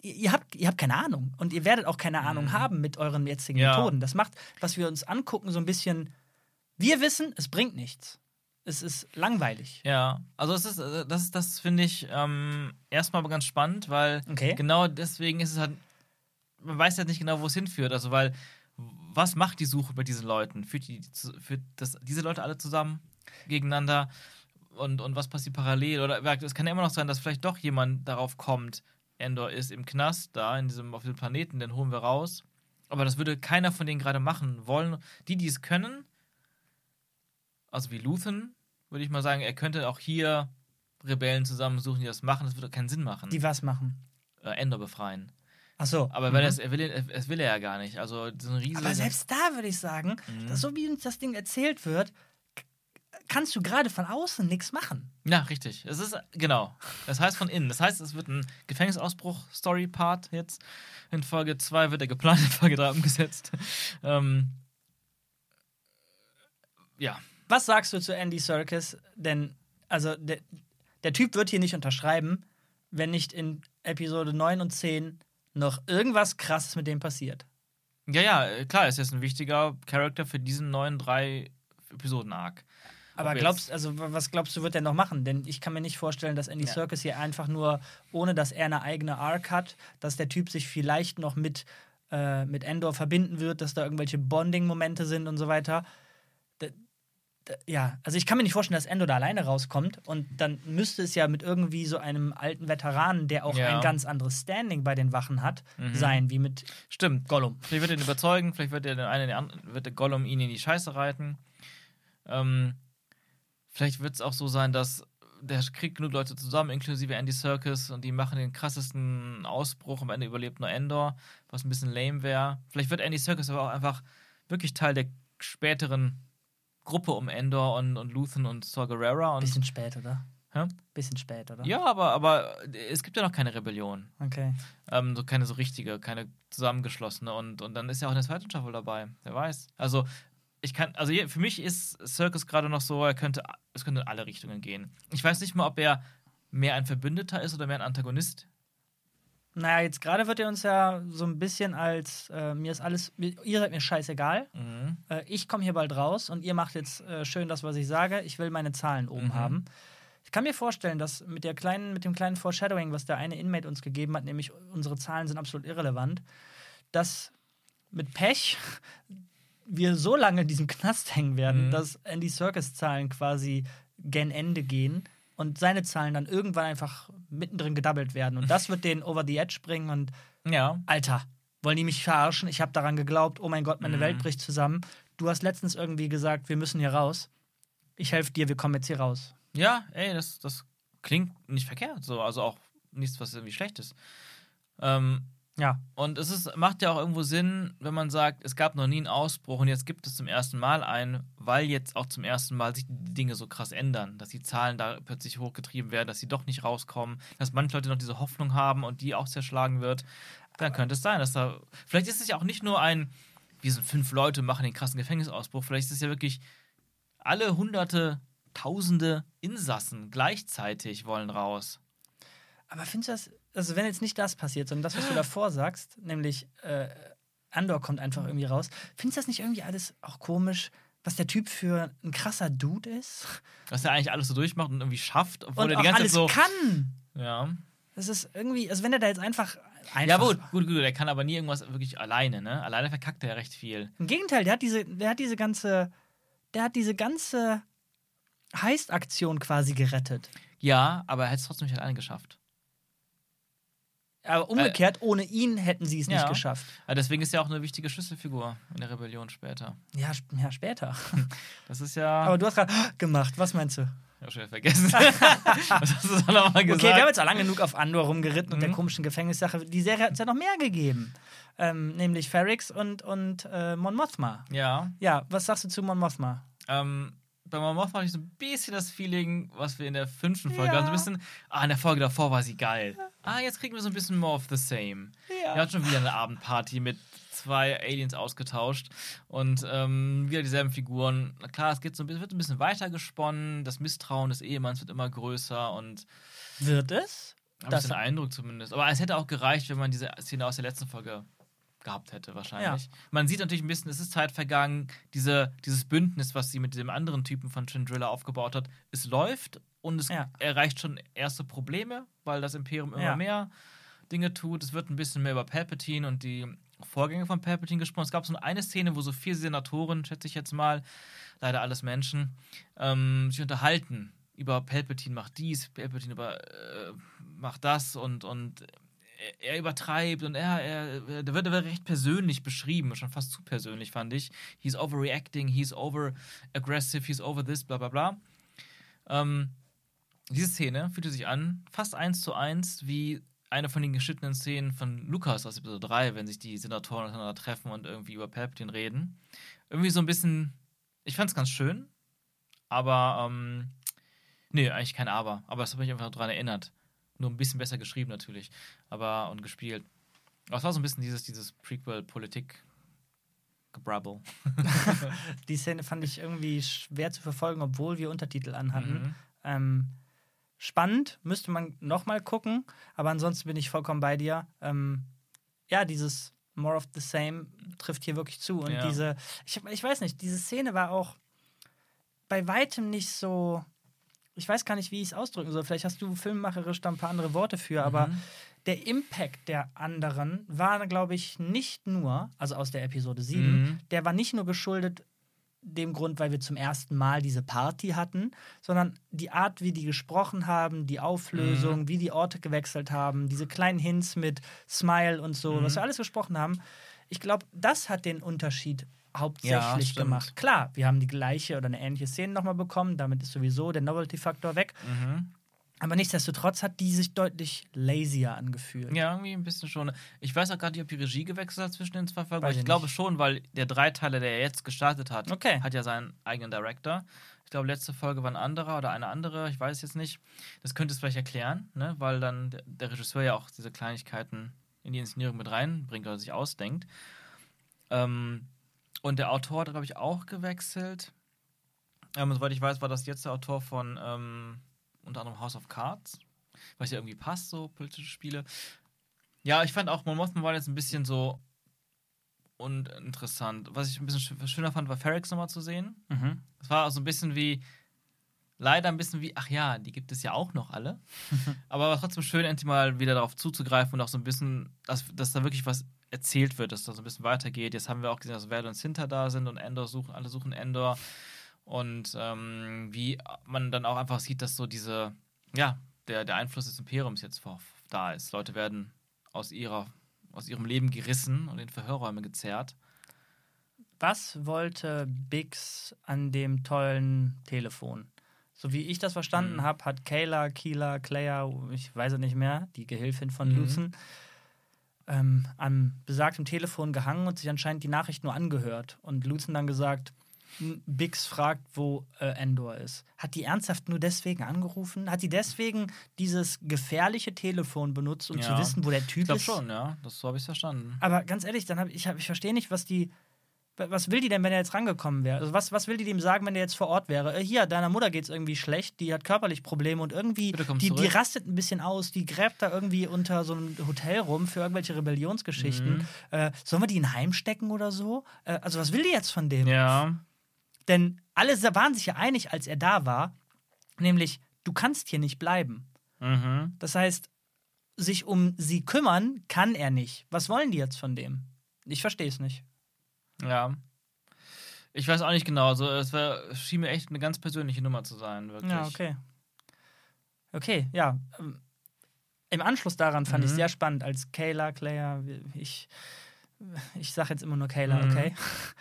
ihr, habt, ihr habt keine Ahnung. Und ihr werdet auch keine Ahnung haben mit euren jetzigen Mhm. Ja. Methoden. Das macht, was wir uns angucken, so ein bisschen. Wir wissen, es bringt nichts. Es ist langweilig. Ja, also es ist, äh, das das finde ich ähm, erstmal ganz spannend, weil Okay. genau deswegen ist es halt, man weiß halt nicht genau, wo es hinführt. Also, weil, was macht die Suche bei diesen Leuten? Führt, die, führt das, diese Leute alle zusammen gegeneinander? Und, und was passiert parallel? Oder es kann ja immer noch sein, dass vielleicht doch jemand darauf kommt, Endor ist im Knast da, in diesem, auf diesem Planeten, den holen wir raus. Aber das würde keiner von denen gerade machen wollen. Die, die es können, also wie Luthen, würde ich mal sagen, er könnte auch hier Rebellen zusammensuchen, die das machen. Das würde keinen Sinn machen. Die was machen. äh, Endor befreien. Ach so. Aber weil das, er will, er, das will er ja gar nicht. Also so ein riesiger. Aber selbst da würde ich sagen, Mhm. dass so wie uns das Ding erzählt wird, kannst du gerade von außen nichts machen. Ja, richtig. Es ist genau. Das heißt von innen. Das heißt, es wird ein Gefängnisausbruch-Story-Part jetzt. In Folge 2 wird er geplant, in [laughs] Folge 3 umgesetzt. ähm, ja. Was sagst du zu Andy Serkis? Denn, also, der, der Typ wird hier nicht unterschreiben, wenn nicht in Episode 9 und 10 noch irgendwas krasses mit dem passiert. Ja, ja, äh, klar, ist jetzt ein wichtiger Charakter für diesen neuen drei Episoden-Arc. Aber Ob glaubst, also was glaubst du, wird er noch machen? Denn ich kann mir nicht vorstellen, dass Andy Ja. Serkis hier einfach nur, ohne dass er eine eigene Arc hat, dass der Typ sich vielleicht noch mit, äh, mit Endor verbinden wird, dass da irgendwelche Bonding-Momente sind und so weiter. Ja, also ich kann mir nicht vorstellen, dass Endor da alleine rauskommt und dann müsste es ja mit irgendwie so einem alten Veteranen, der auch Ja. ein ganz anderes Standing bei den Wachen hat, Mhm. sein, wie mit Stimmt. Gollum. Vielleicht wird er ihn überzeugen, vielleicht wird der, eine, der andere- wird der Gollum ihn in die Scheiße reiten. Ähm, vielleicht wird es auch so sein, dass der kriegt genug Leute zusammen, inklusive Andy Serkis, und die machen den krassesten Ausbruch. Am Ende überlebt nur Endor, was ein bisschen lame wäre. Vielleicht wird Andy Serkis aber auch einfach wirklich Teil der späteren Gruppe um Endor und, und Luthen und Saw Gerrera. Und, Bisschen spät, oder? Hä? Bisschen spät, oder? ja, aber, aber es gibt ja noch keine Rebellion. Okay. Ähm, so keine so richtige, keine zusammengeschlossene. Und, und dann ist ja auch eine zweite Staffel dabei. Wer weiß. Also, ich kann, also für mich ist Circus gerade noch so, er könnte, es könnte in alle Richtungen gehen. Ich weiß nicht mal, ob er mehr ein Verbündeter ist oder mehr ein Antagonist. Naja, jetzt gerade wird er uns ja so ein bisschen als, äh, mir ist alles, ihr seid mir scheißegal, Mhm. äh, ich komme hier bald raus und ihr macht jetzt äh, schön das, was ich sage, ich will meine Zahlen oben Mhm. haben. Ich kann mir vorstellen, dass mit, der kleinen, mit dem kleinen Foreshadowing, was der eine Inmate uns gegeben hat, nämlich unsere Zahlen sind absolut irrelevant, dass mit Pech [laughs] wir so lange in diesem Knast hängen werden, Mhm. dass Andy Circus Zahlen quasi gen Ende gehen und seine Zahlen dann irgendwann einfach mittendrin gedoubelt werden. Und das wird den over the edge bringen und [laughs] Ja. Alter, wollen die mich verarschen? Ich habe daran geglaubt, oh mein Gott, meine Mhm. Welt bricht zusammen. Du hast letztens irgendwie gesagt, wir müssen hier raus. Ich helfe dir, wir kommen jetzt hier raus. Ja, ey, das, das klingt nicht verkehrt. So, also auch nichts, was irgendwie schlecht ist. Ähm, Ja, Und es ist, macht ja auch irgendwo Sinn, wenn man sagt, es gab noch nie einen Ausbruch und jetzt gibt es zum ersten Mal einen, weil jetzt auch zum ersten Mal sich die Dinge so krass ändern, dass die Zahlen da plötzlich hochgetrieben werden, dass sie doch nicht rauskommen, dass manche Leute noch diese Hoffnung haben und die auch zerschlagen wird. Dann könnte es sein, dass da. Vielleicht ist es ja auch nicht nur ein, wir sind fünf Leute, machen den krassen Gefängnisausbruch, vielleicht ist es ja wirklich alle hunderte, tausende Insassen gleichzeitig wollen raus. aber findest du das, also wenn jetzt nicht das passiert, sondern das, was du davor sagst, nämlich äh, Andor kommt einfach irgendwie raus, findest du das nicht irgendwie alles auch komisch, was der Typ für ein krasser Dude ist? Was er eigentlich alles so durchmacht und irgendwie schafft, obwohl Und er die ganze alles Zeit so. kann. Ja. Das ist irgendwie, also wenn er da jetzt einfach. einfach Ja, gut, gut, gut. Der kann aber nie irgendwas wirklich alleine, ne? Alleine verkackt er ja recht viel. Im Gegenteil, der hat diese, der hat diese ganze, der hat diese ganze Heist-Aktion quasi gerettet. Ja, aber er hätte es trotzdem nicht alleine geschafft. Aber umgekehrt, ohne ihn hätten sie es nicht ja. geschafft. Aber deswegen ist er auch eine wichtige Schlüsselfigur in der Rebellion später. Ja, ja später. [laughs] Das ist ja. Aber du hast gerade [gasps] gemacht. Was meinst du? Ich hab schon vergessen. [laughs] Was hast du da nochmal gesagt? Okay, wir haben jetzt auch lange genug auf Andor rumgeritten und der Mhm. komischen Gefängnissache. Die Serie hat es ja noch mehr gegeben. Ähm, nämlich Ferrix und, und äh, Mon Mothma. ja. Ja, was sagst du zu Mon Mothma? Ähm, bei Mon Mothma hatte ich so ein bisschen das Feeling, was wir in der fünften Folge Ja. hatten. So ein bisschen, ah, in der Folge davor war sie geil. Ah, jetzt kriegen wir so ein bisschen more of the same. Ja. Wir hatten schon wieder eine Abendparty mit zwei Aliens ausgetauscht und ähm, wieder dieselben Figuren. Na klar, es geht so ein bisschen, wird ein bisschen weiter gesponnen. Das Misstrauen des Ehemanns wird immer größer und Wird es? habe Das- ich den Eindruck zumindest. Aber es hätte auch gereicht, wenn man diese Szene aus der letzten Folge gehabt hätte, wahrscheinlich. Man sieht natürlich ein bisschen, es ist Zeit vergangen, diese, dieses Bündnis, was sie mit dem anderen Typen von Chandrilla aufgebaut hat, es läuft und es Ja. erreicht schon erste Probleme, weil das Imperium immer Ja. mehr Dinge tut. Es wird ein bisschen mehr über Palpatine und die Vorgänge von Palpatine gesprochen. Es gab so eine Szene, wo so vier Senatoren, schätze ich jetzt mal, leider alles Menschen, ähm, sich unterhalten über Palpatine macht dies, Palpatine über, äh, macht das und, und er, er übertreibt und er, er, der wird, wird recht persönlich beschrieben, schon fast zu persönlich, fand ich. He's overreacting, he's over aggressive, he's over this, bla bla bla. Ähm, diese Szene fühlte sich an, fast eins zu eins, wie eine von den geschnittenen Szenen von Lukas aus Episode 3, wenn sich die Senatoren miteinander treffen und irgendwie über Palpatine reden. Irgendwie so ein bisschen, ich fand es ganz schön, aber, ähm, nee, eigentlich kein Aber. Aber das habe ich einfach daran erinnert. Nur ein bisschen besser geschrieben natürlich, aber und gespielt. Aber es war so ein bisschen dieses, dieses Prequel-Politik. Gebrabbel. [laughs] [laughs] Die Szene fand ich irgendwie schwer zu verfolgen, obwohl wir Untertitel anhatten. Mhm. Ähm, spannend, müsste man nochmal gucken, aber ansonsten bin ich vollkommen bei dir. Ähm, ja, dieses More of the Same trifft hier wirklich zu. Und Ja. diese, ich, ich weiß nicht, diese Szene war auch bei weitem nicht so. Ich weiß gar nicht, wie ich es ausdrücken soll. Vielleicht hast du filmmacherisch da ein paar andere Worte für, aber Mhm. der Impact der anderen war, glaube ich, nicht nur, also aus der Episode 7, Mhm. der war nicht nur geschuldet dem Grund, weil wir zum ersten Mal diese Party hatten, sondern die Art, wie die gesprochen haben, die Auflösung, Mhm. wie die Orte gewechselt haben, diese kleinen Hints mit Smile und so, Mhm. was wir alles gesprochen haben. Ich glaube, das hat den Unterschied hauptsächlich stimmt. gemacht. Klar, wir haben die gleiche oder eine ähnliche Szene nochmal bekommen, damit ist sowieso der Novelty-Faktor weg. Mhm. Aber nichtsdestotrotz hat die sich deutlich lazier angefühlt. Ja, irgendwie ein bisschen schon. Ich weiß auch gar nicht, ob die Regie gewechselt hat zwischen den zwei Folgen. Ich ich glaube schon, weil der Dreiteiler, der jetzt gestartet hat, Okay. hat ja seinen eigenen Director. Ich glaube, letzte Folge war ein anderer oder eine andere, ich weiß es jetzt nicht. Das könnte es vielleicht erklären, ne? weil dann der Regisseur ja auch diese Kleinigkeiten in die Inszenierung mit reinbringt oder sich ausdenkt. Ähm, und der Autor hat, glaube ich, auch gewechselt. Ähm, soweit ich weiß, war das jetzt der Autor von ähm, unter anderem House of Cards, was ja irgendwie passt, so politische Spiele. Ja, ich fand auch Mon war jetzt ein bisschen so uninteressant. Was ich ein bisschen sch- schöner fand, war Ferrix nochmal zu sehen. Mhm. Es war auch so ein bisschen wie, leider ein bisschen wie, ach ja, die gibt es ja auch noch alle. [laughs] Aber war trotzdem schön, endlich mal wieder darauf zuzugreifen und auch so ein bisschen, dass, dass da wirklich was erzählt wird, dass da so ein bisschen weitergeht. Jetzt haben wir auch gesehen, dass Val und Sinter da sind und Endor suchen, alle suchen Endor. Und ähm, wie man dann auch einfach sieht, dass so diese, ja, der, der Einfluss des Imperiums jetzt vor, da ist. Leute werden aus ihrer, aus ihrem Leben gerissen und in Verhörräume gezerrt. Was wollte Bix an dem tollen Telefon? So wie ich das verstanden Mhm. habe, hat Kayla, Keela, Claire, ich weiß es nicht mehr, die Gehilfin von Mhm. Lucen, ähm, am besagtem Telefon gehangen und sich anscheinend die Nachricht nur angehört. Und Lucen dann gesagt, "M, Bix fragt, wo äh, Endor ist. Hat die ernsthaft nur deswegen angerufen? Hat sie deswegen dieses gefährliche Telefon benutzt, um zu Ja. wissen, wo der Typ Ich glaube ist? schon, ja. Das so habe ich es verstanden. Aber ganz ehrlich, dann hab ich, hab, ich verstehe nicht, was die. Wa- Was will die denn, wenn er jetzt rangekommen wäre? Also was, was will die dem sagen, wenn er jetzt vor Ort wäre? Äh, hier, deiner Mutter geht's irgendwie schlecht, die hat körperlich Probleme und irgendwie, die, die rastet ein bisschen aus, die gräbt da irgendwie unter so einem Hotel rum für irgendwelche Rebellionsgeschichten. Mhm. Äh, sollen wir die in Heim stecken oder so? Äh, also was will die jetzt von dem? Ja. Denn alle waren sich ja einig, als er da war, nämlich, du kannst hier nicht bleiben. Mhm. Das heißt, sich um sie kümmern kann er nicht. Was wollen die jetzt von dem? Ich verstehe es nicht. Ja. Ich weiß auch nicht genau. Also, es war, schien mir echt eine ganz persönliche Nummer zu sein, wirklich. Ja, okay. Okay, ja. Ähm, Im Anschluss daran fand ich Mhm. sehr spannend, als Kayla, Claire, ich, ich sage jetzt immer nur Kayla, Mhm. okay. [laughs]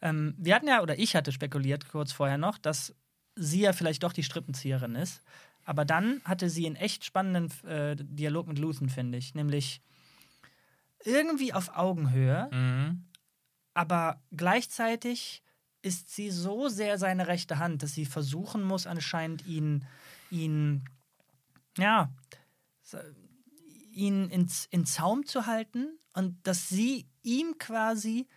ähm, wir hatten ja, oder ich hatte spekuliert kurz vorher noch, dass sie ja vielleicht doch die Strippenzieherin ist. Aber dann hatte sie einen echt spannenden äh, Dialog mit Luthen, finde ich. Nämlich irgendwie auf Augenhöhe, Mhm. Aber gleichzeitig ist sie so sehr seine rechte Hand, dass sie versuchen muss, anscheinend ihn, ihn, ja, ihn ins, in Zaum zu halten und dass sie ihm quasi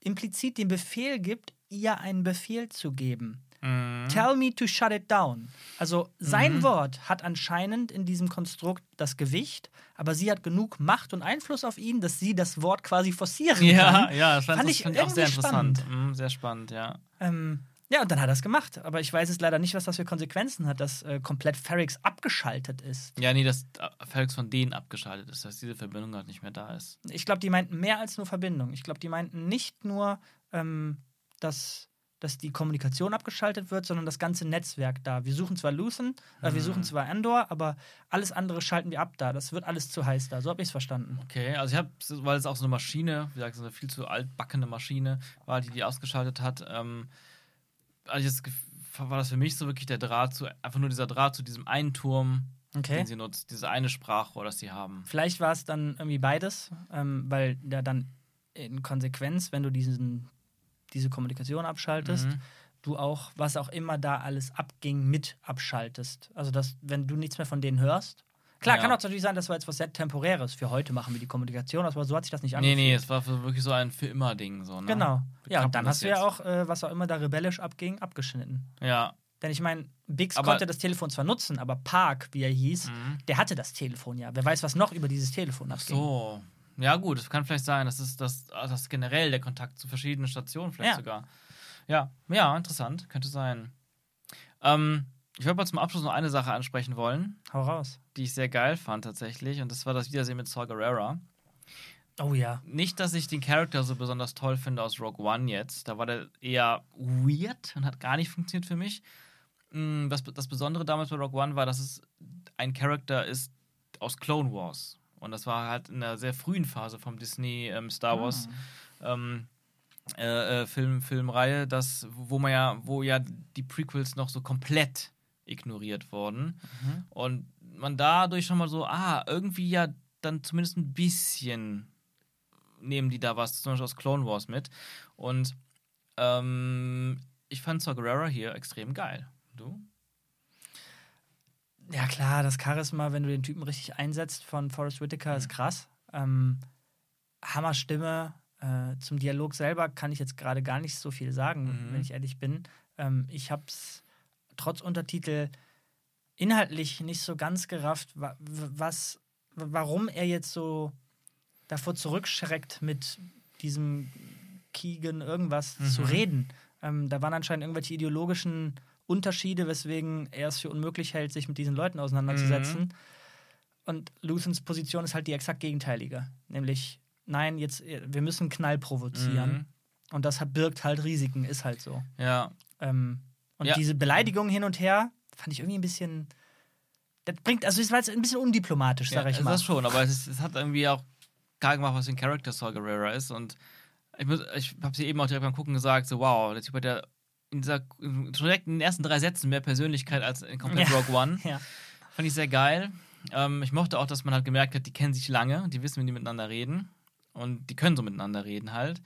implizit den Befehl gibt, ihr einen Befehl zu geben. Mhm. Tell me to shut it down. Also sein Mhm. Wort hat anscheinend in diesem Konstrukt das Gewicht, aber sie hat genug Macht und Einfluss auf ihn, dass sie das Wort quasi forcieren Ja, kann. ja, das fand, Fand ich fand ich auch sehr interessant. spannend. Mhm, sehr spannend, ja. Ähm, ja, und dann hat er es gemacht. Aber ich weiß jetzt leider nicht, was das für Konsequenzen hat, dass äh, komplett Ferrix abgeschaltet ist. Ja, nee, dass äh, Felix von denen abgeschaltet ist, dass diese Verbindung halt nicht mehr da ist. Ich glaube, die meinten mehr als nur Verbindung. Ich glaube, die meinten nicht nur, ähm, dass, dass die Kommunikation abgeschaltet wird, sondern das ganze Netzwerk da. Wir suchen zwar Luthen, äh, wir Mhm. suchen zwar Andor, aber alles andere schalten wir ab da. Das wird alles zu heiß da. So habe ich es verstanden. Okay, also ich habe, weil es auch so eine Maschine, wie gesagt, so eine viel zu altbackene Maschine war, die die ausgeschaltet hat, ähm, also gef- war das für mich so wirklich der Draht zu, einfach nur dieser Draht zu diesem einen Turm, Okay. den sie nutzt, diese eine Sprachrohr, das sie haben. Vielleicht war es dann irgendwie beides, ähm, weil da dann in Konsequenz, wenn du diesen, diese Kommunikation abschaltest, Mhm. du auch, was auch immer da alles abging, mit abschaltest. Also, dass, wenn du nichts mehr von denen hörst. Klar, Ja. kann auch natürlich sein, das war jetzt was sehr Temporäres. Für heute machen wir die Kommunikation, aber so hat sich das nicht Nee, angefühlt. nee, es war wirklich so ein für immer Ding. So, ne? Genau. Wir Ja, und dann hast du ja auch, äh, was auch immer da rebellisch abging, abgeschnitten. Ja. Denn ich meine, Biggs Aber- konnte das Telefon zwar nutzen, aber Park, wie er hieß, Mhm. der hatte das Telefon ja. Wer weiß, was noch über dieses Telefon abging. so. Ja, gut, es kann vielleicht sein, dass es das, das generell der Kontakt zu verschiedenen Stationen vielleicht Ja. sogar. Ja, ja, interessant, könnte sein. Ähm, ich würde mal zum Abschluss noch eine Sache ansprechen wollen, Hau raus. die ich sehr geil fand tatsächlich, und das war das Wiedersehen mit Saw Gerrera. Oh ja. Nicht, dass ich den Charakter so besonders toll finde aus Rogue One jetzt. Da war der eher weird und hat gar nicht funktioniert für mich. Mm, Was das Besondere damals bei Rogue One war, dass es ein Charakter ist aus Clone Wars. Und das war halt in einer sehr frühen Phase vom Disney ähm, Star Wars ähm, äh, äh, Film, Filmreihe, das, wo man ja, wo ja die Prequels noch so komplett ignoriert wurden. Mhm. Und man dadurch schon mal so, ah, irgendwie ja dann zumindest ein bisschen nehmen die da was, zum Beispiel aus Clone Wars mit. Und ähm, ich fand Gerrera hier extrem geil. Du? Ja, klar, das Charisma, wenn du den Typen richtig einsetzt von Forrest Whitaker, ist krass. Ähm, Hammerstimme. Äh, zum Dialog selber kann ich jetzt gerade gar nicht so viel sagen, Mhm. wenn ich ehrlich bin. Ähm, ich habe es trotz Untertitel inhaltlich nicht so ganz gerafft, wa was, warum er jetzt so davor zurückschreckt, mit diesem Keegan irgendwas Mhm. zu reden. Ähm, da waren anscheinend irgendwelche ideologischen Unterschiede, weswegen er es für unmöglich hält, sich mit diesen Leuten auseinanderzusetzen. Mhm. Und Luthens Position ist halt die exakt gegenteilige. Nämlich, nein, jetzt, wir müssen Knall provozieren. Mhm. Und das hat, birgt halt Risiken, ist halt so. Ja. Ähm, und Ja. diese Beleidigung hin und her fand ich irgendwie ein bisschen. Das bringt, also es war jetzt ein bisschen undiplomatisch, sag ja, ich ist mal. Das schon, aber es, ist, es hat irgendwie auch klar gemacht, was für ein Charakter Saw Gerrera ist. Und ich, muss- ich habe sie eben auch direkt beim Gucken gesagt, so wow, der Typ hat ja in dieser, direkt in den ersten drei Sätzen mehr Persönlichkeit als in komplett Ja. Rogue One. Ja. Fand ich sehr geil. Ähm, ich mochte auch, dass man halt gemerkt hat, die kennen sich lange, die wissen, wie die miteinander reden. Und die können so miteinander reden halt.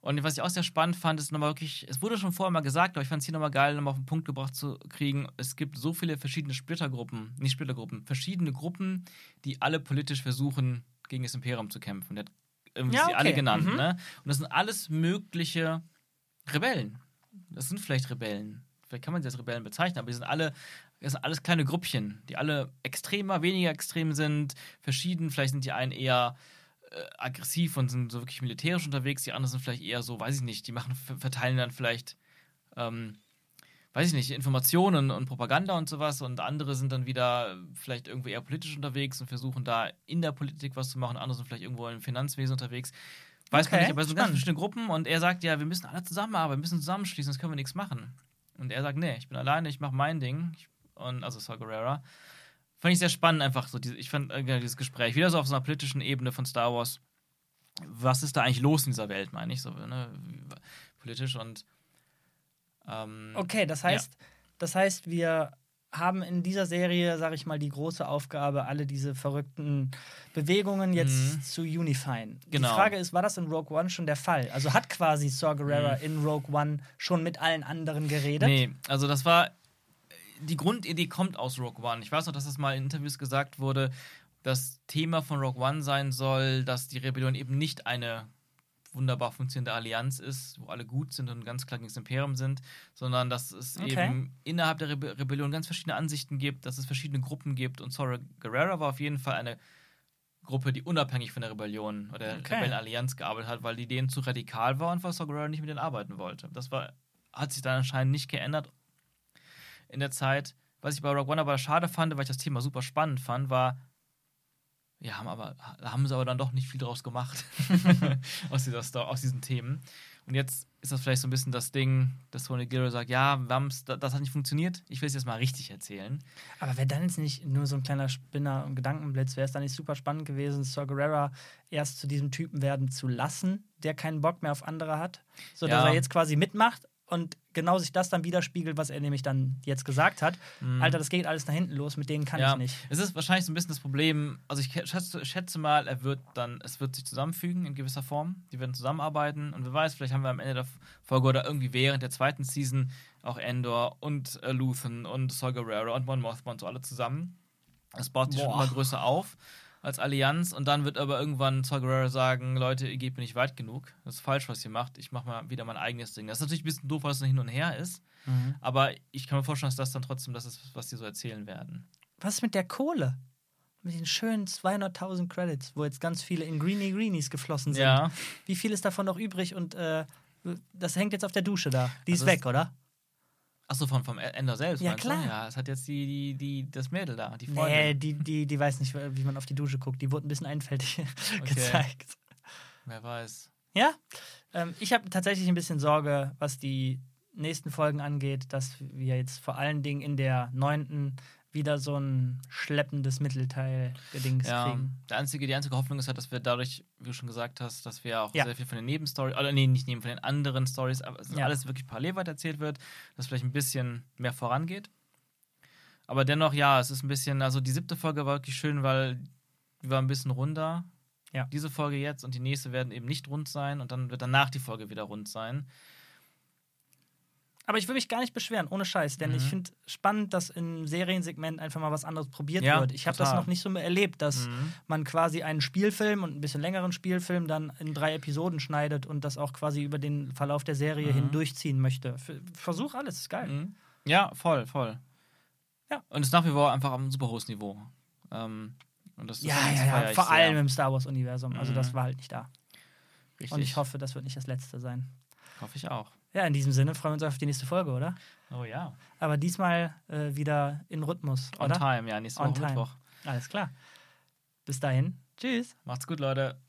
Und was ich auch sehr spannend fand, ist nochmal wirklich, es wurde schon vorher mal gesagt, aber ich fand es hier nochmal geil, nochmal auf den Punkt gebracht zu kriegen. Es gibt so viele verschiedene Splittergruppen, nicht Splittergruppen, verschiedene Gruppen, die alle politisch versuchen, gegen das Imperium zu kämpfen. Der hat irgendwie Ja, sie alle okay. genannt, Mhm. ne? Und das sind alles mögliche Rebellen. Das sind vielleicht Rebellen. Vielleicht kann man sie als Rebellen bezeichnen, aber die sind alle, das sind alles kleine Gruppchen, die alle extremer, weniger extrem sind, verschieden. Vielleicht sind die einen eher äh, aggressiv und sind so wirklich militärisch unterwegs, die anderen sind vielleicht eher so, weiß ich nicht, die machen, ver- verteilen dann vielleicht ähm, weiß ich nicht, Informationen und Propaganda und sowas und andere sind dann wieder vielleicht irgendwie eher politisch unterwegs und versuchen da in der Politik was zu machen, andere sind vielleicht irgendwo im Finanzwesen unterwegs. Weiß man Okay, nicht, aber es sind ganz verschiedene Gruppen und er sagt ja, wir müssen alle zusammenarbeiten, wir müssen zusammenschließen, sonst können wir nichts machen. Und er sagt, nee, ich bin alleine, ich mache mein Ding. Und, also Saw Gerrera. Fand ich sehr spannend, einfach so. Diese, ich fand äh, dieses Gespräch wieder so auf so einer politischen Ebene von Star Wars. Was ist da eigentlich los in dieser Welt, meine ich so, ne? Politisch und. Ähm, Okay, das heißt, das heißt, wir haben in dieser Serie, sage ich mal, die große Aufgabe, alle diese verrückten Bewegungen jetzt Mhm. zu unifyen. Genau. Die Frage ist, war das in Rogue One schon der Fall? Also hat quasi Saw Gerrera Mhm. in Rogue One schon mit allen anderen geredet? Nee, also das war. Die Grundidee kommt aus Rogue One. Ich weiß noch, dass das mal in Interviews gesagt wurde, das Thema von Rogue One sein soll, dass die Rebellion eben nicht eine wunderbar funktionierende Allianz ist, wo alle gut sind und ganz klar gegen das Imperium sind, sondern dass es Okay. eben innerhalb der Rebe Rebellion ganz verschiedene Ansichten gibt, dass es verschiedene Gruppen gibt und Sora Guerrera war auf jeden Fall eine Gruppe, die unabhängig von der Rebellion oder der Okay. Rebellenallianz gearbeitet hat, weil die denen zu radikal war und weil Saw Gerrera nicht mit denen arbeiten wollte. Das war, hat sich dann anscheinend nicht geändert in der Zeit. Was ich bei Rogue One aber schade fand, weil ich das Thema super spannend fand, war, ja, haben aber, haben sie aber dann doch nicht viel draus gemacht [laughs] aus, dieser Sto aus diesen Themen. Und jetzt ist das vielleicht so ein bisschen das Ding, dass Tony Gilroy sagt, ja, das hat nicht funktioniert, ich will es jetzt mal richtig erzählen. Aber wäre dann jetzt nicht nur so ein kleiner Spinner und Gedankenblitz, wäre es dann nicht super spannend gewesen, Saw Gerrera erst zu diesem Typen werden zu lassen, der keinen Bock mehr auf andere hat, sodass Ja. er jetzt quasi mitmacht und genau sich das dann widerspiegelt, was er nämlich dann jetzt gesagt hat. Alter, das geht alles nach hinten los, mit denen kann Mhm. ja, ich nicht. es ist wahrscheinlich so ein bisschen das Problem, also ich schätze, schätze mal, er wird dann, es wird sich zusammenfügen in gewisser Form, die werden zusammenarbeiten und wer weiß, vielleicht haben wir am Ende der Folge oder irgendwie während der zweiten Season auch Endor und äh, Luthen und Saw Gerrera und Mon Mothma und so alle zusammen. Das baut sich schon immer größer auf als Allianz und dann wird aber irgendwann Saw Gerrera sagen, Leute, ihr geht mir nicht weit genug, das ist falsch, was ihr macht, ich mache mal wieder mein eigenes Ding. Das ist natürlich ein bisschen doof, weil es hin und her ist, aber ich kann mir vorstellen, dass das dann trotzdem das ist, was die so erzählen werden. Was ist mit der Kohle? Mit den schönen 200.000 Credits, wo jetzt ganz viele in Greenie Greenies geflossen sind. Ja. Wie viel ist davon noch übrig und äh, das hängt jetzt auf der Dusche da. Die ist Also weg, oder? Achso, von, vom Ender selbst, Ja, klar. du? Ja, es hat jetzt die, die, die, das Mädel da, die Nee, Freundin. die, die, die weiß nicht, wie man auf die Dusche guckt. Die wurde ein bisschen einfältig [laughs] gezeigt. Wer weiß. Ja, ähm, ich habe tatsächlich ein bisschen Sorge, was die nächsten Folgen angeht, dass wir jetzt vor allen Dingen in der neunten wieder so ein schleppendes Mittelteil gedings Ja, kriegen. der einzige, die einzige Hoffnung ist halt, dass wir dadurch, wie du schon gesagt hast, dass wir auch Ja. sehr viel von den Nebenstories, oder nee, nicht neben, von den anderen Stories, aber es Ja. alles wirklich parallel weitererzählt wird, dass vielleicht ein bisschen mehr vorangeht. Aber dennoch, ja, es ist ein bisschen, also die siebte Folge war wirklich schön, weil die war ein bisschen runder. Ja. Diese Folge jetzt und die nächste werden eben nicht rund sein und dann wird danach die Folge wieder rund sein. Aber ich will mich gar nicht beschweren, ohne Scheiß, denn Mhm. ich finde spannend, dass im Seriensegment einfach mal was anderes probiert Ja, wird. Ich habe das noch nicht so erlebt, dass Mhm. man quasi einen Spielfilm und ein bisschen längeren Spielfilm dann in drei Episoden schneidet und das auch quasi über den Verlauf der Serie Mhm. hindurchziehen möchte. Versuch alles, ist geil. Mhm. Ja, voll, voll. Ja. Und ist nach wie vor einfach am super hohes Niveau. Ähm, und das, Ja, das ja, ja, ich vor sehr. allem im Star Wars-Universum. Also, Mhm. das war halt nicht da. Richtig. Und ich hoffe, das wird nicht das letzte sein. Hoffe ich auch. Ja, in diesem Sinne freuen wir uns auf die nächste Folge, oder? Oh ja. Aber diesmal äh, wieder in Rhythmus, On oder? time, ja, nächste On Woche time. Mittwoch. Alles klar. Bis dahin. Tschüss. Macht's gut, Leute.